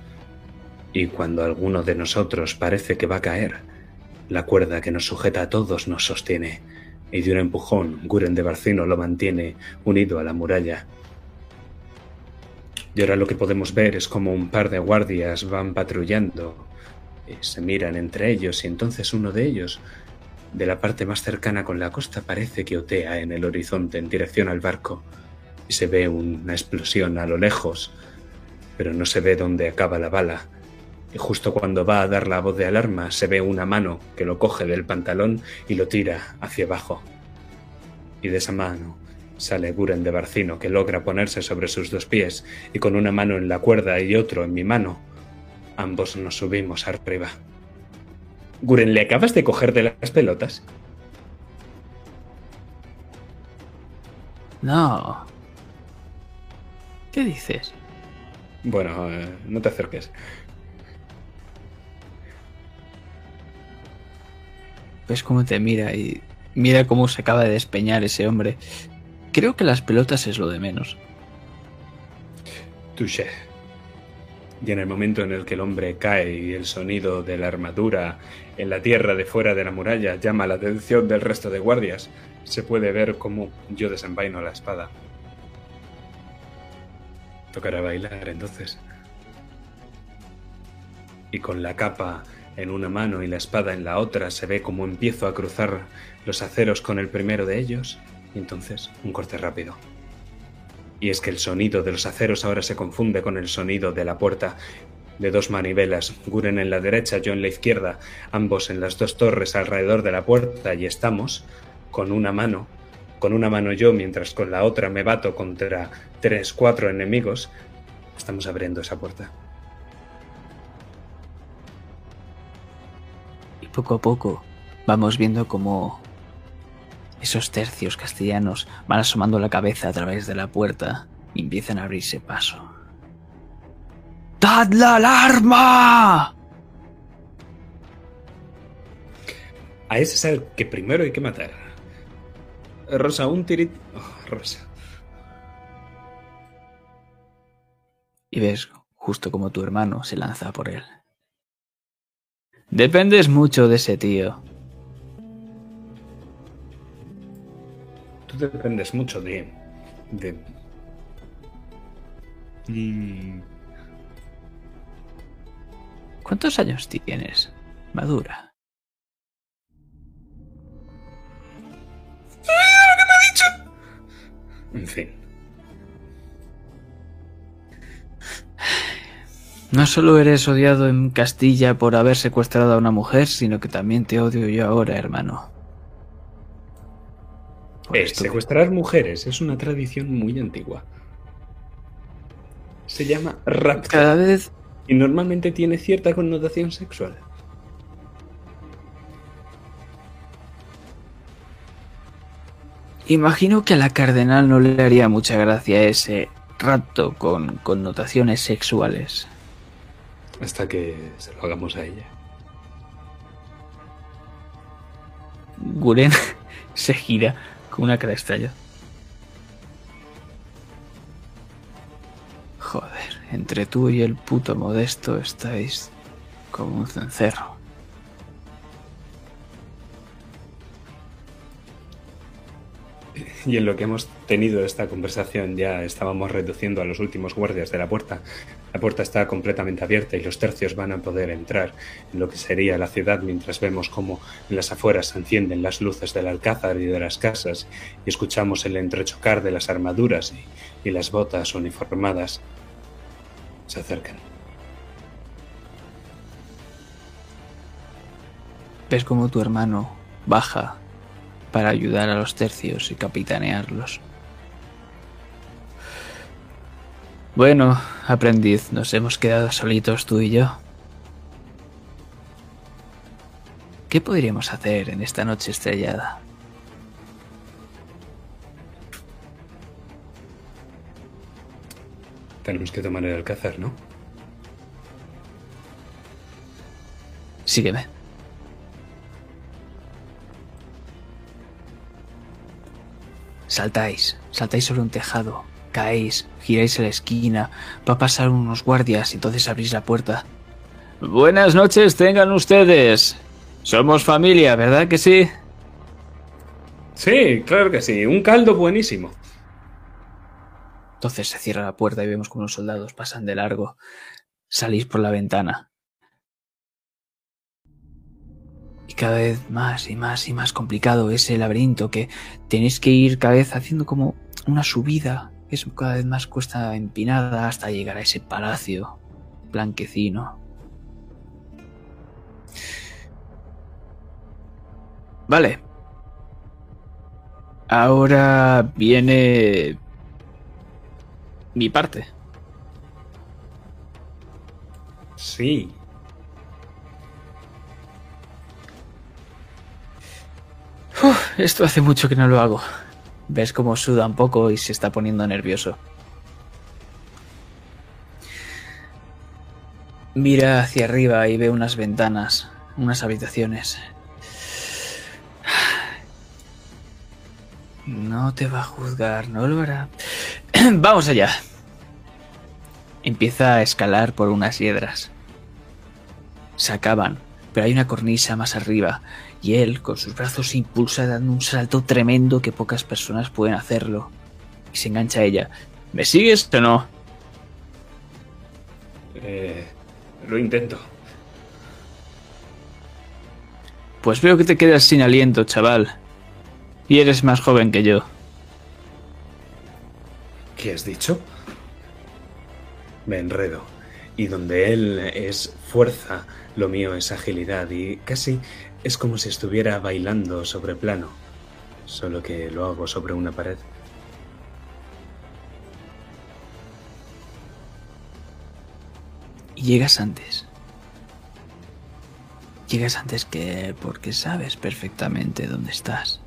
y cuando alguno de nosotros parece que va a caer, la cuerda que nos sujeta a todos nos sostiene y de un empujón Guren de Barcino lo mantiene unido a la muralla. Y ahora lo que podemos ver es como un par de guardias van patrullando y se miran entre ellos y entonces uno de ellos, de la parte más cercana con la costa, parece que otea en el horizonte en dirección al barco y se ve una explosión a lo lejos, pero no se ve dónde acaba la bala. Y justo cuando va a dar la voz de alarma se ve una mano que lo coge del pantalón y lo tira hacia abajo. Y de esa mano sale Guren de Barcino que logra ponerse sobre sus dos pies y con una mano en la cuerda y otro en mi mano, ambos nos subimos arriba. Guren, ¿le acabas de coger de las pelotas? No. ¿Qué dices? Bueno, eh, no te acerques. Ves cómo te mira y mira cómo se acaba de despeñar ese hombre. Creo que las pelotas es lo de menos. Touché. Y en el momento en el que el hombre cae y el sonido de la armadura en la tierra de fuera de la muralla llama la atención del resto de guardias, se puede ver cómo yo desenvaino la espada. Tocará bailar entonces. Y con la capa en una mano y la espada en la otra se ve cómo empiezo a cruzar los aceros con el primero de ellos y entonces un corte rápido. Y es que el sonido de los aceros ahora se confunde con el sonido de la puerta de dos manivelas, Guren en la derecha, yo en la izquierda, ambos en las dos torres alrededor de la puerta y estamos, con una mano, con una mano yo mientras con la otra me bato contra tres, cuatro enemigos, estamos abriendo esa puerta. Poco a poco vamos viendo cómo esos tercios castellanos van asomando la cabeza a través de la puerta y empiezan a abrirse paso. ¡Dad la alarma! A ese es el que primero hay que matar. Rosa, un tirit... Oh, Rosa. Y ves justo como tu hermano se lanza por él. Dependes mucho de ese tío. Tú dependes mucho de... de... Mm, ¿Cuántos años tienes? Madura. En fin. No solo eres odiado en Castilla por haber secuestrado a una mujer, sino que también te odio yo ahora, hermano. Eh, secuestrar mujeres es una tradición muy antigua. Se llama rapto Cada vez y normalmente tiene cierta connotación sexual. Imagino que a la cardenal no le haría mucha gracia ese rapto con connotaciones sexuales. Hasta que se lo hagamos a ella. Guren se gira con una cara extraña. Joder, entre tú y el puto modesto estáis como un cencerro. Y en lo que hemos tenido esta conversación ya estábamos reduciendo a los últimos guardias de la puerta. La puerta está completamente abierta y los tercios van a poder entrar en lo que sería la ciudad mientras vemos cómo en las afueras se encienden las luces del alcázar y de las casas y escuchamos el entrechocar de las armaduras y, las botas uniformadas se acercan. Ves como tu hermano baja para ayudar a los tercios y capitanearlos. Bueno, aprendiz, nos hemos quedado solitos tú y yo. ¿Qué podríamos hacer en esta noche estrellada? Tenemos que tomar el alcázar, ¿no? Sígueme. Saltáis, saltáis sobre un tejado, caéis, giráis a la esquina, va a pasar unos guardias y entonces abrís la puerta. Buenas noches tengan ustedes. Somos familia, ¿verdad que sí? Sí, claro que sí. Un caldo buenísimo. Entonces se cierra la puerta y vemos como los soldados pasan de largo. Salís por la ventana. Y cada vez más y más y más complicado ese laberinto que tenéis que ir cada vez haciendo como una subida es cada vez más cuesta empinada hasta llegar a ese palacio blanquecino. Vale. Ahora viene mi parte. Sí. Esto hace mucho que no lo hago. Ves cómo suda un poco y se está poniendo nervioso. Mira hacia arriba y ve unas ventanas, unas habitaciones. No te va a juzgar, no lo hará. Vamos allá. Empieza a escalar por unas hiedras. Se acaban, pero hay una cornisa más arriba y él, con sus brazos, se impulsa dando un salto tremendo que pocas personas pueden hacerlo. Y se engancha a ella. ¿Me sigues o no? Eh, lo intento. Pues veo que te quedas sin aliento, chaval. Y eres más joven que yo. ¿Qué has dicho? Me enredo. Y donde él es fuerza, lo mío es agilidad y casi es como si estuviera bailando sobre plano, solo que lo hago sobre una pared. Y llegas antes. Llegas antes que él porque sabes perfectamente dónde estás.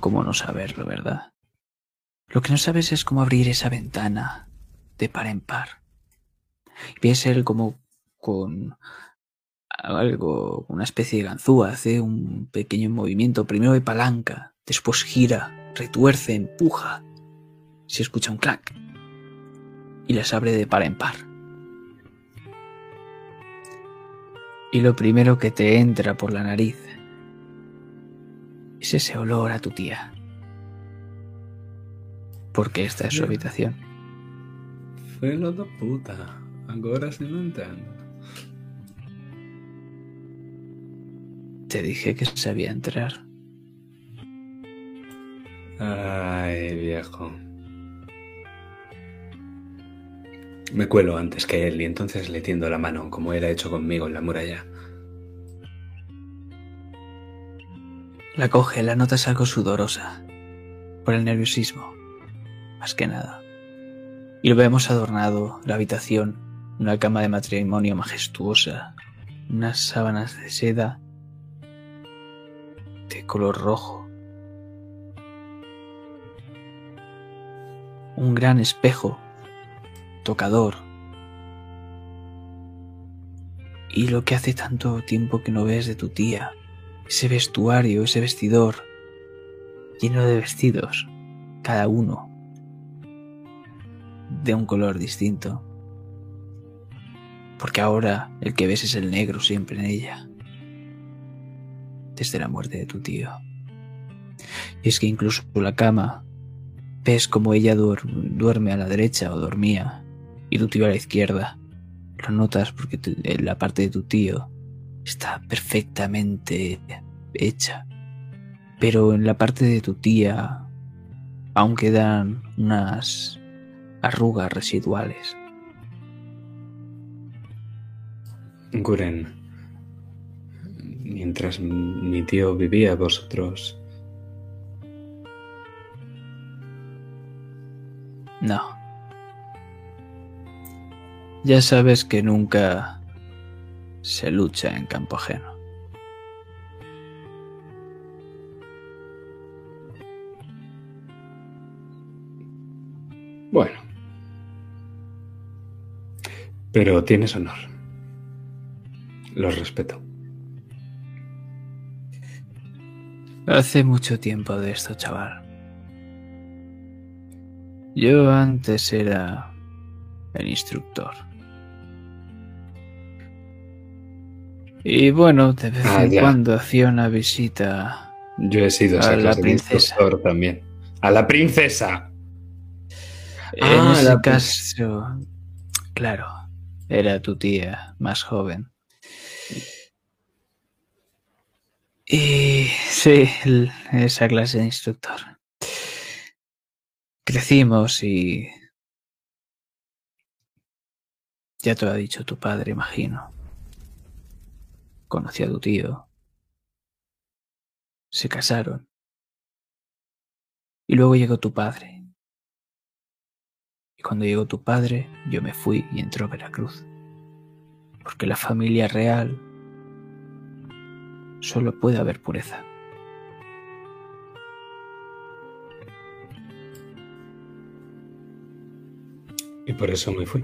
¿Cómo no saberlo, verdad? Lo que no sabes es cómo abrir esa ventana de par en par. Y ves él como con algo, una especie de ganzúa, hace un pequeño movimiento, primero de palanca, después gira, retuerce, empuja. Se escucha un clac y las abre de par en par. Y lo primero que te entra por la nariz es ese olor a tu tía. Porque esta es su habitación. Filho da puta. Agora sí lo entiendo. Te dije que sabía entrar. Ay, viejo. Me cuelo antes que él y entonces le tiendo la mano, como él ha hecho conmigo en la muralla. La coge, la notas algo sudorosa. Por el nerviosismo. Más que nada. Y lo vemos adornado, la habitación, una cama de matrimonio majestuosa, unas sábanas de seda color rojo. Un gran espejo, tocador. Y lo que hace tanto tiempo que no ves de tu tía, ese vestuario, ese vestidor, lleno de vestidos, cada uno de un color distinto. Porque ahora el que ves es el negro siempre en ella. Desde la muerte de tu tío. Y es que incluso la cama, ves como ella duerme a la derecha o dormía y tu tío a la izquierda. Lo notas porque la parte de tu tío está perfectamente hecha. Pero en la parte de tu tía aún quedan unas arrugas residuales. Guren, mientras mi tío vivía, vosotros... No. Ya sabes que nunca se lucha en campo ajeno. Bueno. Pero tienes honor. Lo respeto. Hace mucho tiempo de esto, chaval. Yo antes era el instructor. Y bueno, de vez Ah, en ya. cuando hacía una visita Yo he sido A la de princesa. instructor también. ¡A la princesa! En Ah, ese la caso, claro, era tu tía más joven. Y sí, esa clase de instructor. Crecimos y... Ya te lo ha dicho tu padre, imagino. Conocí a tu tío. Se casaron. Y luego llegó tu padre. Y cuando llegó tu padre, yo me fui y entró a Veracruz. Porque la familia real solo puede haber pureza. Y por eso me fui.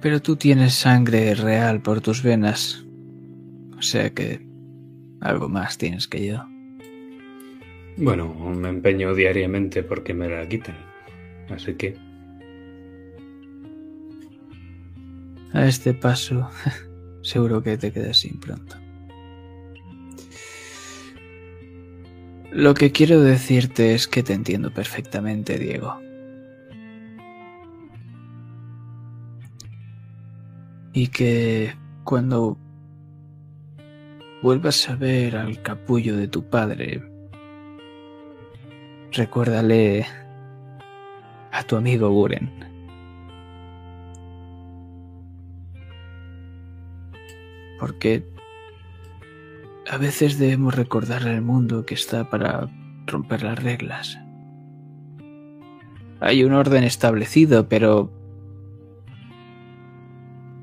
Pero tú tienes sangre real por tus venas. O sea que algo más tienes que yo. Bueno, me empeño diariamente porque me la quiten. Así que... A este paso, seguro que te quedas sin pronto. Lo que quiero decirte es que te entiendo perfectamente, Diego. Y que cuando vuelvas a ver al capullo de tu padre, recuérdale a tu amigo Guren. Porque a veces debemos recordarle al mundo que está para romper las reglas. Hay un orden establecido, pero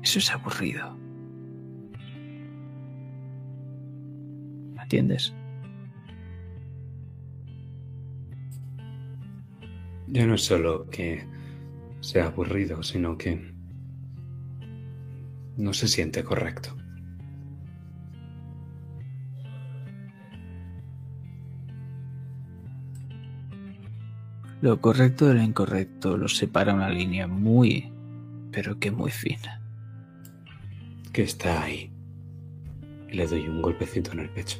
eso es aburrido. ¿Me entiendes? Ya no es solo que sea aburrido, sino que no se siente correcto. Lo correcto de lo incorrecto lo separa una línea muy, pero que muy fina. Que está ahí. Y le doy un golpecito en el pecho.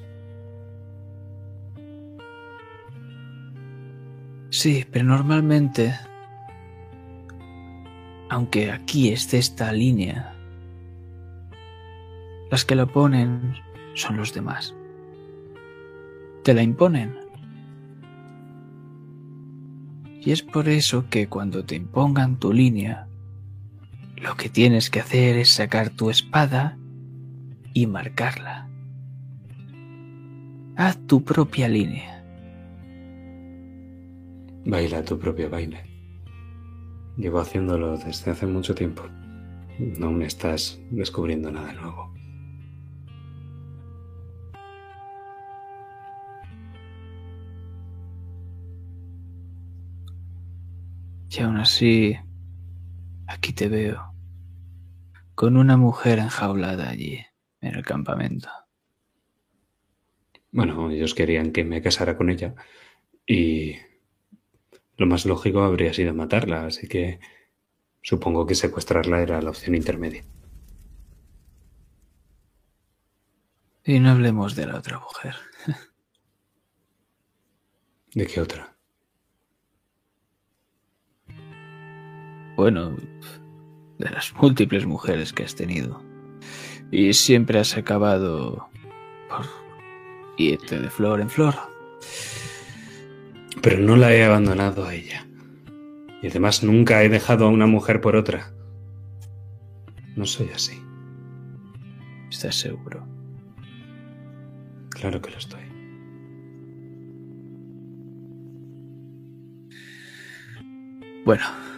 Sí, pero normalmente, aunque aquí esté esta línea, las que lo ponen son los demás. Te la imponen. Y es por eso que cuando te impongan tu línea, lo que tienes que hacer es sacar tu espada y marcarla. Haz tu propia línea. Baila tu propio baile. Llevo haciéndolo desde hace mucho tiempo. No me estás descubriendo nada nuevo. Y aún así, aquí te veo, con una mujer enjaulada allí, en el campamento. Bueno, ellos querían que me casara con ella y lo más lógico habría sido matarla, así que supongo que secuestrarla era la opción intermedia. Y no hablemos de la otra mujer. ¿De qué otra? Bueno, de las múltiples mujeres que has tenido. Y siempre has acabado por irte de flor en flor. Pero no la he abandonado a ella. Y además nunca he dejado a una mujer por otra. No soy así. ¿Estás seguro? Claro que lo estoy. Bueno.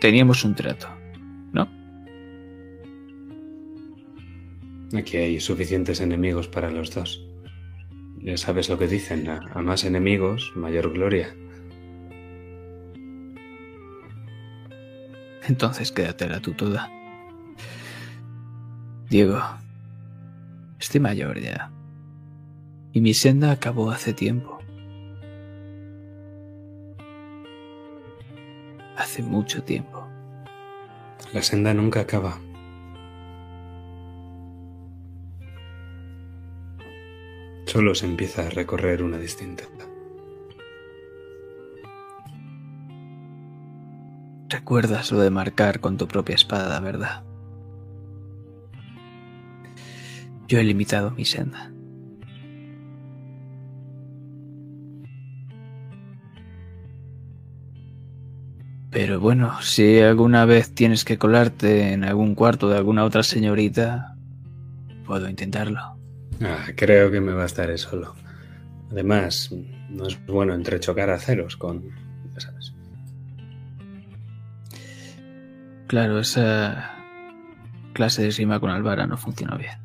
Teníamos un trato, ¿no? Aquí hay suficientes enemigos para los dos. Ya sabes lo que dicen, a, a más enemigos, mayor gloria. Entonces quédatela tú toda. Diego, estoy mayor ya. Y mi senda acabó hace tiempo. Hace mucho tiempo. La senda nunca acaba. Solo se empieza a recorrer una distinta. Recuerdas lo de marcar con tu propia espada, ¿verdad? Yo he limitado mi senda. Pero bueno, si alguna vez tienes que colarte en algún cuarto de alguna otra señorita, puedo intentarlo. Ah, creo que me bastaré solo. Además, no es bueno entrechocar a ceros con... ya sabes. Claro, esa clase de rima con Alvara no funcionó bien.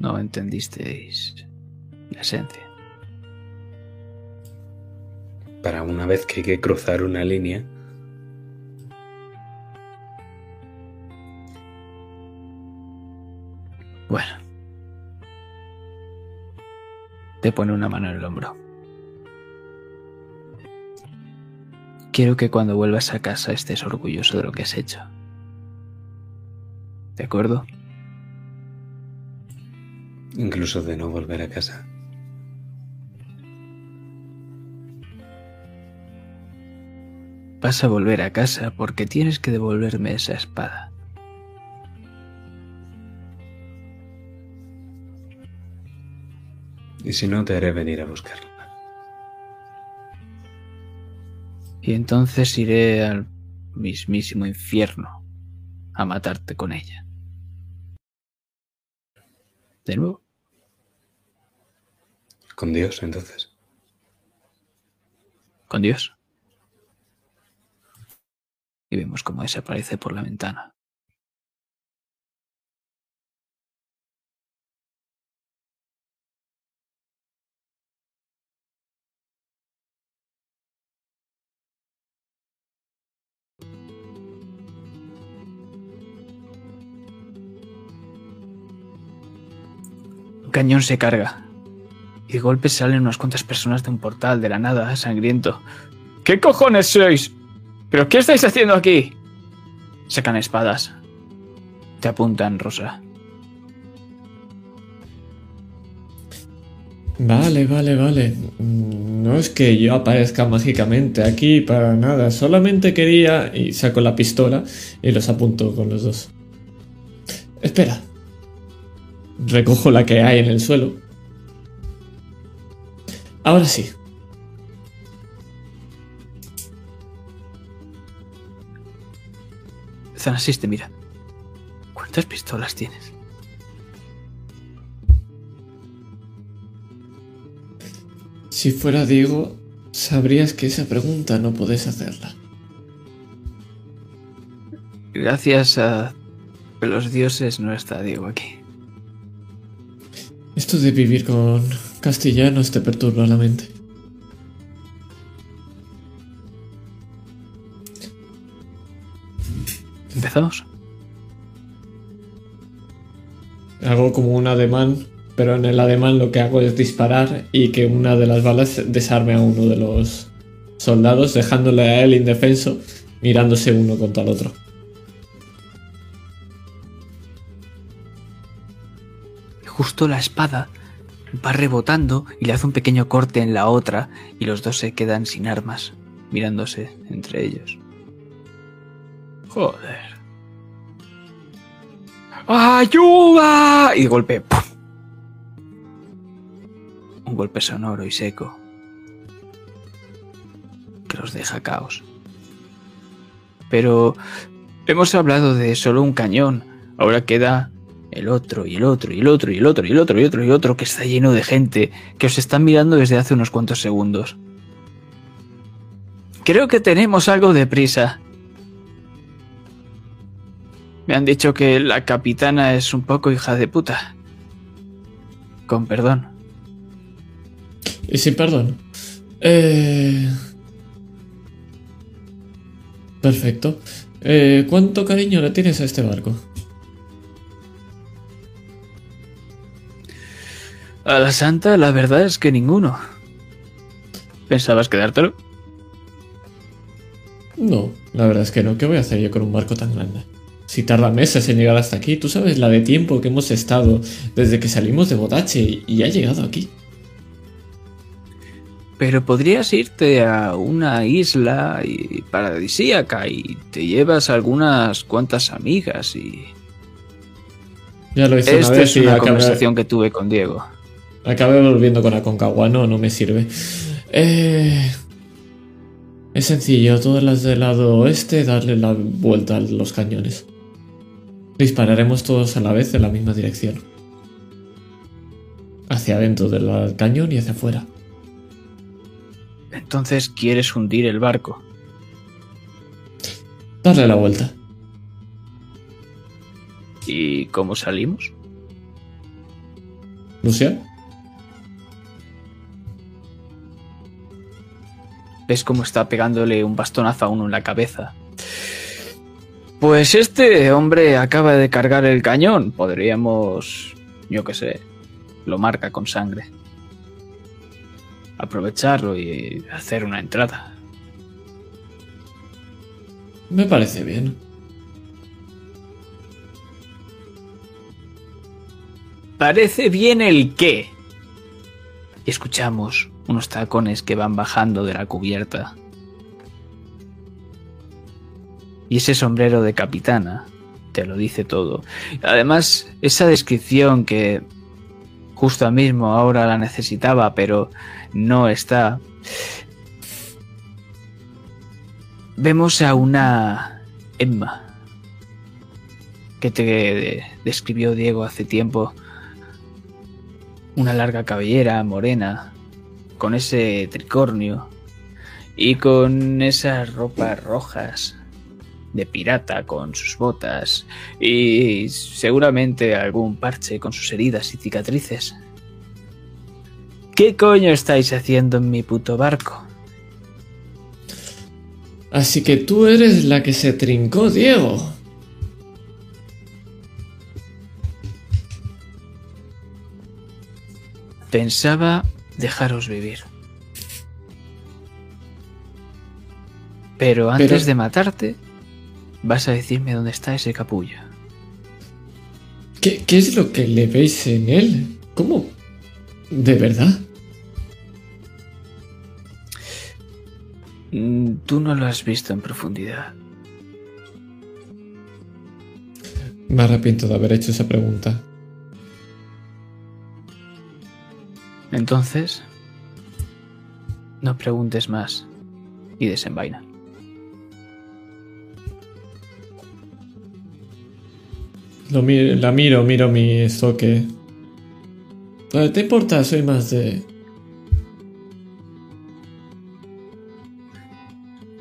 No entendisteis la esencia. Para una vez que hay que cruzar una línea, Bueno. Te pone una mano en el hombro. Quiero que cuando vuelvas a casa estés orgulloso de lo que has hecho. ¿De acuerdo? incluso de no volver a casa. Vas a volver a casa porque tienes que devolverme esa espada. Y si no, te haré venir a buscarla. Y entonces iré al mismísimo infierno a matarte con ella. ¿De nuevo? Con Dios, entonces. Con Dios. Y vemos cómo desaparece por la ventana. Un cañón se carga. Y de golpe salen unas cuantas personas de un portal de la nada, sangriento. ¿Qué cojones sois? ¿Pero qué estáis haciendo aquí? Sacan espadas. Te apuntan, Rosa. Vale, vale, vale. No es que yo aparezca mágicamente aquí para nada. Solamente quería... Y saco la pistola y los apunto con los dos. Espera. Recojo la que hay en el suelo. Ahora sí. Zanasiste, mira. ¿Cuántas pistolas tienes? Si fuera Diego, sabrías que esa pregunta no podés hacerla. Gracias a los dioses no está Diego aquí. Esto de vivir con castellanos te perturba la mente. ¿Empezamos? Hago como un ademán, pero en el ademán lo que hago es disparar y que una de las balas desarme a uno de los soldados, dejándole a él indefenso, mirándose uno contra el otro. Justo la espada va rebotando y le hace un pequeño corte en la otra y los dos se quedan sin armas, mirándose entre ellos. Joder. ¡Ayuda! Y de golpe... Un golpe sonoro y seco que los deja caos. Pero hemos hablado de solo un cañón. Ahora queda el otro y el otro y el otro y el otro y el otro y otro y otro que está lleno de gente que os están mirando desde hace unos cuantos segundos. Creo que tenemos algo de prisa. Me han dicho que la capitana es un poco hija de puta. Con perdón. Y sin perdón. Eh... Perfecto. Eh, ¿Cuánto cariño le tienes a este barco? A la santa la verdad es que ninguno. ¿Pensabas quedártelo? No, la verdad es que no. ¿Qué voy a hacer yo con un barco tan grande? Si tarda meses en llegar hasta aquí, tú sabes la de tiempo que hemos estado desde que salimos de Bodache y, ha llegado aquí. Pero podrías irte a una isla y- paradisíaca y te llevas algunas cuantas amigas y... Ya lo hice una Esta vez es y una acabé, conversación que tuve con Diego. acabé volviendo con Aconcagua. No, no me sirve. Eh, es sencillo, todas las del lado oeste, darle la vuelta a los cañones. Dispararemos todos a la vez en la misma dirección. Hacia adentro del cañón y hacia afuera. Entonces quieres hundir el barco. Darle la vuelta. ¿Y cómo salimos? Lucian. ¿Ves cómo está pegándole un bastonazo a uno en la cabeza? Pues este hombre acaba de cargar el cañón. Podríamos, yo qué sé, lo marca con sangre. Aprovecharlo y hacer una entrada. Me parece bien. Parece bien el qué. Y escuchamos unos tacones que van bajando de la cubierta. Y ese sombrero de capitana te lo dice todo. Además, esa descripción que justo mismo ahora la necesitaba, pero no está. Vemos a una Emma que te describió Diego hace tiempo. Una larga cabellera morena, con ese tricornio y con esas ropas rojas de pirata con sus botas y seguramente algún parche con sus heridas y cicatrices. ¿Qué coño estáis haciendo en mi puto barco? Así que tú eres la que se trincó, Diego. Pensaba dejaros vivir. Pero antes Pero- de matarte, vas a decirme dónde está ese capullo. ¿Qué, qué es lo que le veis en él? ¿Cómo? ¿De verdad? Mm, Tú no lo has visto en profundidad. Me arrepiento de haber hecho esa pregunta. Entonces, no preguntes más y desenvaina. Lo mi- la miro, miro mi estoque. Eh, ¿Te importa? Soy más de...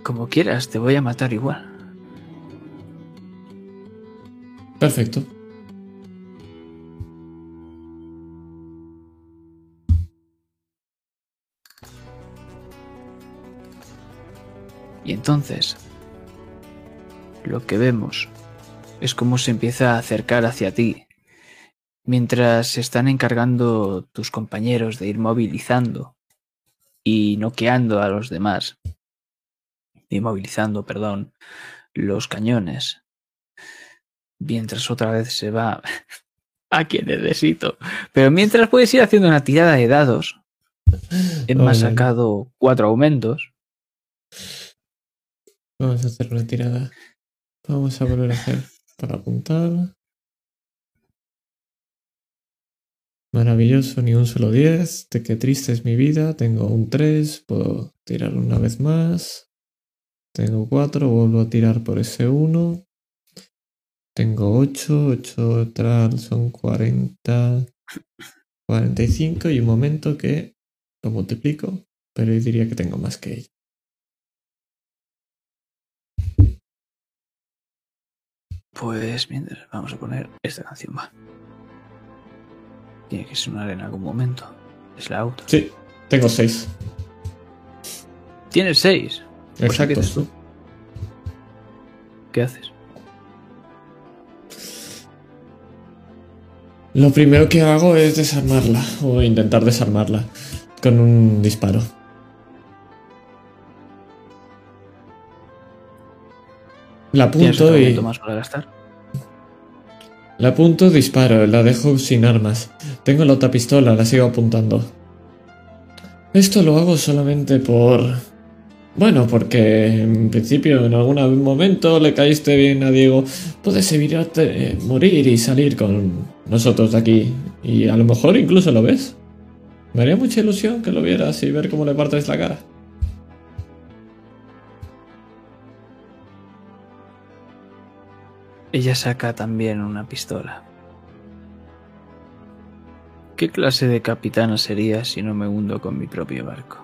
Como quieras, te voy a matar igual. Perfecto. Y entonces, lo que vemos es cómo se empieza a acercar hacia ti, mientras se están encargando tus compañeros de ir movilizando y noqueando a los demás. Inmovilizando, perdón, los cañones. Mientras otra vez se va a quien necesito. Pero mientras puedes ir haciendo una tirada de dados. Ha Vale. sacado cuatro aumentos. Vamos a hacer una tirada. Vamos a volver a hacer para apuntar. Maravilloso, ni un solo 10. De qué triste es mi vida. Tengo un 3. Puedo tirar una vez más. Tengo 4. Vuelvo a tirar por ese 1. Tengo 8. 8 tal son 40. 45. Y un momento que lo multiplico. Pero yo diría que tengo más que ella. Pues mientras vamos a poner esta canción va. Tiene que sonar en algún momento. Es la auto. Sí, tengo 6. Tienes seis. Pues, ¿qué Exacto. haces tú? ¿Qué haces? Lo primero que hago es desarmarla, o intentar desarmarla, con un disparo. La ¿Tienes otro apunto y... momento más para gastar? La apunto, disparo, la dejo sin armas. Tengo la otra pistola, la sigo apuntando. Esto lo hago solamente por... Bueno, porque en principio en algún momento le caíste bien a Diego. Puedes evitarte eh, morir y salir con nosotros de aquí. Y a lo mejor incluso lo ves. Me haría mucha ilusión que lo vieras y ver cómo le partes la cara. Ella saca también una pistola. ¿Qué clase de capitana sería si no me hundo con mi propio barco?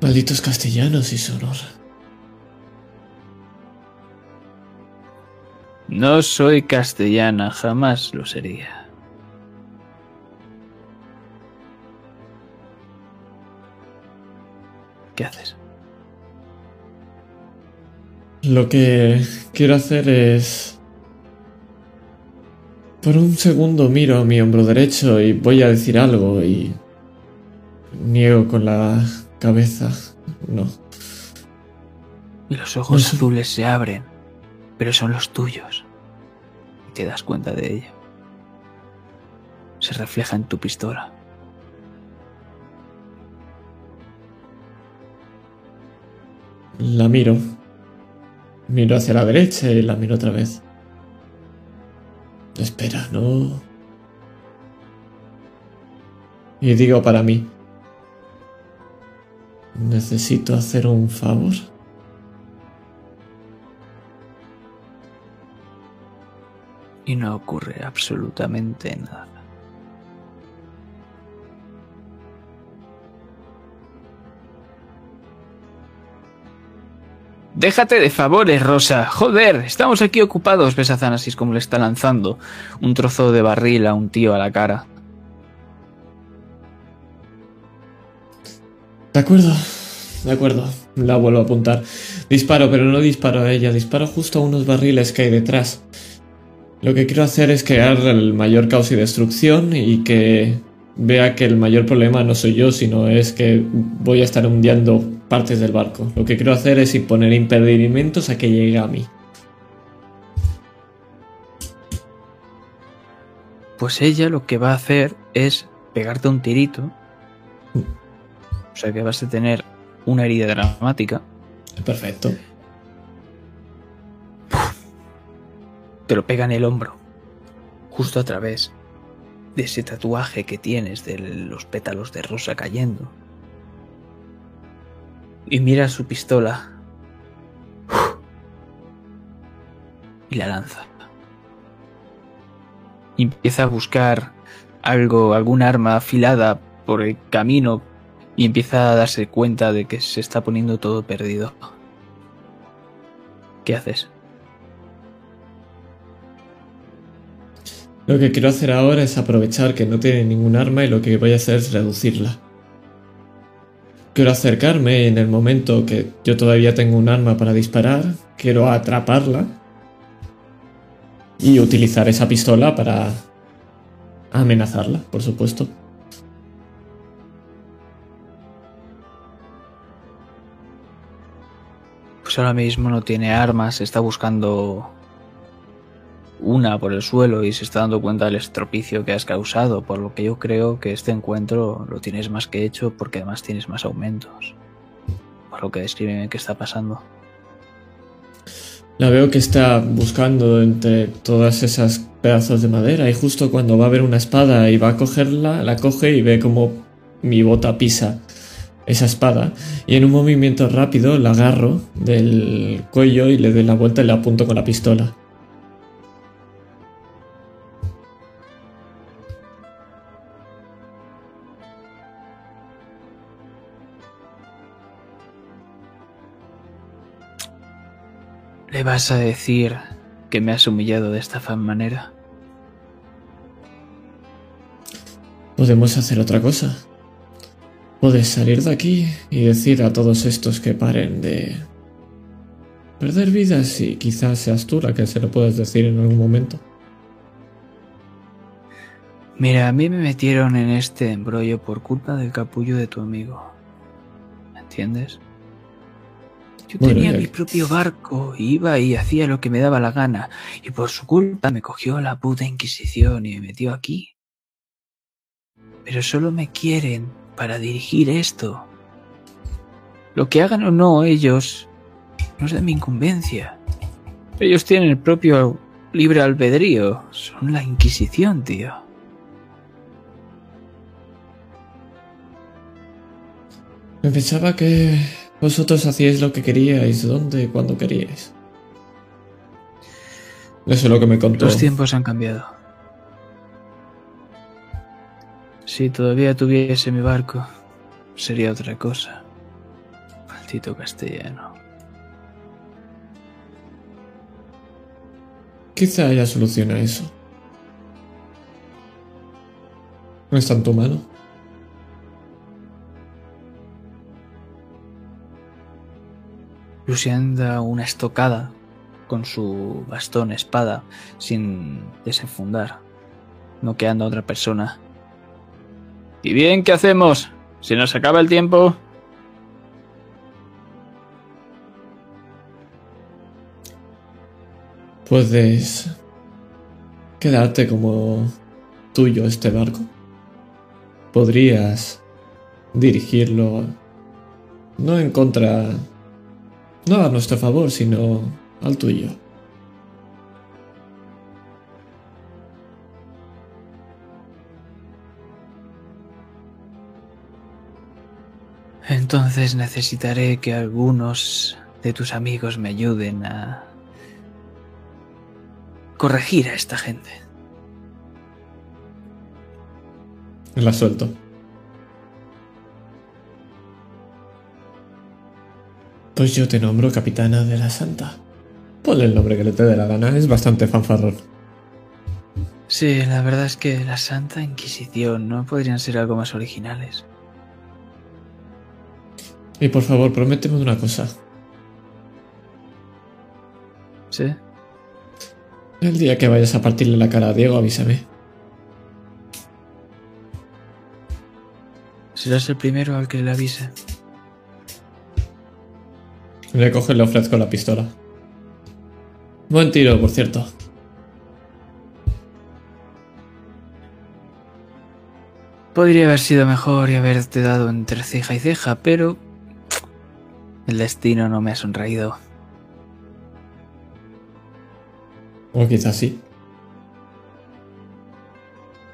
Malditos castellanos y su honor. No soy castellana, jamás lo sería. ¿Qué haces? Lo que quiero hacer es... Por un segundo miro a mi hombro derecho y voy a decir algo y... Niego con la cabeza. No. Y los ojos azules se abren, pero son los tuyos. Y te das cuenta de ello. Se refleja en tu pistola. La miro. Miro hacia la derecha y la miro otra vez. Espera, no. Y digo para mí. Necesito hacer un favor. Y no ocurre absolutamente nada. Déjate de favores, Rosa. Joder, estamos aquí ocupados. Ves a Zanasis como le está lanzando un trozo de barril a un tío a la cara. De acuerdo, de acuerdo. La vuelvo a apuntar. Disparo, pero no disparo a ella. Disparo justo a unos barriles que hay detrás. Lo que quiero hacer es crear el mayor caos y destrucción y que vea que el mayor problema no soy yo, sino es que voy a estar hundiendo partes del barco. Lo que quiero hacer es poner impedimentos a que llegue a mí. Pues ella lo que va a hacer es pegarte un tirito. O sea que vas a tener una herida dramática. Perfecto. Te lo pega en el hombro. Justo a través de ese tatuaje que tienes de los pétalos de rosa cayendo. Y mira su pistola. Y la lanza. Empieza a buscar algo, algún arma afilada por el camino y empieza a darse cuenta de que se está poniendo todo perdido. ¿Qué haces? Lo que quiero hacer ahora es aprovechar que no tiene ningún arma y lo que voy a hacer es reducirla. Quiero acercarme en el momento que yo todavía tengo un arma para disparar, quiero atraparla y utilizar esa pistola para amenazarla, por supuesto. Pues ahora mismo no tiene armas, está buscando una por el suelo y se está dando cuenta del estropicio que has causado, por lo que yo creo que este encuentro lo tienes más que hecho porque además tienes más aumentos. Por lo que describe qué está pasando. La veo que está buscando entre todas esas pedazos de madera y justo cuando va a ver una espada y va a cogerla, la coge y ve como mi bota pisa esa espada y en un movimiento rápido la agarro del cuello y le doy la vuelta y la apunto con la pistola. ¿Le vas a decir que me has humillado de esta fan manera? Podemos hacer otra cosa. Puedes salir de aquí y decir a todos estos que paren de perder vidas y quizás seas tú la que se lo puedas decir en algún momento. Mira, a mí me metieron en este embrollo por culpa del capullo de tu amigo. ¿Me entiendes? Yo tenía mi propio barco, iba y hacía lo que me daba la gana, y por su culpa me cogió la puta Inquisición y me metió aquí. Pero solo me quieren para dirigir esto. Lo que hagan o no ellos no es de mi incumbencia. Ellos tienen el propio libre albedrío. Son la Inquisición, tío. Me pensaba que vosotros hacíais lo que queríais, dónde y cuando queríais. Eso es lo que me contó. Los tiempos han cambiado. Si todavía tuviese mi barco, sería otra cosa. Maldito castellano. Quizá haya solución a eso. ¿No está en tu mano? Lucian da una estocada con su bastón espada sin desenfundar, noqueando a otra persona. ¿Y bien qué hacemos? ¿Se nos acaba el tiempo? Puedes quedarte como tuyo este barco. Podrías dirigirlo no en contra, no a nuestro favor, sino al tuyo. Entonces necesitaré que algunos de tus amigos me ayuden a corregir a esta gente. La suelto. Pues yo te nombro capitana de la Santa. Ponle el nombre que le te dé la gana, es bastante fanfarrón. Sí, la verdad es que la Santa Inquisición no podrían ser algo más originales. Y por favor, prométeme una cosa. ¿Sí? El día que vayas a partirle la cara a Diego, avísame. Serás el primero al que le avise. Le coge y le ofrezco la pistola. Buen tiro, por cierto. Podría haber sido mejor y haberte dado entre ceja y ceja, pero el destino no me ha sonreído. O quizás sí.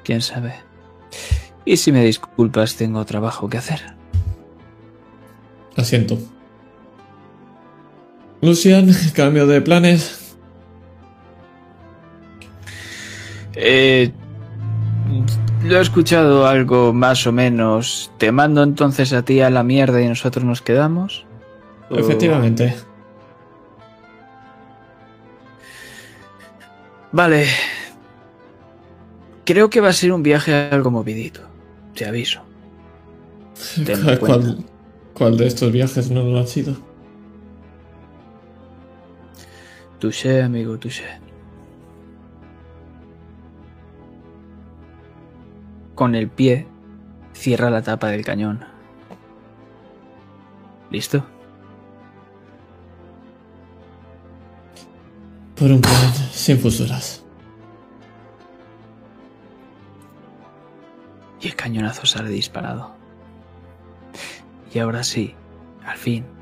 ¿Quién sabe? Y si me disculpas, tengo trabajo que hacer. Asiento. Lucian, cambio de planes. Eh, lo he escuchado algo más o menos. ¿Te mando entonces a ti a la mierda y nosotros nos quedamos? ¿O- Efectivamente. Vale. Creo que va a ser un viaje algo movidito. Te aviso. ¿Cuál, cuál de estos viajes no lo ha sido? Touché, amigo, touché. Con el pie, cierra la tapa del cañón. ¿Listo? Por un plan sin fusuras. Y el cañonazo sale disparado. Y ahora sí, al fin.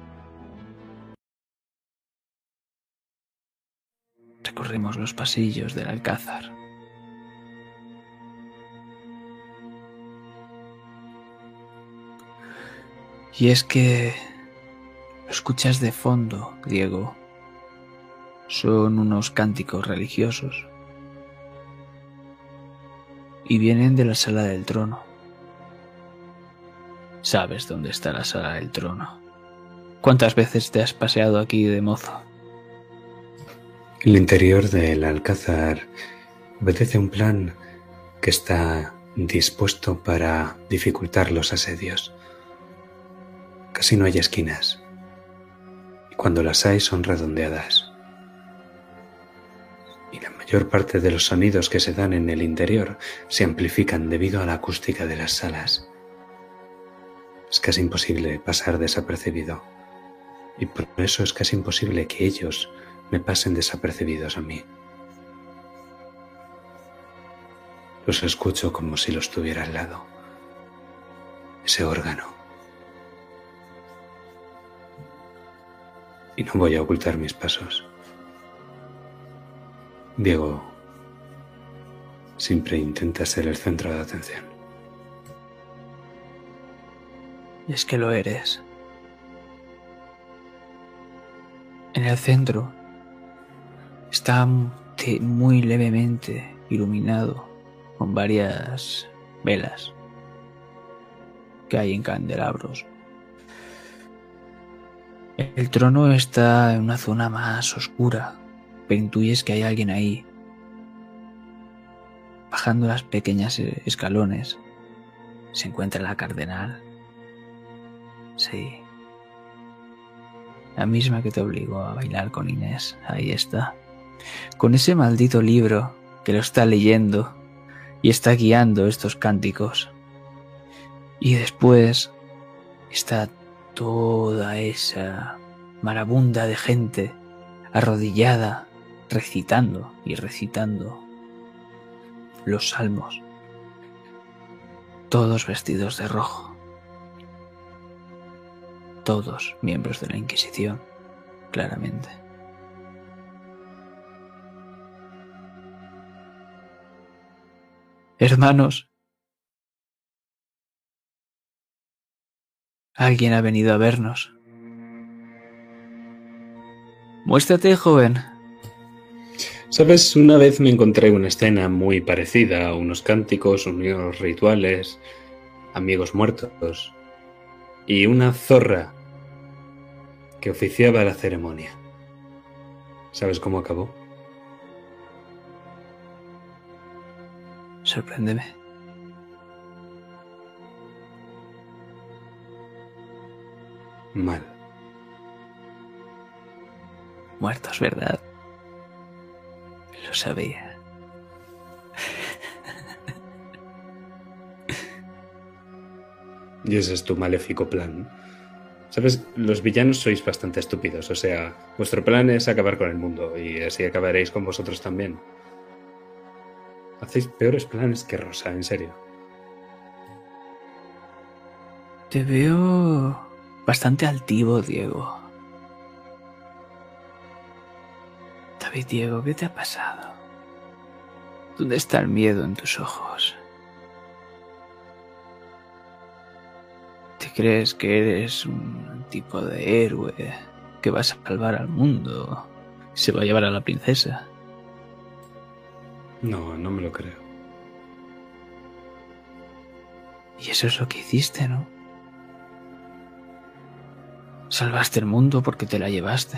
Recorrimos los pasillos del alcázar. Y es que lo escuchas de fondo, Diego. Son unos cánticos religiosos. Y vienen de la sala del trono. Sabes dónde está la sala del trono. ¿Cuántas veces te has paseado aquí de mozo? El interior del alcázar obedece un plan que está dispuesto para dificultar los asedios. Casi no hay esquinas. Y cuando las hay son redondeadas. Y la mayor parte de los sonidos que se dan en el interior se amplifican debido a la acústica de las salas. Es casi imposible pasar desapercibido. Y por eso es casi imposible que ellos me pasen desapercibidos a mí. Los escucho como si los tuviera al lado. Ese órgano. Y no voy a ocultar mis pasos. Diego siempre intenta ser el centro de atención. Es que lo eres. En el centro está muy levemente iluminado con varias velas que hay en candelabros. El trono está en una zona más oscura, pero intuyes que hay alguien ahí bajando las pequeñas escalones, se encuentra la cardenal. Sí. La misma que te obligó a bailar con Inés. Ahí está. Con ese maldito libro que lo está leyendo y está guiando estos cánticos. Y después está toda esa marabunda de gente arrodillada, recitando y recitando los salmos, todos vestidos de rojo, todos miembros de la Inquisición, claramente. Hermanos, alguien ha venido a vernos. Muéstrate, joven. Sabes, una vez me encontré una escena muy parecida, unos cánticos, unos rituales, amigos muertos y una zorra que oficiaba la ceremonia. ¿Sabes cómo acabó? Sorpréndeme. Mal. Muertos, ¿verdad? Lo sabía. Y ese es tu maléfico plan. Sabes, los villanos sois bastante estúpidos, o sea, vuestro plan es acabar con el mundo y así acabaréis con vosotros también. Hacéis peores planes que Rosa, en serio. Te veo bastante altivo, Diego. David, Diego, ¿qué te ha pasado? ¿Dónde está el miedo en tus ojos? ¿Te crees que eres un tipo de héroe que vas a salvar al mundo? Se va a llevar a la princesa. No, no me lo creo. Y eso es lo que hiciste, ¿no? Salvaste el mundo porque te la llevaste.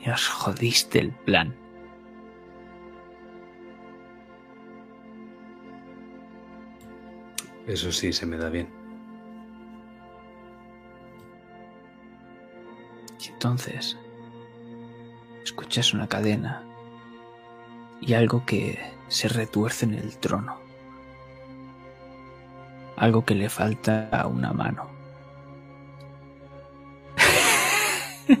Y os jodiste el plan. Eso sí se me da bien. Y entonces escuchas una cadena y algo que se retuerce en el trono. Algo que le falta a una mano.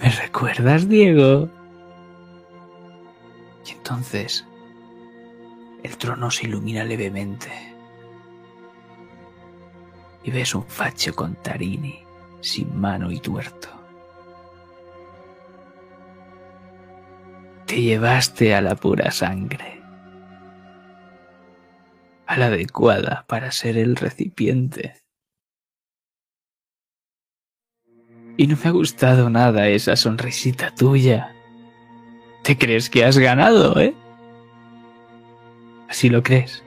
¿Me recuerdas, Diego? Y entonces el trono se ilumina levemente y ves un facho con tarini, sin mano y tuerto. Te llevaste a la pura sangre, a la adecuada para ser el recipiente. Y no me ha gustado nada esa sonrisita tuya. ¿Te crees que has ganado, eh? ¿Así lo crees?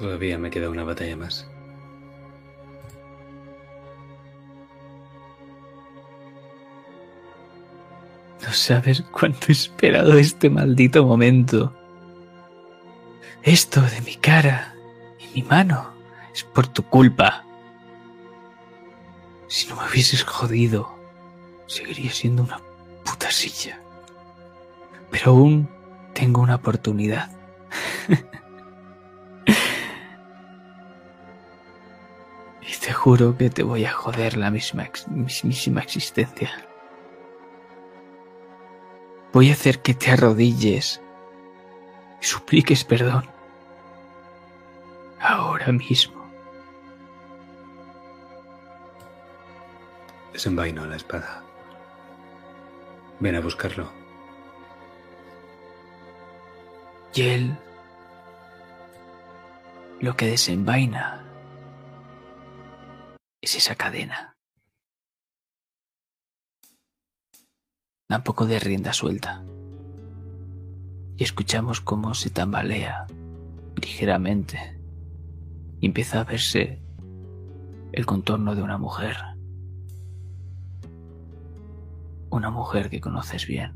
Todavía me queda una batalla más. No sabes cuánto he esperado este maldito momento. Esto de mi cara y mi mano es por tu culpa. Si no me hubieses jodido, seguiría siendo una puta silla. Pero aún tengo una oportunidad. y te juro que te voy a joder la misma, mismísima existencia. Voy a hacer que te arrodilles y supliques perdón. Ahora mismo. Desenvaino la espada. Ven a buscarlo. Y él lo que desenvaina es esa cadena. Da un poco de rienda suelta. Y escuchamos cómo se tambalea ligeramente y empieza a verse el contorno de una mujer. Una mujer que conoces bien.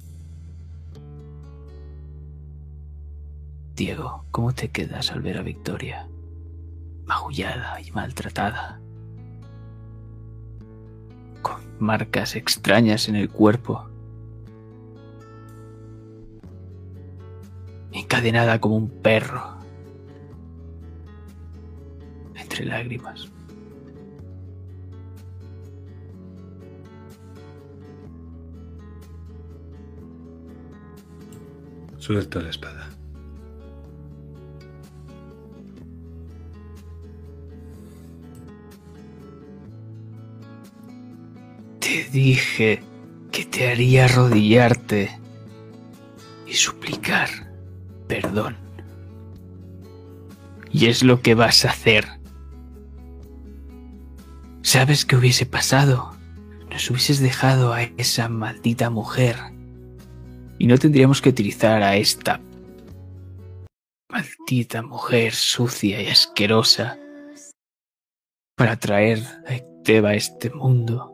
Diego, ¿cómo te quedas al ver a Victoria? Magullada y maltratada. Marcas extrañas en el cuerpo. Encadenada como un perro. Entre lágrimas. Suelto la espada. Te dije que te haría arrodillarte y suplicar perdón. Y es lo que vas a hacer. ¿Sabes qué hubiese pasado? Nos hubieses dejado a esa maldita mujer. Y no tendríamos que utilizar a esta maldita mujer sucia y asquerosa para traer a Ecteba a este mundo.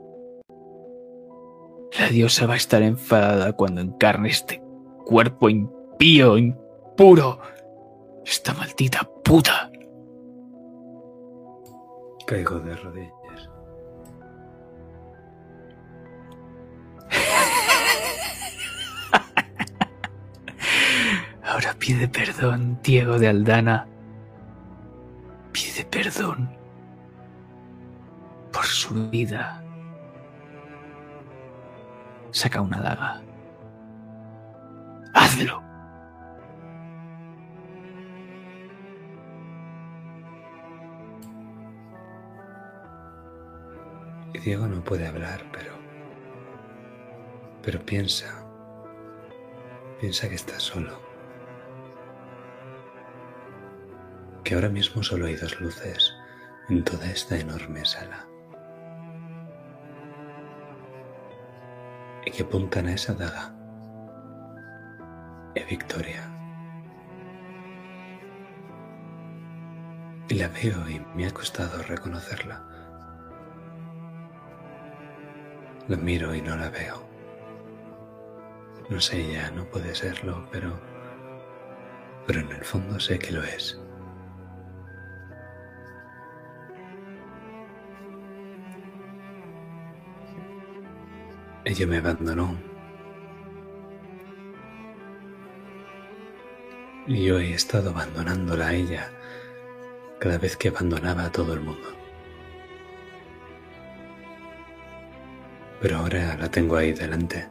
La diosa va a estar enfadada cuando encarne este cuerpo impío, impuro. Esta maldita puta. Caigo de rodillas. Ahora pide perdón, Diego de Aldana. Pide perdón por su vida. Saca una daga. ¡Hazlo! Y Diego no puede hablar, pero... Pero piensa... Piensa que está solo. Que ahora mismo solo hay dos luces en toda esta enorme sala. Y que apuntan a esa daga. A Victoria. Y la veo y me ha costado reconocerla. La miro y no la veo. No sé ya, no puede serlo, pero... Pero en el fondo sé que lo es. Ella me abandonó. Y yo he estado abandonándola a ella cada vez que abandonaba a todo el mundo. Pero ahora la tengo ahí delante.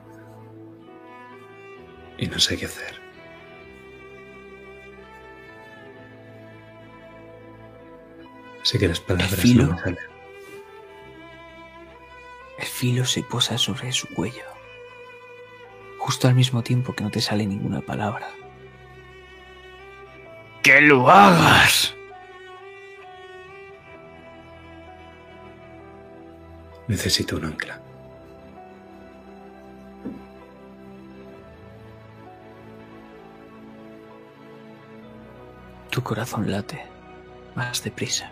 Y no sé qué hacer. Sé que las palabras no me salen. El filo se posa sobre su cuello. Justo al mismo tiempo que no te sale ninguna palabra. ¡Que lo hagas! Necesito un ancla. Tu corazón late más deprisa.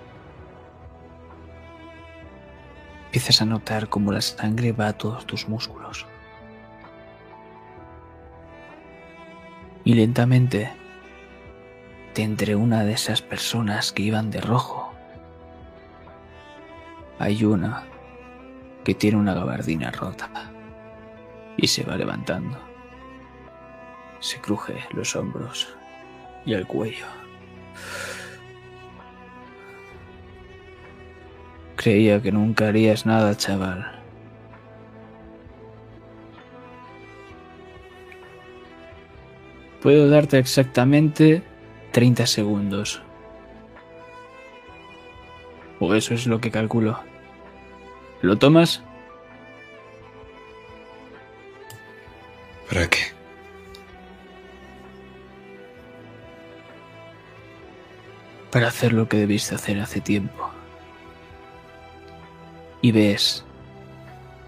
Empiezas a notar cómo la sangre va a todos tus músculos. Y lentamente, de entre una de esas personas que iban de rojo, hay una que tiene una gabardina rota y se va levantando. Se cruje los hombros y el cuello. Creía que nunca harías nada, chaval. Puedo darte exactamente 30 segundos. O eso es lo que calculo. ¿Lo tomas? ¿Para qué? Para hacer lo que debiste hacer hace tiempo y ves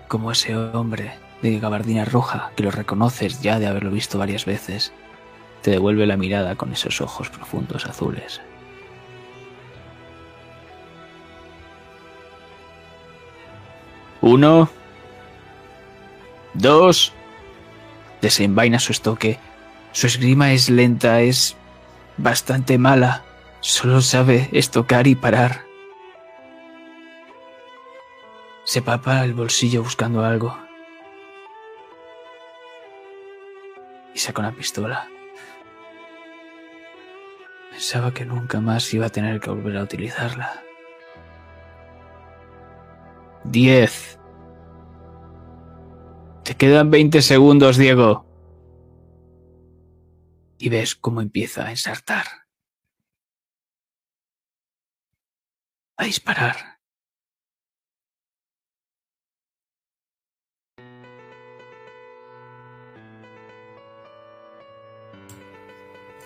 cómo ese hombre de gabardina roja, que lo reconoces ya de haberlo visto varias veces, te devuelve la mirada con esos ojos profundos azules. Uno. Dos. Desenvaina su estoque. Su esgrima es lenta, es bastante mala. Solo sabe estocar y parar. Se papa el bolsillo buscando algo. Y saca una pistola. Pensaba que nunca más iba a tener que volver a utilizarla. Diez. Te quedan 20 segundos, Diego. Y ves cómo empieza a ensartar. A disparar.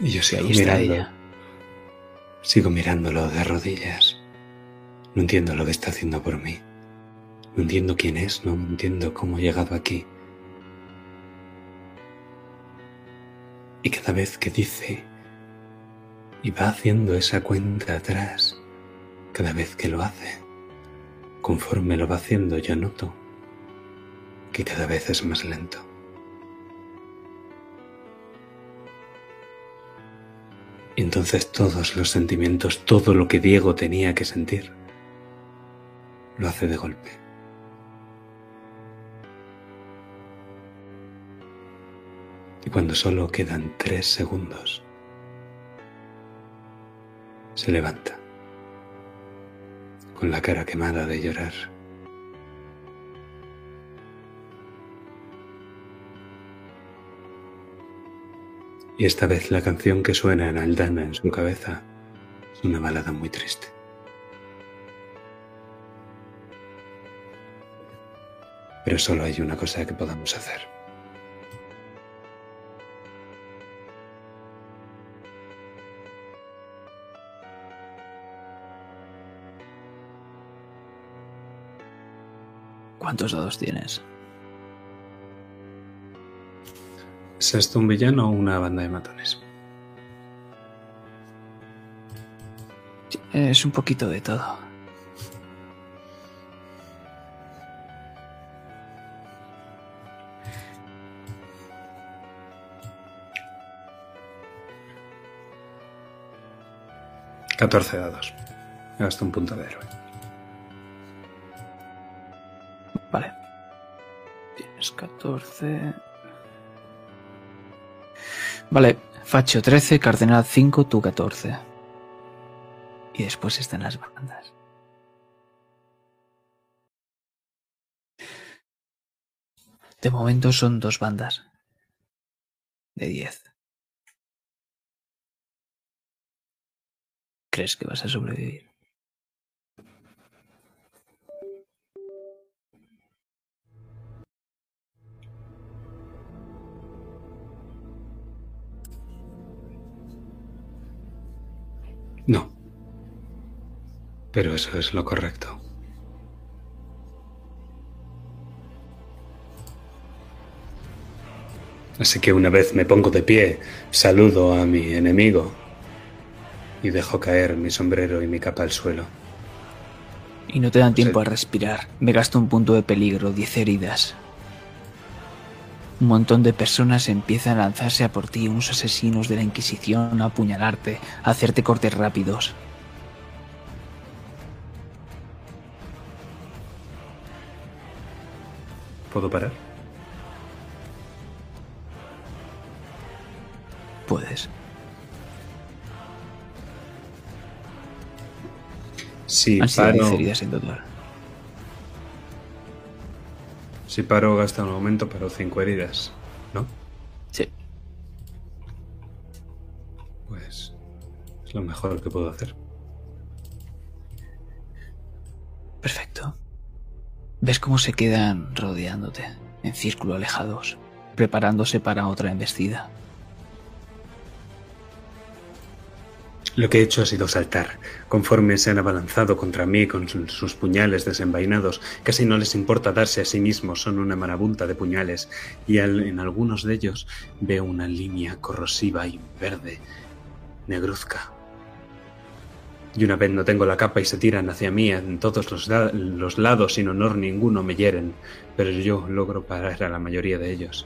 Y yo sigo mirando. ella. Sigo mirándolo de rodillas. No entiendo lo que está haciendo por mí. No entiendo quién es, no entiendo cómo ha llegado aquí. Y cada vez que dice y va haciendo esa cuenta atrás, cada vez que lo hace, conforme lo va haciendo yo noto que cada vez es más lento. Entonces todos los sentimientos, todo lo que Diego tenía que sentir, lo hace de golpe. Y cuando solo quedan tres segundos, se levanta, con la cara quemada de llorar. Y esta vez la canción que suena en Aldana en su cabeza es una balada muy triste. Pero solo hay una cosa que podamos hacer. ¿Cuántos dados tienes? ¿Es esto un villano o una banda de matones? Es un poquito de todo. Catorce dados. Me gasto un punto de héroe. Vale. Tienes 14. Vale, Facho 13, Cardenal 5, tú 14. Y después están las bandas. De momento son dos bandas. De 10. ¿Crees que vas a sobrevivir? No. Pero eso es lo correcto. Así que una vez me pongo de pie, saludo a mi enemigo y dejo caer mi sombrero y mi capa al suelo. Y no te dan tiempo Sí. a respirar. Me gasto un punto de peligro, 10 heridas. Un montón de personas empiezan a lanzarse a por ti, unos asesinos de la Inquisición, a apuñalarte, a hacerte cortes rápidos. ¿Puedo parar? Puedes. Si Han sido 10 paro, heridas en total. Si paro gasta un aumento, pero cinco heridas, ¿no? Sí. Pues es lo mejor que puedo hacer. Perfecto. Ves cómo se quedan rodeándote, en círculo alejados, preparándose para otra embestida. Lo que he hecho ha sido saltar. Conforme se han abalanzado contra mí con su- sus puñales desenvainados, casi no les importa darse a sí mismos, son una marabunta de puñales, y en algunos de ellos veo una línea corrosiva y verde, negruzca. Y una vez no tengo la capa y se tiran hacia mí en todos los, los lados sin honor ninguno me hieren, pero yo logro parar a la mayoría de ellos.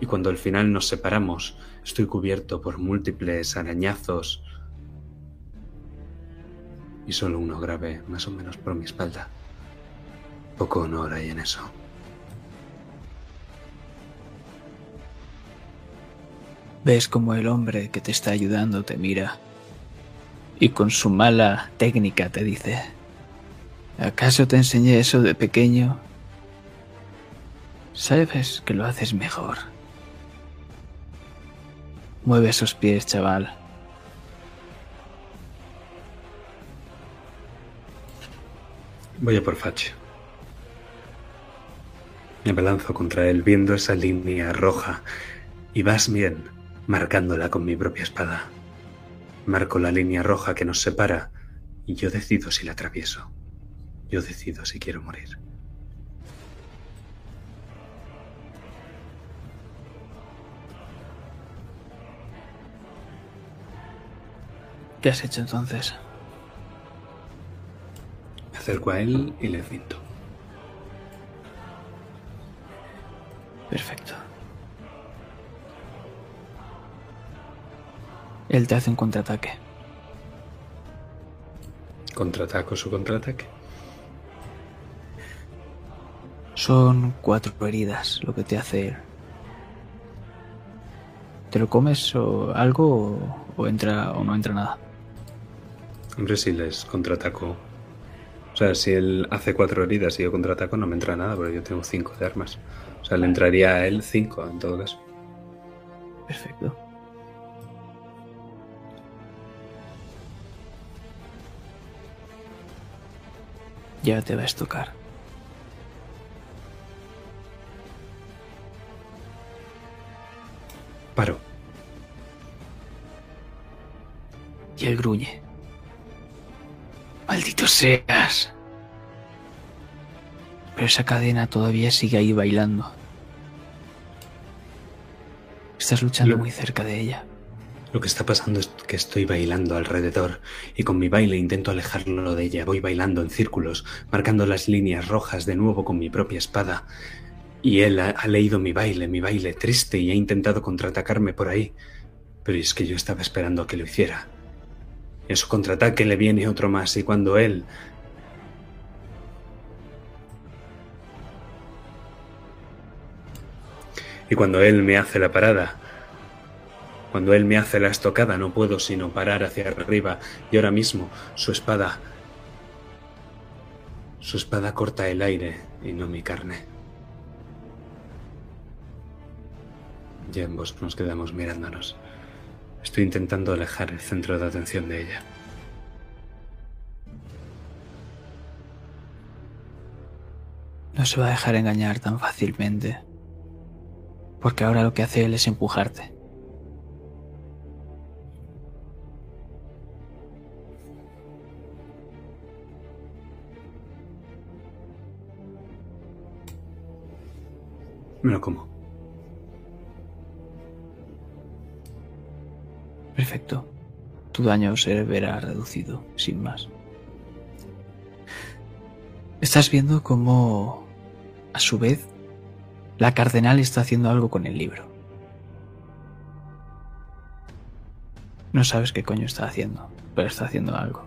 Y cuando al final nos separamos, estoy cubierto por múltiples arañazos y solo uno grave, más o menos por mi espalda. Poco honor hay en eso. Ves como el hombre que te está ayudando te mira y con su mala técnica te dice, ¿acaso te enseñé eso de pequeño? Sabes que lo haces mejor. Mueve esos pies, chaval. Voy a por Fach. Me abalanzo contra él viendo esa línea roja y vas bien marcándola con mi propia espada. Marco la línea roja que nos separa y yo decido si la atravieso. Yo decido si quiero morir. ¿Qué has hecho entonces? Me acerco a él y le cinto. Perfecto. Él te hace un contraataque. ¿Contraataco su contraataque? Son cuatro heridas lo que te hace él. ¿Te lo comes o algo o, o entra o no entra nada? Hombre, si les contraataco. O sea, si él hace cuatro heridas y yo contraataco, no me entra nada, porque yo tengo cinco de armas. O sea, le entraría a él cinco en todo caso. Perfecto. Ya te va a estocar. Paro. Y él gruñe. Maldito seas. Pero esa cadena todavía sigue ahí bailando. Estás luchando Lo- muy cerca de ella. Lo que está pasando es que estoy bailando alrededor y con mi baile intento alejarlo de ella. Voy bailando en círculos, marcando las líneas rojas de nuevo con mi propia espada. Y él ha, ha leído mi baile, mi baile triste y ha intentado contraatacarme por ahí. Pero es que yo estaba esperando a que lo hiciera. A su contraataque le viene otro más y cuando él... Y cuando él me hace la parada, cuando él me hace la estocada no puedo sino parar hacia arriba y ahora mismo su espada... Su espada corta el aire y no mi carne. Y ambos nos quedamos mirándonos. Estoy intentando alejar el centro de atención de ella. No se va a dejar engañar tan fácilmente. Porque ahora lo que hace él es empujarte. Me lo como. Perfecto. Tu daño se verá reducido, sin más. Estás viendo cómo, a su vez, la cardenal está haciendo algo con el libro. No sabes qué coño está haciendo, pero está haciendo algo.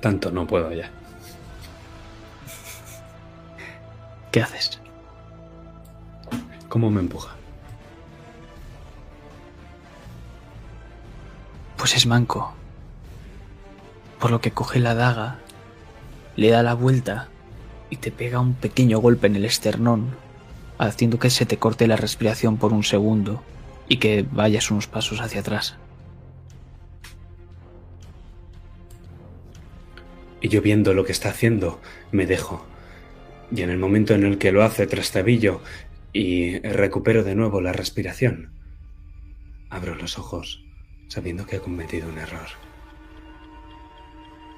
Tanto no puedo ya. ¿Qué haces? ¿Cómo me empuja? Pues es manco. Por lo que coge la daga, le da la vuelta y te pega un pequeño golpe en el esternón, haciendo que se te corte la respiración por un segundo y que vayas unos pasos hacia atrás. Y yo viendo lo que está haciendo, me dejo. Y en el momento en el que lo hace, trastabillo y recupero de nuevo la respiración, abro los ojos sabiendo que he cometido un error.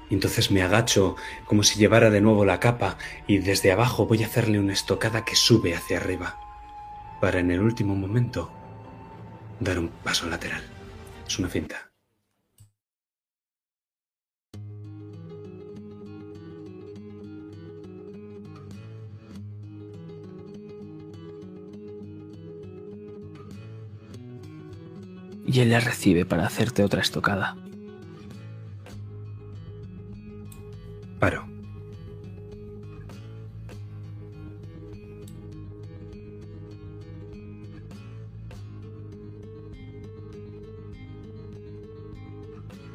Entonces me agacho como si llevara de nuevo la capa y desde abajo voy a hacerle una estocada que sube hacia arriba, para en el último momento dar un paso lateral. Es una finta. Y él le recibe para hacerte otra estocada. Paro.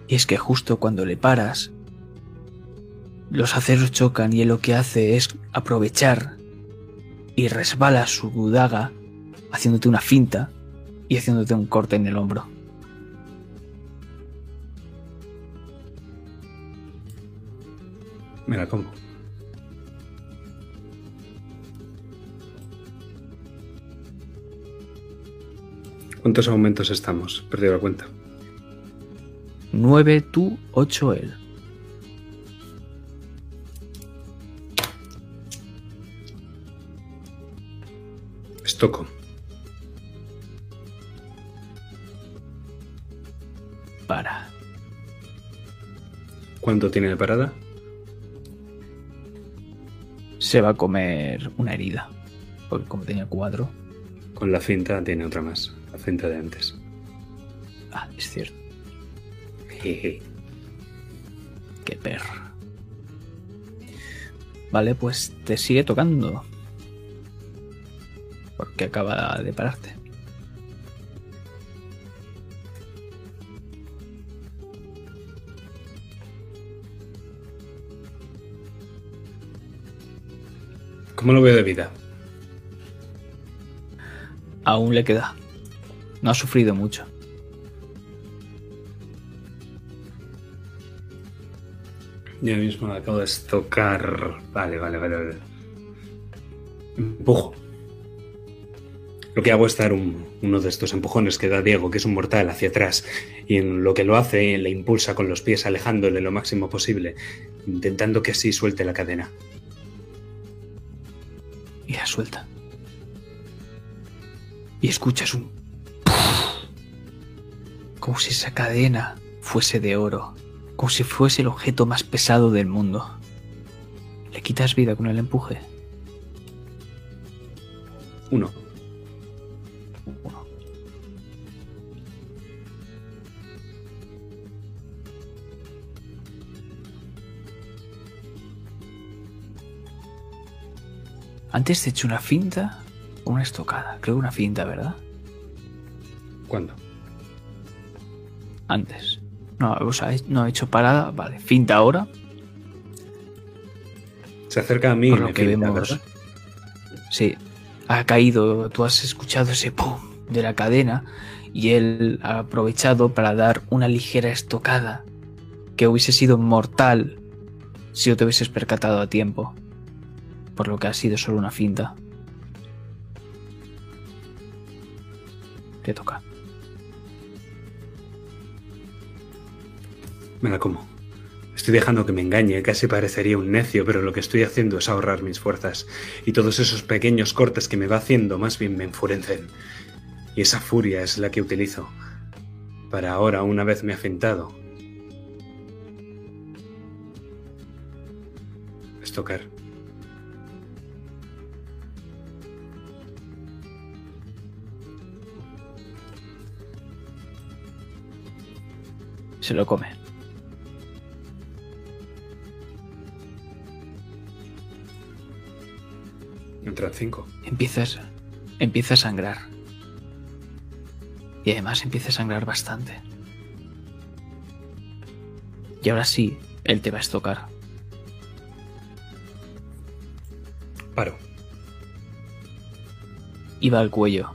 Y es que justo cuando le paras, los aceros chocan y él lo que hace es aprovechar y resbala su daga haciéndote una finta y haciéndote un corte en el hombro. Me la como. ¿Cuántos aumentos estamos? Perdido la cuenta. 9 tú, 8 él. Estoco. ¿Cuánto tiene de parada? Se va a comer una herida. Porque como tenía 4. Con la cinta tiene otra más. La cinta de antes. Ah, es cierto. Jeje. Qué perro. Vale, pues te sigue tocando. Porque acaba de pararte. ¿Cómo lo veo de vida? Aún le queda. No ha sufrido mucho. Yo mismo me acabo de estocar. Vale, vale, vale, vale. Empujo. Lo que hago es dar un- uno de estos empujones que da Diego, que es un mortal, hacia atrás. Y en lo que lo hace, le impulsa con los pies, alejándole lo máximo posible, intentando que así suelte la cadena. Suelta. Y escuchas un... Como si esa cadena fuese de oro. Como si fuese el objeto más pesado del mundo. ¿Le quitas vida con el empuje? Uno. Antes te he hecho una finta o una estocada. Creo que una finta, ¿verdad? ¿Cuándo? Antes. No, o sea, no he hecho parada. Vale, finta ahora. Se acerca a mí Por y lo me que finta, vemos. ¿verdad? Sí, ha caído. Tú has escuchado ese pum de la cadena y él ha aprovechado para dar una ligera estocada que hubiese sido mortal si no te hubieses percatado a tiempo. Por lo que ha sido solo una finta. Te toca. Me la como. Estoy dejando que me engañe, casi parecería un necio, pero lo que estoy haciendo es ahorrar mis fuerzas. Y todos esos pequeños cortes que me va haciendo más bien me enfurecen. Y esa furia es la que utilizo. Para ahora, una vez me ha fintado. Estocar. Se lo come. Entran cinco. Empiezas, empieza a sangrar. Y además empieza a sangrar bastante. Y ahora sí, él te va a estocar. Paro. Y va al cuello.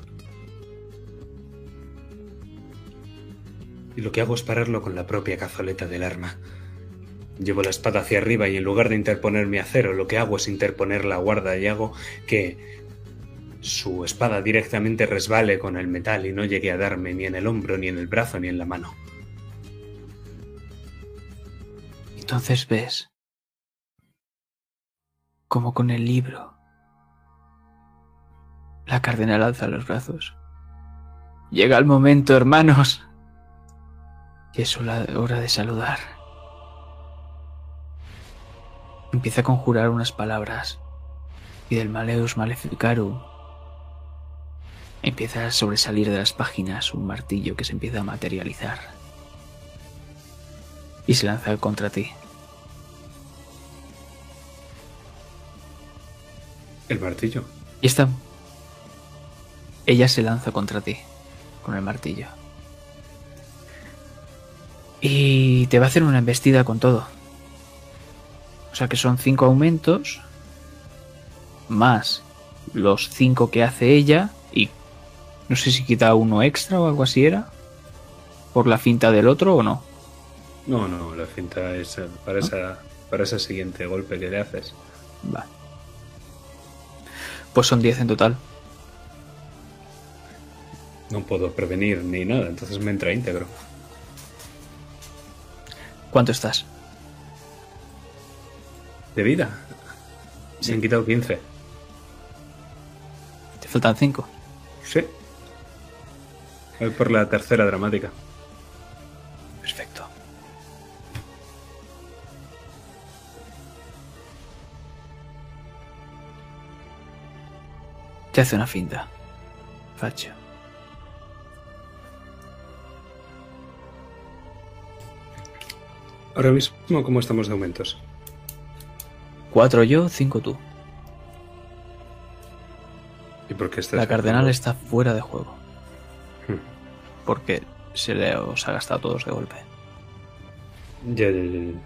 Y lo que hago es pararlo con la propia cazoleta del arma. Llevo la espada hacia arriba y en lugar de interponer mi acero, lo que hago es interponer la guarda y hago que su espada directamente resbale con el metal y no llegue a darme ni en el hombro, ni en el brazo, ni en la mano. Entonces ves como con el libro la cardenal alza los brazos. Llega el momento, hermanos. Y es hora de saludar. Empieza a conjurar unas palabras. Y del Maleus Maleficarum Empieza a sobresalir de las páginas un martillo que se empieza a materializar. Y se lanza contra ti. El martillo. Y esta... Ella se lanza contra ti con el martillo. Y te va a hacer una embestida con todo. O sea que son cinco aumentos más los cinco que hace ella y no sé si quita uno extra o algo así era por la finta del otro o no. No, no, la finta es para, esa, para ese siguiente golpe que le haces. Va. Pues son 10 en total. No puedo prevenir ni nada, entonces me entra íntegro. ¿Cuánto estás? ¿De vida? Se han quitado 15. Te faltan 5. Sí. Voy por la tercera dramática. Perfecto. Te hace una finta. Facho. Ahora mismo, ¿cómo estamos de aumentos? 4 yo, 5 tú. ¿Y por qué estás La cardenal está fuera de juego. Hmm. Porque se le os ha gastado todos de golpe. Ya, ya, ya, ya.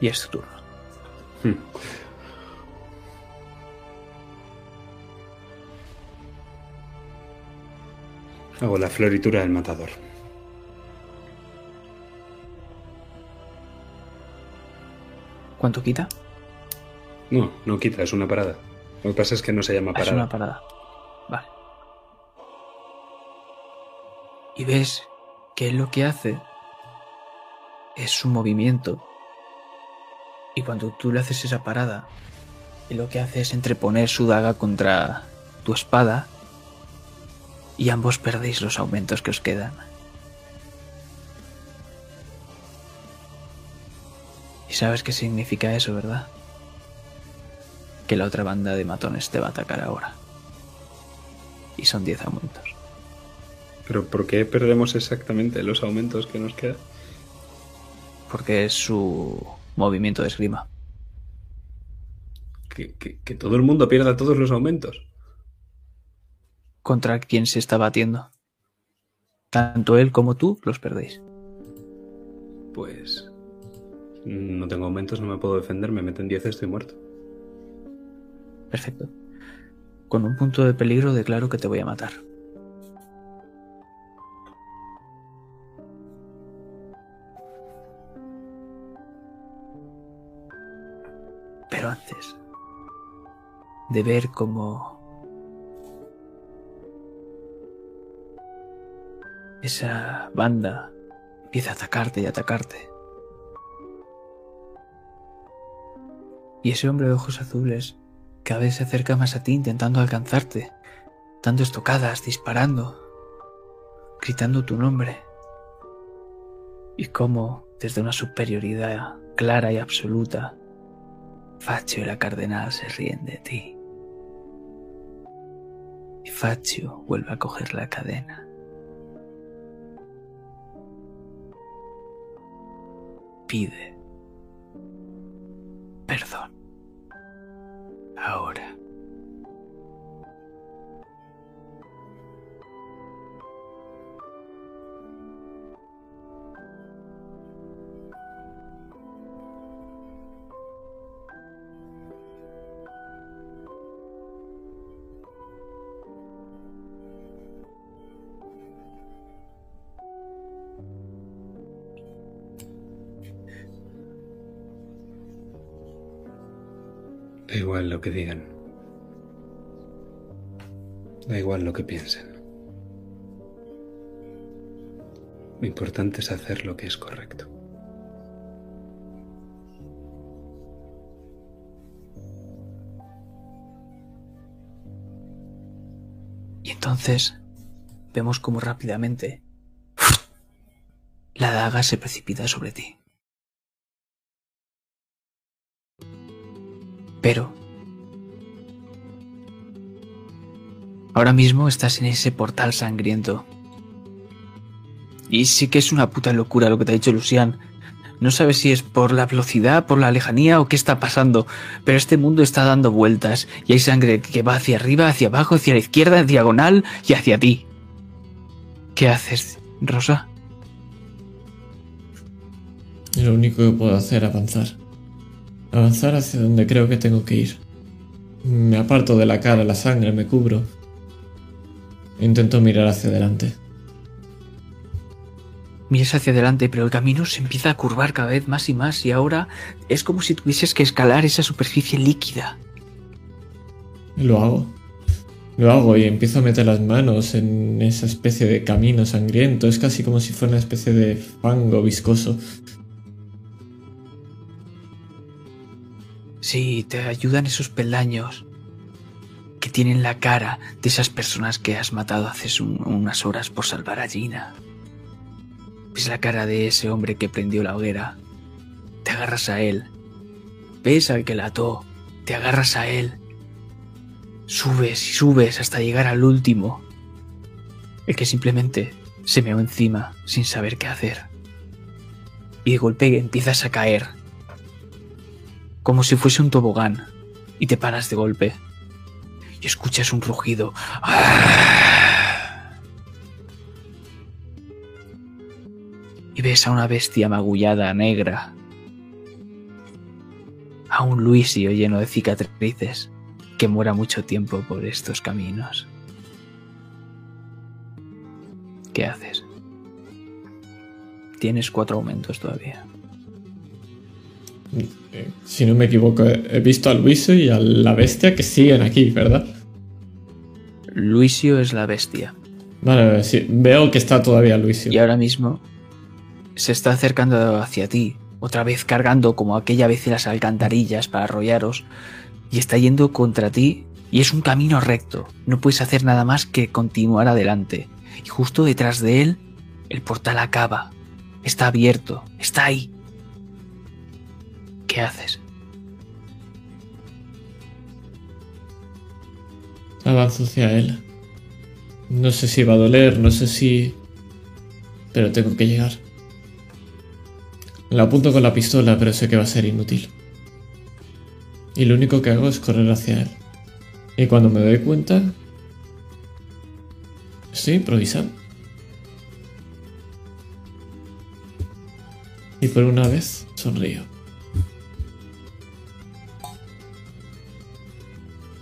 Y es tu turno. Hmm. Hago la floritura del matador. ¿Cuánto quita? No, no quita, es una parada. Lo que pasa es que no se llama Ah, Es parada. una parada. Vale. Y ves que lo que hace es su movimiento. Y cuando tú le haces esa parada, lo que hace es entreponer su daga contra tu espada. Y ambos perdéis los aumentos que os quedan. Y sabes qué significa eso, ¿verdad? que la otra banda de matones te va a atacar ahora. Y son 10 aumentos. Pero ¿por qué perdemos exactamente los aumentos que nos quedan? Porque es su movimiento de esgrima. Que, que- que todo el mundo pierda todos los aumentos. Contra quien se está batiendo. Tanto él como tú los perdéis. Pues... No tengo aumentos, no me puedo defender, me meten 10, estoy muerto. Perfecto. Con un punto de peligro declaro que te voy a matar. Pero antes de ver cómo esa banda empieza a atacarte y atacarte. Y ese hombre de ojos azules cada vez se acerca más a ti intentando alcanzarte, dando estocadas, disparando, gritando tu nombre. Y cómo, desde una superioridad clara y absoluta, Faccio y la cardenal se ríen de ti. Y Faccio vuelve a coger la cadena. Pide perdón. Ahora. Igual lo que digan. Da igual lo que piensen. Lo importante es hacer lo que es correcto. Y entonces vemos cómo rápidamente la daga se precipita sobre ti. Pero ahora mismo estás en ese portal sangriento. Y sí que es una puta locura lo que te ha dicho Lucian. No sabes si es por la velocidad, por la lejanía o qué está pasando, pero este mundo está dando vueltas y hay sangre que va hacia arriba, hacia abajo, hacia la izquierda, en diagonal y hacia ti. ¿Qué haces, Rosa? Lo único que puedo hacer es avanzar. Avanzar hacia donde creo que tengo que ir. Me aparto de la cara, la sangre, me cubro. Intento mirar hacia adelante. Miras hacia adelante, pero el camino se empieza a curvar cada vez más y más y ahora es como si tuvieses que escalar esa superficie líquida. Lo hago. Lo hago y empiezo a meter las manos en esa especie de camino sangriento. Es casi como si fuera una especie de fango viscoso. Sí, te ayudan esos peldaños que tienen la cara de esas personas que has matado hace un- unas horas por salvar a Gina. Ves la cara de ese hombre que prendió la hoguera. Te agarras a él. Ves al que la ató. Te agarras a él. Subes y subes hasta llegar al último. El que simplemente se meó encima sin saber qué hacer. Y de golpe empiezas a caer. Como si fuese un tobogán. Y te paras de golpe. Y escuchas un rugido. y ves a una bestia magullada negra, a un Luisio lleno de cicatrices que muera mucho tiempo por estos caminos. ¿Qué haces? Tienes cuatro aumentos todavía. Eh, Si no me equivoco, he visto a Luiso y a la bestia que siguen aquí, ¿verdad? Luisio es la bestia Vale, sí, veo que está todavía Luisio. y ahora mismo se está acercando hacia ti, otra vez cargando como aquella vez las alcantarillas para arrollaros, y está yendo contra ti y es un camino recto, no puedes hacer nada más que continuar adelante. Y justo detrás de él, el portal acaba, está abierto, está ahí. ¿Qué haces? Avanzo hacia él. No sé si va a doler, no sé si... Pero tengo que llegar. La apunto con la pistola, pero sé que va a ser inútil. Y lo único que hago es correr hacia él. Y cuando me doy cuenta... Estoy improvisando. Y por una vez sonrío.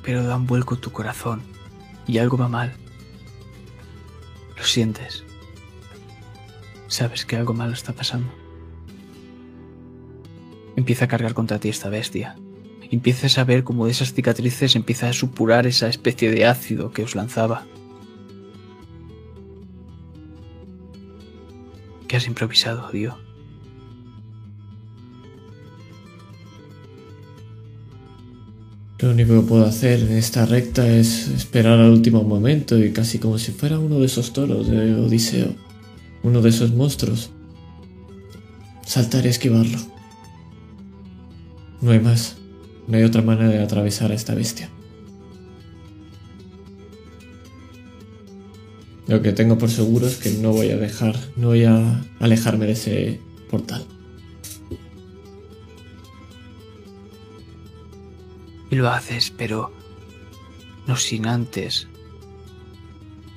Pero da un vuelco tu corazón y algo va mal. Lo sientes. Sabes que algo malo está pasando. Empieza a cargar contra ti esta bestia. Empiezas a ver cómo de esas cicatrices empieza a supurar esa especie de ácido que os lanzaba. ¿Qué has improvisado, Dio? Lo único que puedo hacer en esta recta es esperar al último momento y casi como si fuera uno de esos toros de Odiseo, uno de esos monstruos. Saltar y esquivarlo. No hay más. No hay otra manera de atravesar a esta bestia. Lo que tengo por seguro es que no voy a dejar, no voy a alejarme de ese portal. Y lo haces, pero no sin antes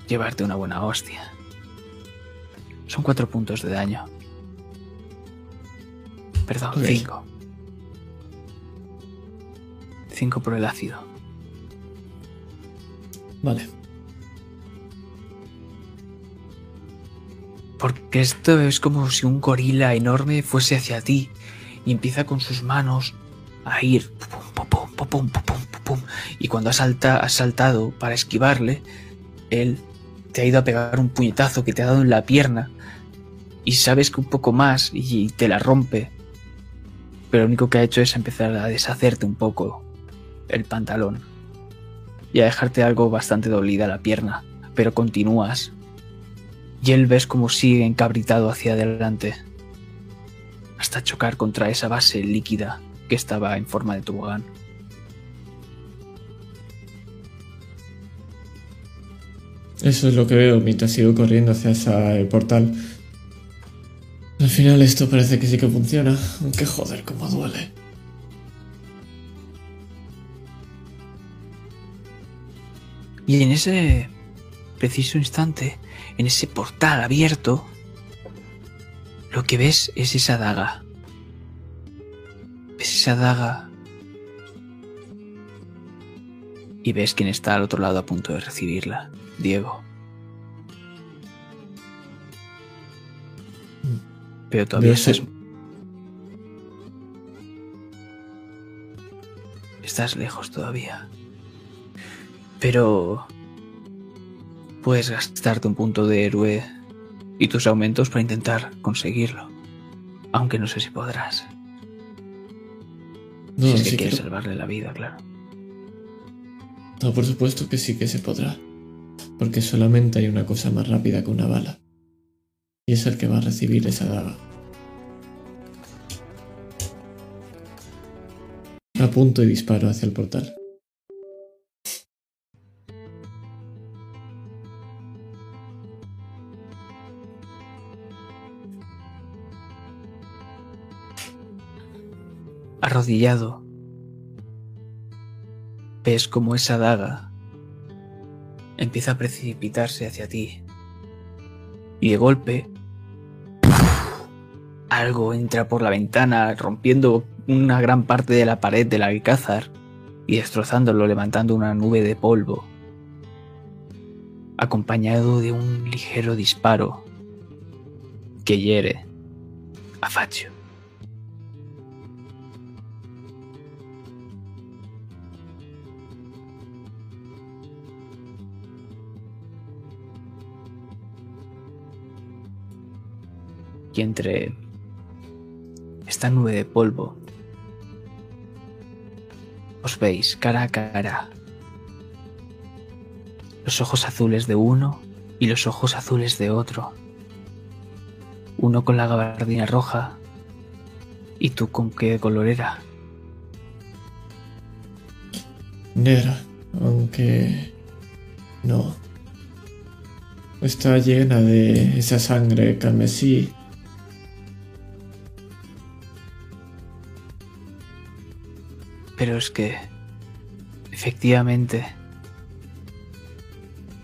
llevarte una buena hostia. Son cuatro puntos de daño. Perdón, cinco. Cinco por el ácido. Vale. Porque esto es como si un gorila enorme fuese hacia ti y empieza con sus manos a ir pum, pum, pum, y cuando has, salta- saltado para esquivarle, él te ha ido a pegar un puñetazo que te ha dado en la pierna y sabes que un poco más y te la rompe. Pero lo único que ha hecho es empezar a deshacerte un poco el pantalón y a dejarte algo bastante dolida la pierna, pero continúas. Y él ves como sigue encabritado hacia adelante hasta chocar contra esa base líquida que estaba en forma de tobogán. Eso es lo que veo mientras sigo corriendo hacia ese eh, portal. Al final esto parece que sí que funciona, aunque joder, cómo duele. Y en ese preciso instante, en ese portal abierto, lo que ves es esa daga Ves esa daga y ves quién está al otro lado a punto de recibirla, Diego. Pero todavía estás... Estás lejos todavía. Pero... Puedes gastarte un punto de héroe y tus aumentos para intentar conseguirlo. Aunque no sé si podrás. No, si es que sí que quieres lo- salvarle la vida, claro. no, por supuesto que sí que se podrá. Porque solamente hay una cosa más rápida que una bala. Y es el que va a recibir esa daga. Apunto y disparo hacia el portal. Arrodillado, ves como esa daga empieza a precipitarse hacia ti. Y de golpe, algo entra por la ventana, rompiendo una gran parte de la pared del alcázar y destrozándolo, levantando una nube de polvo, acompañado de un ligero disparo que hiere a Faccio. Entre esta nube de polvo os veis cara a cara los ojos azules de uno y los ojos azules de otro. Uno con la gabardina roja y tú con qué color era. Negra, aunque no. Está llena de esa sangre carmesí. Pero es que, efectivamente,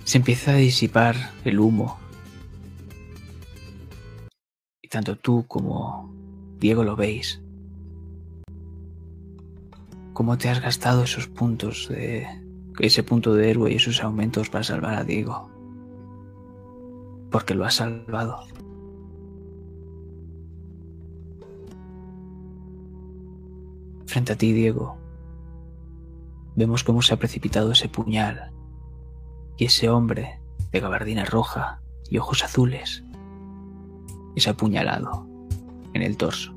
se empieza a disipar el humo. Y tanto tú como Diego lo veis. Cómo te has gastado esos puntos de... ese punto de héroe y esos aumentos para salvar a Diego. Porque lo has salvado. Frente a ti, Diego, vemos cómo se ha precipitado ese puñal y ese hombre de gabardina roja y ojos azules es apuñalado en el torso,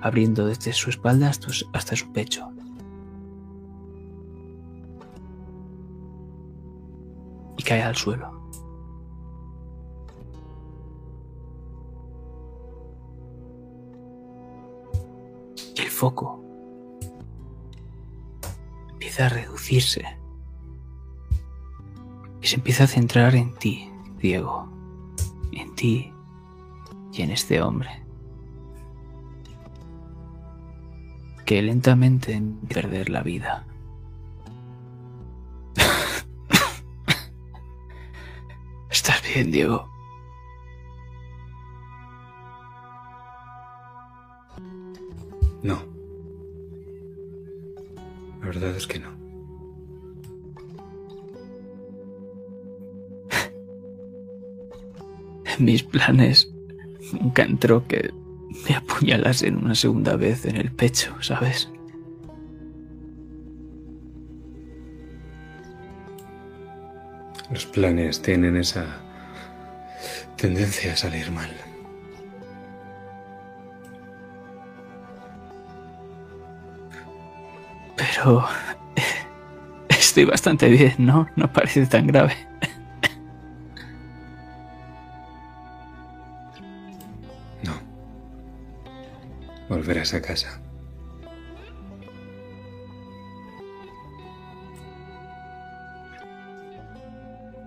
abriendo desde su espalda hasta su- pecho. Y cae al suelo. El foco a reducirse. Y se empieza a centrar en ti, Diego. En ti y en este hombre. Que lentamente empieza a perder la vida. ¿Estás bien, Diego? No. La verdad es que no. En mis planes nunca entró que me apuñalasen una segunda vez en el pecho, ¿sabes? Los planes tienen esa tendencia a salir mal. Pero estoy bastante bien, ¿no? No parece tan grave. No. Volverás a casa.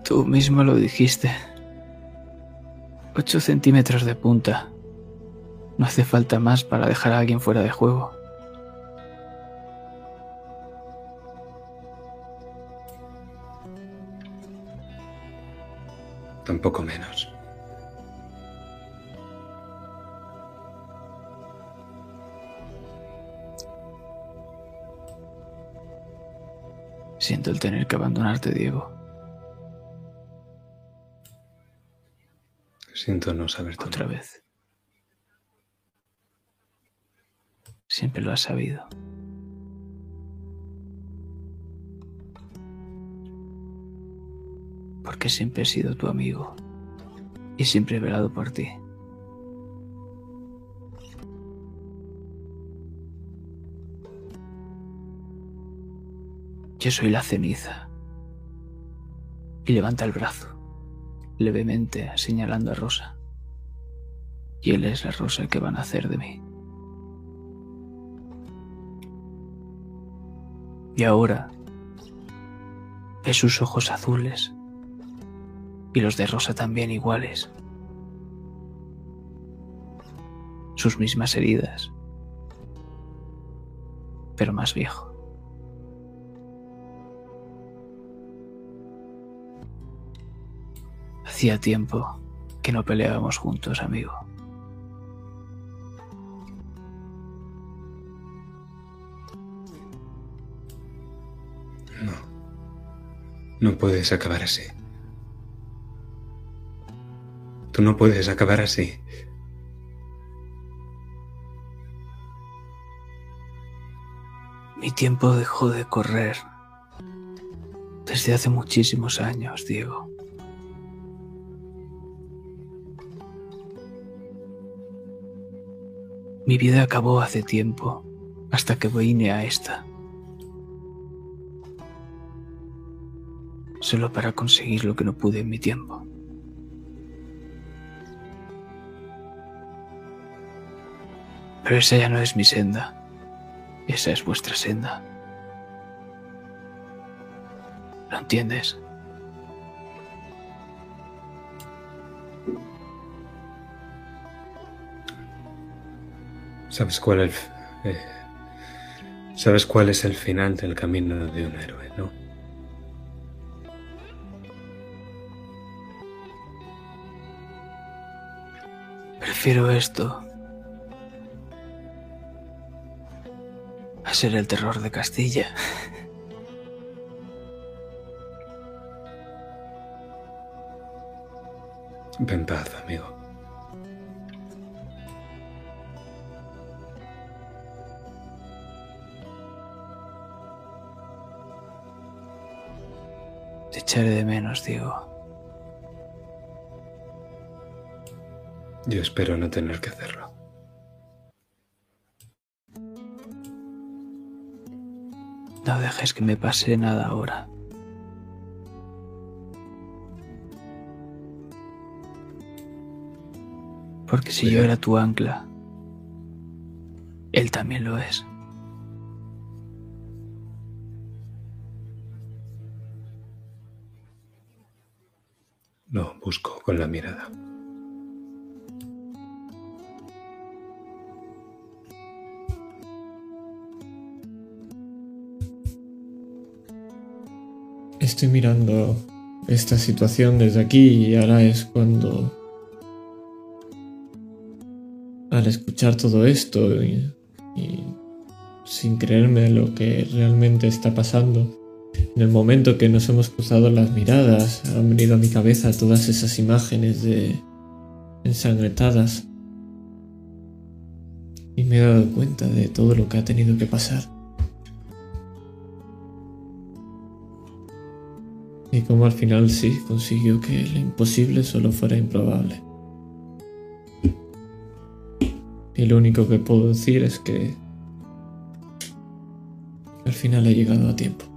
Tú mismo lo dijiste. Ocho centímetros de punta. No hace falta más para dejar a alguien fuera de juego. Tampoco menos. Siento el tener que abandonarte, Diego. Siento no saber todo. Otra vez. Siempre lo has sabido. Porque siempre he sido tu amigo. Y siempre he velado por ti. Yo soy la ceniza. Y levanta el brazo, levemente señalando a Rosa. Y él es la rosa que van a hacer de mí. Y ahora ve sus ojos azules y los de Rosa también iguales. Sus mismas heridas, pero más viejo. Hacía tiempo que no peleábamos juntos, amigo. No. No puedes acabar así. No puedes acabar así. Mi tiempo dejó de correr desde hace muchísimos años, Diego. Mi vida acabó hace tiempo, hasta que vine a esta. Solo para conseguir lo que no pude en mi tiempo. Pero esa ya no es mi senda. Esa es vuestra senda. ¿Lo entiendes? ¿Sabes cuál, el, eh, ¿Sabes cuál es el final del camino de un héroe, no? Prefiero esto a ser el terror de Castilla. Ven paz, amigo. Te echaré de menos, Diego. Yo espero no tener que hacerlo. No dejes que me pase nada ahora. Porque si yo era tu ancla, él también lo es. No, busco con la mirada. Estoy mirando esta situación desde aquí y ahora es cuando al escuchar todo esto y, sin creerme lo que realmente está pasando, en el momento que nos hemos cruzado las miradas, han venido a mi cabeza todas esas imágenes de ensangrentadas. Y me he dado cuenta de todo lo que ha tenido que pasar. Y como al final sí consiguió que lo imposible solo fuera improbable. Y lo único que puedo decir es que al final he llegado a tiempo.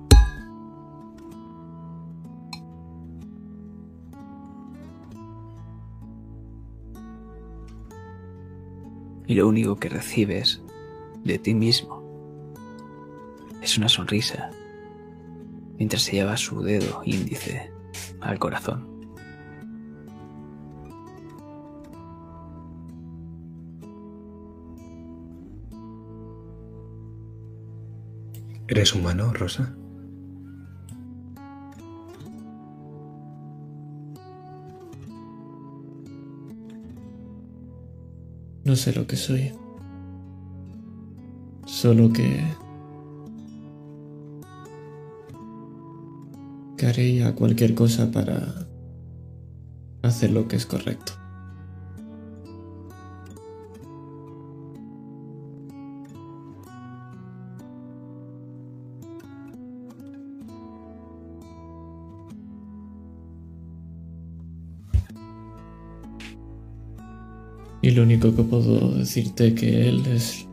y lo único que recibes de ti mismo es una sonrisa mientras se lleva su dedo índice al corazón. ¿Eres humano, Rosa? No sé lo que soy. Solo que... que haría cualquier cosa para hacer lo que es correcto. Y lo único que puedo decirte que él es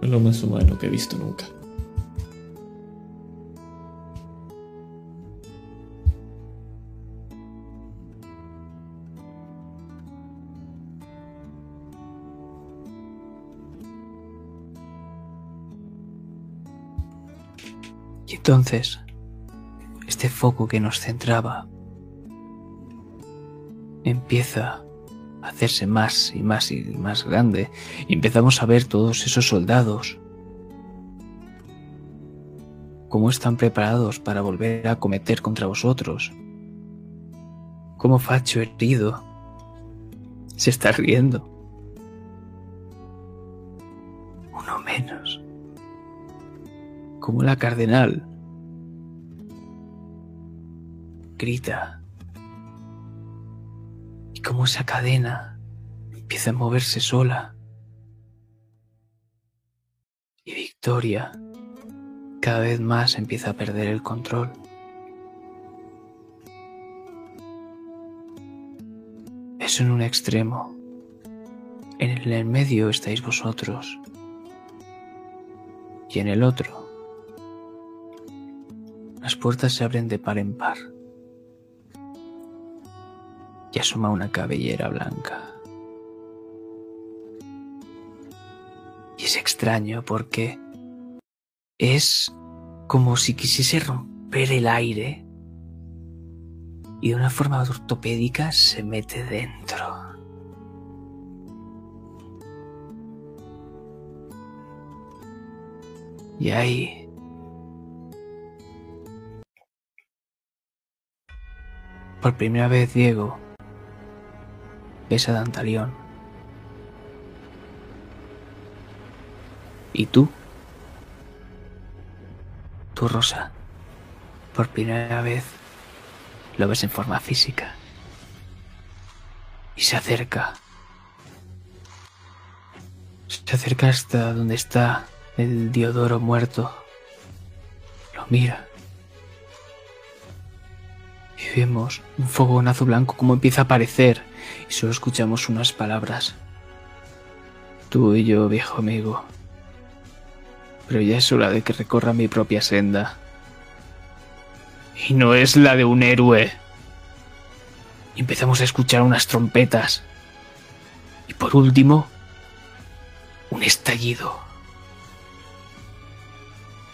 lo más humano que he visto nunca. Entonces, este foco que nos centraba empieza a hacerse más y más y más grande. Y empezamos a ver todos esos soldados. Cómo están preparados para volver a cometer contra vosotros. Cómo Facho herido se está riendo. Uno menos. Como la cardenal grita y como esa cadena empieza a moverse sola. Y Victoria cada vez más empieza a perder el control. Eso en un extremo. En el medio estáis vosotros. Y en el otro, las puertas se abren de par en par y asoma una cabellera blanca. Y es extraño porque es como si quisiese romper el aire y de una forma ortopédica se mete dentro. Y ahí por primera vez Diego ves a Dantalión. ¿Y tú? Tú, Rosa, por primera vez lo ves en forma física. Y se acerca. Se acerca hasta donde está el Diodoro muerto. Lo mira. Y vemos un fogonazo blanco como empieza a aparecer y solo escuchamos unas palabras. Tú y yo, viejo amigo. Pero ya es hora de que recorra mi propia senda. Y no es la de un héroe. Y empezamos a escuchar unas trompetas. Y por último, un estallido.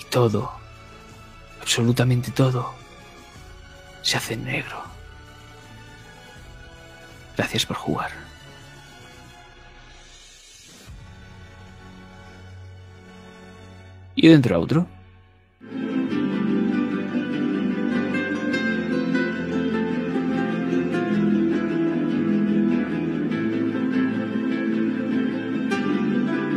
Y todo, absolutamente todo, se hace negro. Gracias por jugar. Y dentro a otro.